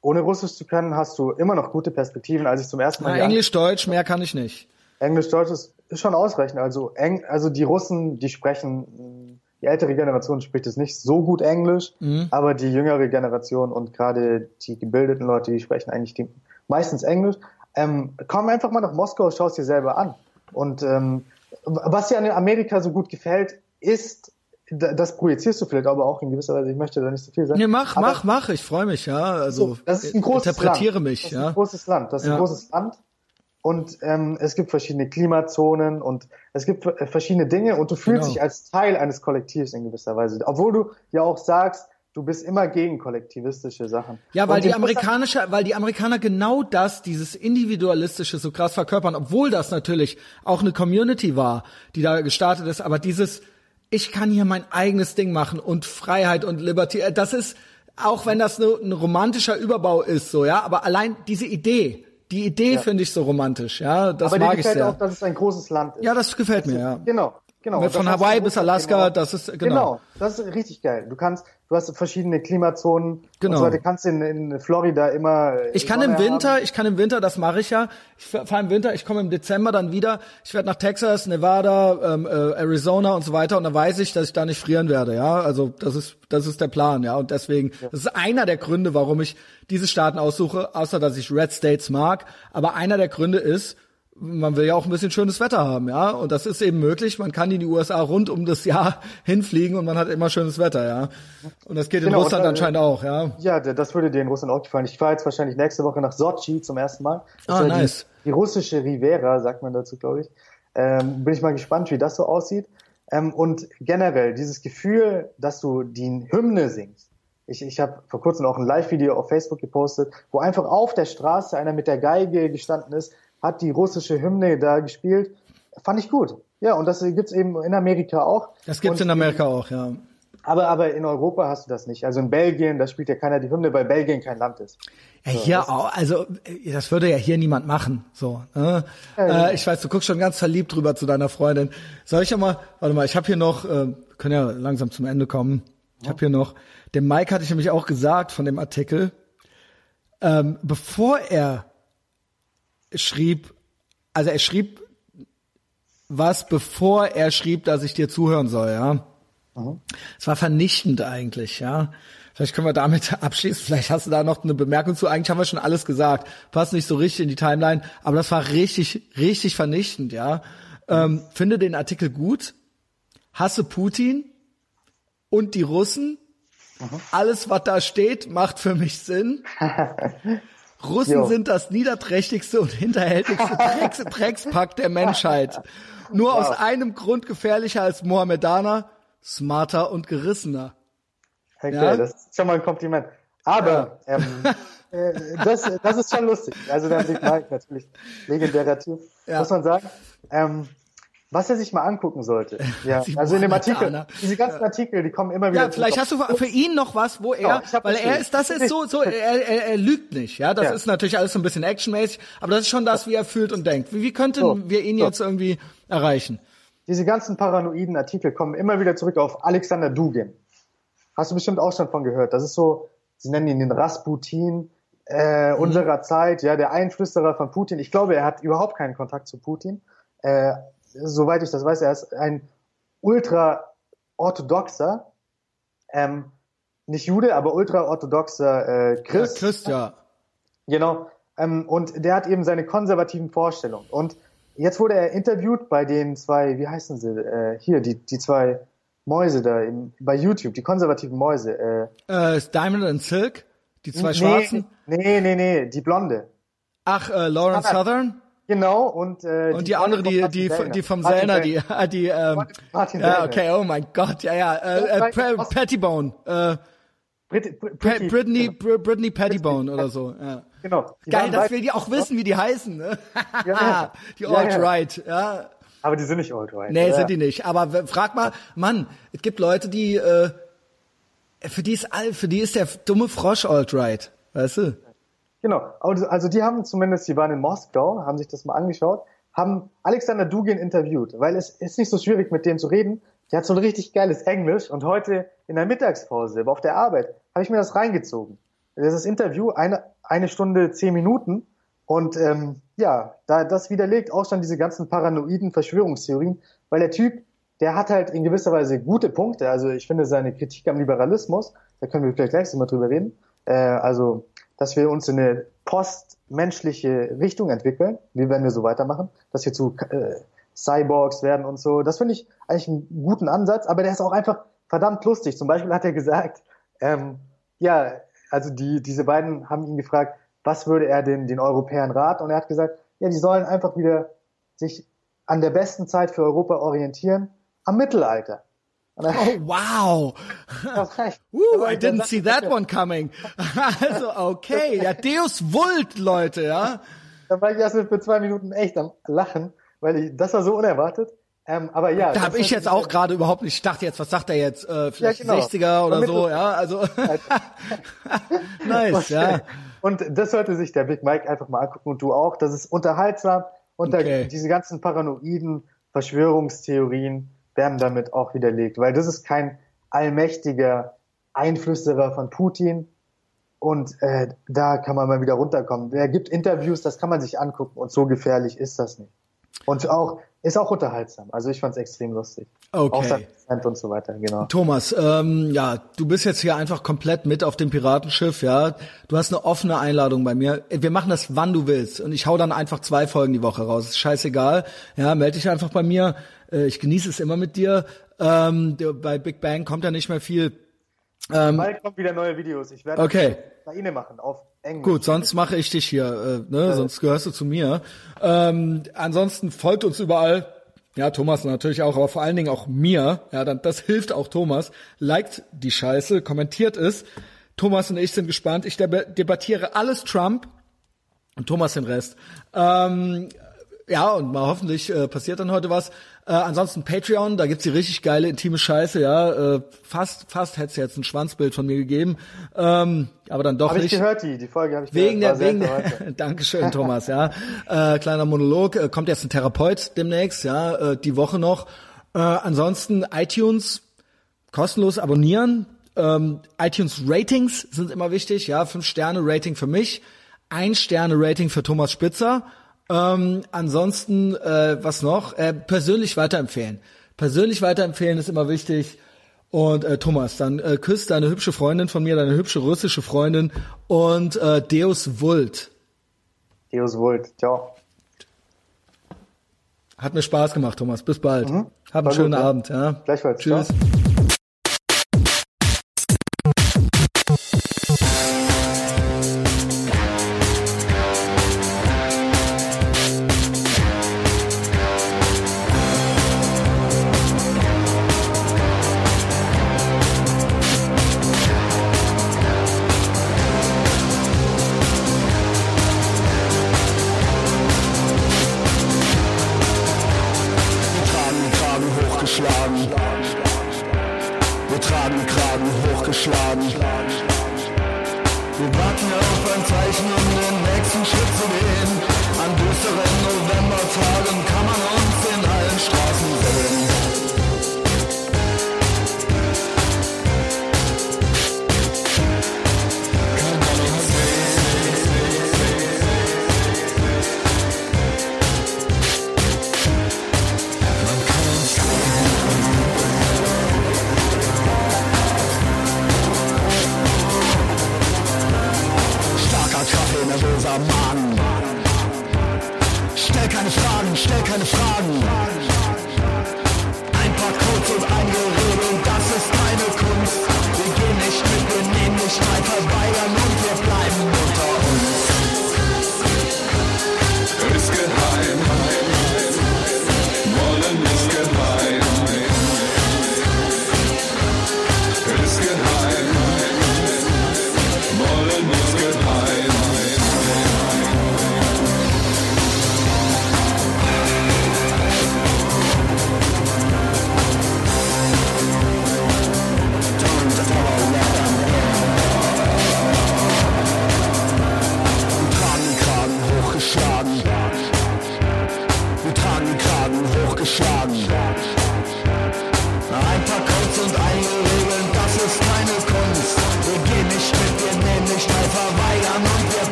Ohne Russisch zu können, hast du immer noch gute Perspektiven, als ich zum ersten Mal. Na, Englisch, Deutsch, mehr kann ich nicht. Englisch, Deutsch ist, ist schon ausreichend. Also, Eng, also die Russen, die sprechen die ältere Generation spricht es nicht so gut Englisch, mhm. aber die jüngere Generation und gerade die gebildeten Leute, die sprechen eigentlich die, meistens Englisch. Ähm, komm einfach mal nach Moskau, schau es dir selber an. Und ähm, was dir an Amerika so gut gefällt, ist, das projizierst du vielleicht aber auch in gewisser Weise. Ich möchte da nicht so viel sagen. Nee, mach, aber mach, mach. Ich freue mich, ja. Also das ist ein großes interpretiere Land. mich, das ist ja. ein großes Land. Das ist ja. ein großes Land und ähm, es gibt verschiedene Klimazonen und es gibt äh, verschiedene Dinge und du fühlst genau. dich als Teil eines Kollektivs in gewisser Weise, obwohl du ja auch sagst, du bist immer gegen kollektivistische Sachen. Ja, weil die amerikanische, weil die Amerikaner genau das, dieses individualistische so krass verkörpern, obwohl das natürlich auch eine Community war, die da gestartet ist, aber dieses ich kann hier mein eigenes Ding machen und Freiheit und Liberty, äh, das ist auch wenn das ein romantischer Überbau ist, so ja, aber allein diese Idee, die Idee ja. finde ich so romantisch, ja. Das Aber mag ich sehr. auch, dass es ein großes Land ist. Ja, das gefällt mir, ja. Genau, genau. Von Hawaii bis Alaska, genau. das ist genau. Genau, das ist richtig geil. Du kannst, du hast verschiedene Klimazonen. Genau. Und so, du kannst in, in Florida immer. Ich kann Sonne im Winter, haben. ich kann im Winter, das mache ich ja. Ich fahre im Winter, ich komme im Dezember dann wieder. Ich werde nach Texas, Nevada, ähm, äh, Arizona und so weiter und dann weiß ich, dass ich da nicht frieren werde. Ja, also das ist das ist der Plan, ja. Und deswegen, ja. das ist einer der Gründe, warum ich diese Staaten aussuche, außer dass ich Red States mag. Aber einer der Gründe ist, man will ja auch ein bisschen schönes Wetter haben, ja. Und das ist eben möglich. Man kann in die USA rund um das Jahr (laughs) hinfliegen und man hat immer schönes Wetter, ja. Und das geht in genau, Russland und, äh, anscheinend auch, ja. Ja, das würde dir in Russland auch gefallen. Ich fahre jetzt wahrscheinlich nächste Woche nach Sochi zum ersten Mal. Das ah, nice. Die, die, russische Rivera, sagt man dazu, glaube ich. Ähm, bin ich mal gespannt, wie das so aussieht. Ähm, und generell dieses Gefühl, dass du die Hymne singst. Ich, ich habe vor kurzem auch ein Live-Video auf Facebook gepostet, wo einfach auf der Straße einer mit der Geige gestanden ist hat die russische Hymne da gespielt. Fand ich gut. Ja, und das gibt's eben in Amerika auch. Das gibt's und in Amerika auch, ja. Aber, aber in Europa hast du das nicht. Also in Belgien, da spielt ja keiner die Hymne, weil Belgien kein Land ist. Ja, hier auch, also das würde ja hier niemand machen. So, ne? ja, äh, ich weiß, du guckst schon ganz verliebt drüber zu deiner Freundin. Soll ich ja mal, warte mal, ich habe hier noch, äh, können ja langsam zum Ende kommen. Ich habe hier noch, dem Mike hatte ich nämlich auch gesagt von dem Artikel, ähm, bevor er schrieb, also er schrieb was, bevor er schrieb, dass ich dir zuhören soll, ja. Mhm. Es war vernichtend eigentlich, ja. Vielleicht können wir damit (laughs) abschließen. Vielleicht hast du da noch eine Bemerkung zu. Eigentlich haben wir schon alles gesagt. Passt nicht so richtig in die Timeline. Aber das war richtig, richtig vernichtend, ja. Ähm, finde den Artikel gut. Hasse Putin und die Russen. Mhm. Alles, was da steht, macht für mich Sinn. (laughs) Russen jo. sind das niederträchtigste und hinterhältigste (laughs) Drecks Dreckspack der Menschheit. Nur wow. aus einem Grund gefährlicher als Mohammedaner, smarter und gerissener. Okay, ja? das ist schon mal ein Kompliment. Aber ja. ähm, (laughs) äh, das, das ist schon lustig. Also dann sieht Mike natürlich legendärer Typ, ja. muss man sagen. Ähm, was er sich mal angucken sollte. (laughs) Ja, also in dem Artikel, diese ganzen. Artikel, die kommen immer wieder. Ja, vielleicht hast du für ihn noch was, wo er, ja, weil er ist, das ist so, so, (laughs) er, er, er lügt nicht, ja, das ja. ist natürlich alles so ein bisschen actionmäßig, aber das ist schon das, wie er fühlt und denkt. Wie, wie könnten so, wir ihn so. jetzt irgendwie erreichen? Diese ganzen paranoiden Artikel kommen immer wieder zurück auf Alexander Dugin. Hast du bestimmt auch schon von gehört. Das ist so, sie nennen ihn den Rasputin äh, mhm. unserer Zeit, ja, der Einflüsterer von Putin. Ich glaube, er hat überhaupt keinen Kontakt zu Putin. Äh, soweit ich das weiß, er ist ein ultra orthodoxer. Ähm, nicht Jude, aber ultraorthodoxer äh, Christ. Ja, Christ, ja. Genau. Ähm, und der hat eben seine konservativen Vorstellungen. Und jetzt wurde er interviewt bei den zwei, wie heißen sie, äh, hier, die, die zwei Mäuse da im, bei YouTube, die konservativen Mäuse. Äh, äh Diamond and Silk? Die zwei nee, schwarzen? Nee, nee, nee, die blonde. Ach, äh, Lauren Southern? Genau, und, äh, und die, die andere, die, die, die vom Sellner, die, (laughs) die, ähm, Martin ja, okay, oh mein Gott, ja, ja, äh, äh, Pettibone, äh, Brit Brit Britney, Britney, Britney Pettibone oder so, ja. Genau. Geil, dass wir die auch wissen, wie die heißen, ne? (laughs) ja, (laughs) die Alt-Right, ja, ja. Aber die sind nicht Alt-Right. Nee, sind die nicht. Aber frag mal, Mann, es gibt Leute, die, äh, für die ist, für die ist der dumme Frosch Alt-Right, weißt du? Genau. Also die haben zumindest, die waren in Moskau, haben sich das mal angeschaut, haben Alexander Dugin interviewt, weil es ist nicht so schwierig, mit dem zu reden. Der hat so ein richtig geiles Englisch und heute in der Mittagspause auf der Arbeit habe ich mir das reingezogen. Das ist Interview, eine, eine Stunde, zehn Minuten und ähm, ja, da, das widerlegt auch schon diese ganzen paranoiden Verschwörungstheorien, weil der Typ, der hat halt in gewisser Weise gute Punkte. Also ich finde seine Kritik am Liberalismus, da können wir vielleicht gleich mal drüber reden. Äh, also dass wir uns in eine postmenschliche Richtung entwickeln, wie wenn wir so weitermachen, dass wir zu äh, Cyborgs werden und so. Das finde ich eigentlich einen guten Ansatz, aber der ist auch einfach verdammt lustig. Zum Beispiel hat er gesagt, ähm, ja, also die, diese beiden haben ihn gefragt, was würde er den, den Europäern raten? Und er hat gesagt, ja, die sollen einfach wieder sich an der besten Zeit für Europa orientieren, am Mittelalter. (laughs) Oh wow! (laughs) Woo, I didn't see that one coming. (laughs) also okay, ja Deus Vult, Leute, ja. Da war ich erst für zwei Minuten echt am Lachen, weil ich das war so unerwartet. Ähm, aber ja. Da habe ich jetzt auch gerade überhaupt nicht. Ich dachte jetzt, was sagt er jetzt? Äh, vielleicht ja, genau. 60er oder so, ja. Also nice, ja. Und das sollte sich der Big Mike einfach mal angucken und du auch. Das ist unterhaltsam und okay. diese ganzen paranoiden Verschwörungstheorien werden damit auch widerlegt, weil das ist kein allmächtiger Einflüsterer von Putin und äh, da kann man mal wieder runterkommen. Er gibt Interviews, das kann man sich angucken und so gefährlich ist das nicht. Und auch ist auch unterhaltsam. Also ich fand es extrem lustig. Okay. Und so weiter, genau. Thomas, ähm, ja, du bist jetzt hier einfach komplett mit auf dem Piratenschiff, ja. Du hast eine offene Einladung bei mir. Wir machen das, wann du willst. Und ich hau dann einfach zwei Folgen die Woche raus. Ist scheißegal. Ja, melde dich einfach bei mir. Äh, ich genieße es immer mit dir. Ähm, bei Big Bang kommt ja nicht mehr viel. Ähm, Bald kommt wieder neue Videos. Ich werde okay. bei Ihnen machen auf Englisch. Gut, sonst mache ich dich hier, äh, ne? Ja. sonst gehörst du zu mir. Ähm, ansonsten folgt uns überall. Ja, Thomas natürlich auch, aber vor allen Dingen auch mir. Ja, dann das hilft auch Thomas. Liked die Scheiße, kommentiert es. Thomas und ich sind gespannt. Ich debattiere alles Trump und Thomas den Rest. Ähm, ja, und mal hoffentlich äh, passiert dann heute was. Äh, ansonsten Patreon, da gibt's die richtig geile intime Scheiße, ja. Äh, fast, fast hätte es jetzt ein Schwanzbild von mir gegeben, ähm, aber dann doch hab nicht. Habe ich gehört, die, die Folge habe ich wegen gehört. Der, wegen der, (laughs) Dankeschön, Thomas, ja. Äh, kleiner Monolog, äh, kommt jetzt ein Therapeut demnächst, ja, äh, die Woche noch. Äh, ansonsten iTunes kostenlos abonnieren. Ähm, iTunes Ratings sind immer wichtig, ja. Fünf Sterne Rating für mich, ein Sterne Rating für Thomas Spitzer. Ähm, ansonsten, äh, was noch? Äh, persönlich weiterempfehlen. Persönlich weiterempfehlen ist immer wichtig. Und äh, Thomas, dann äh, küsst deine hübsche Freundin von mir, deine hübsche russische Freundin und äh, Deus Vult. Deus Vult, ciao. Hat mir Spaß gemacht, Thomas. Bis bald. Mhm. Hab einen schönen gut, Abend. Ja. Gleichfalls. Tschüss. Ciao.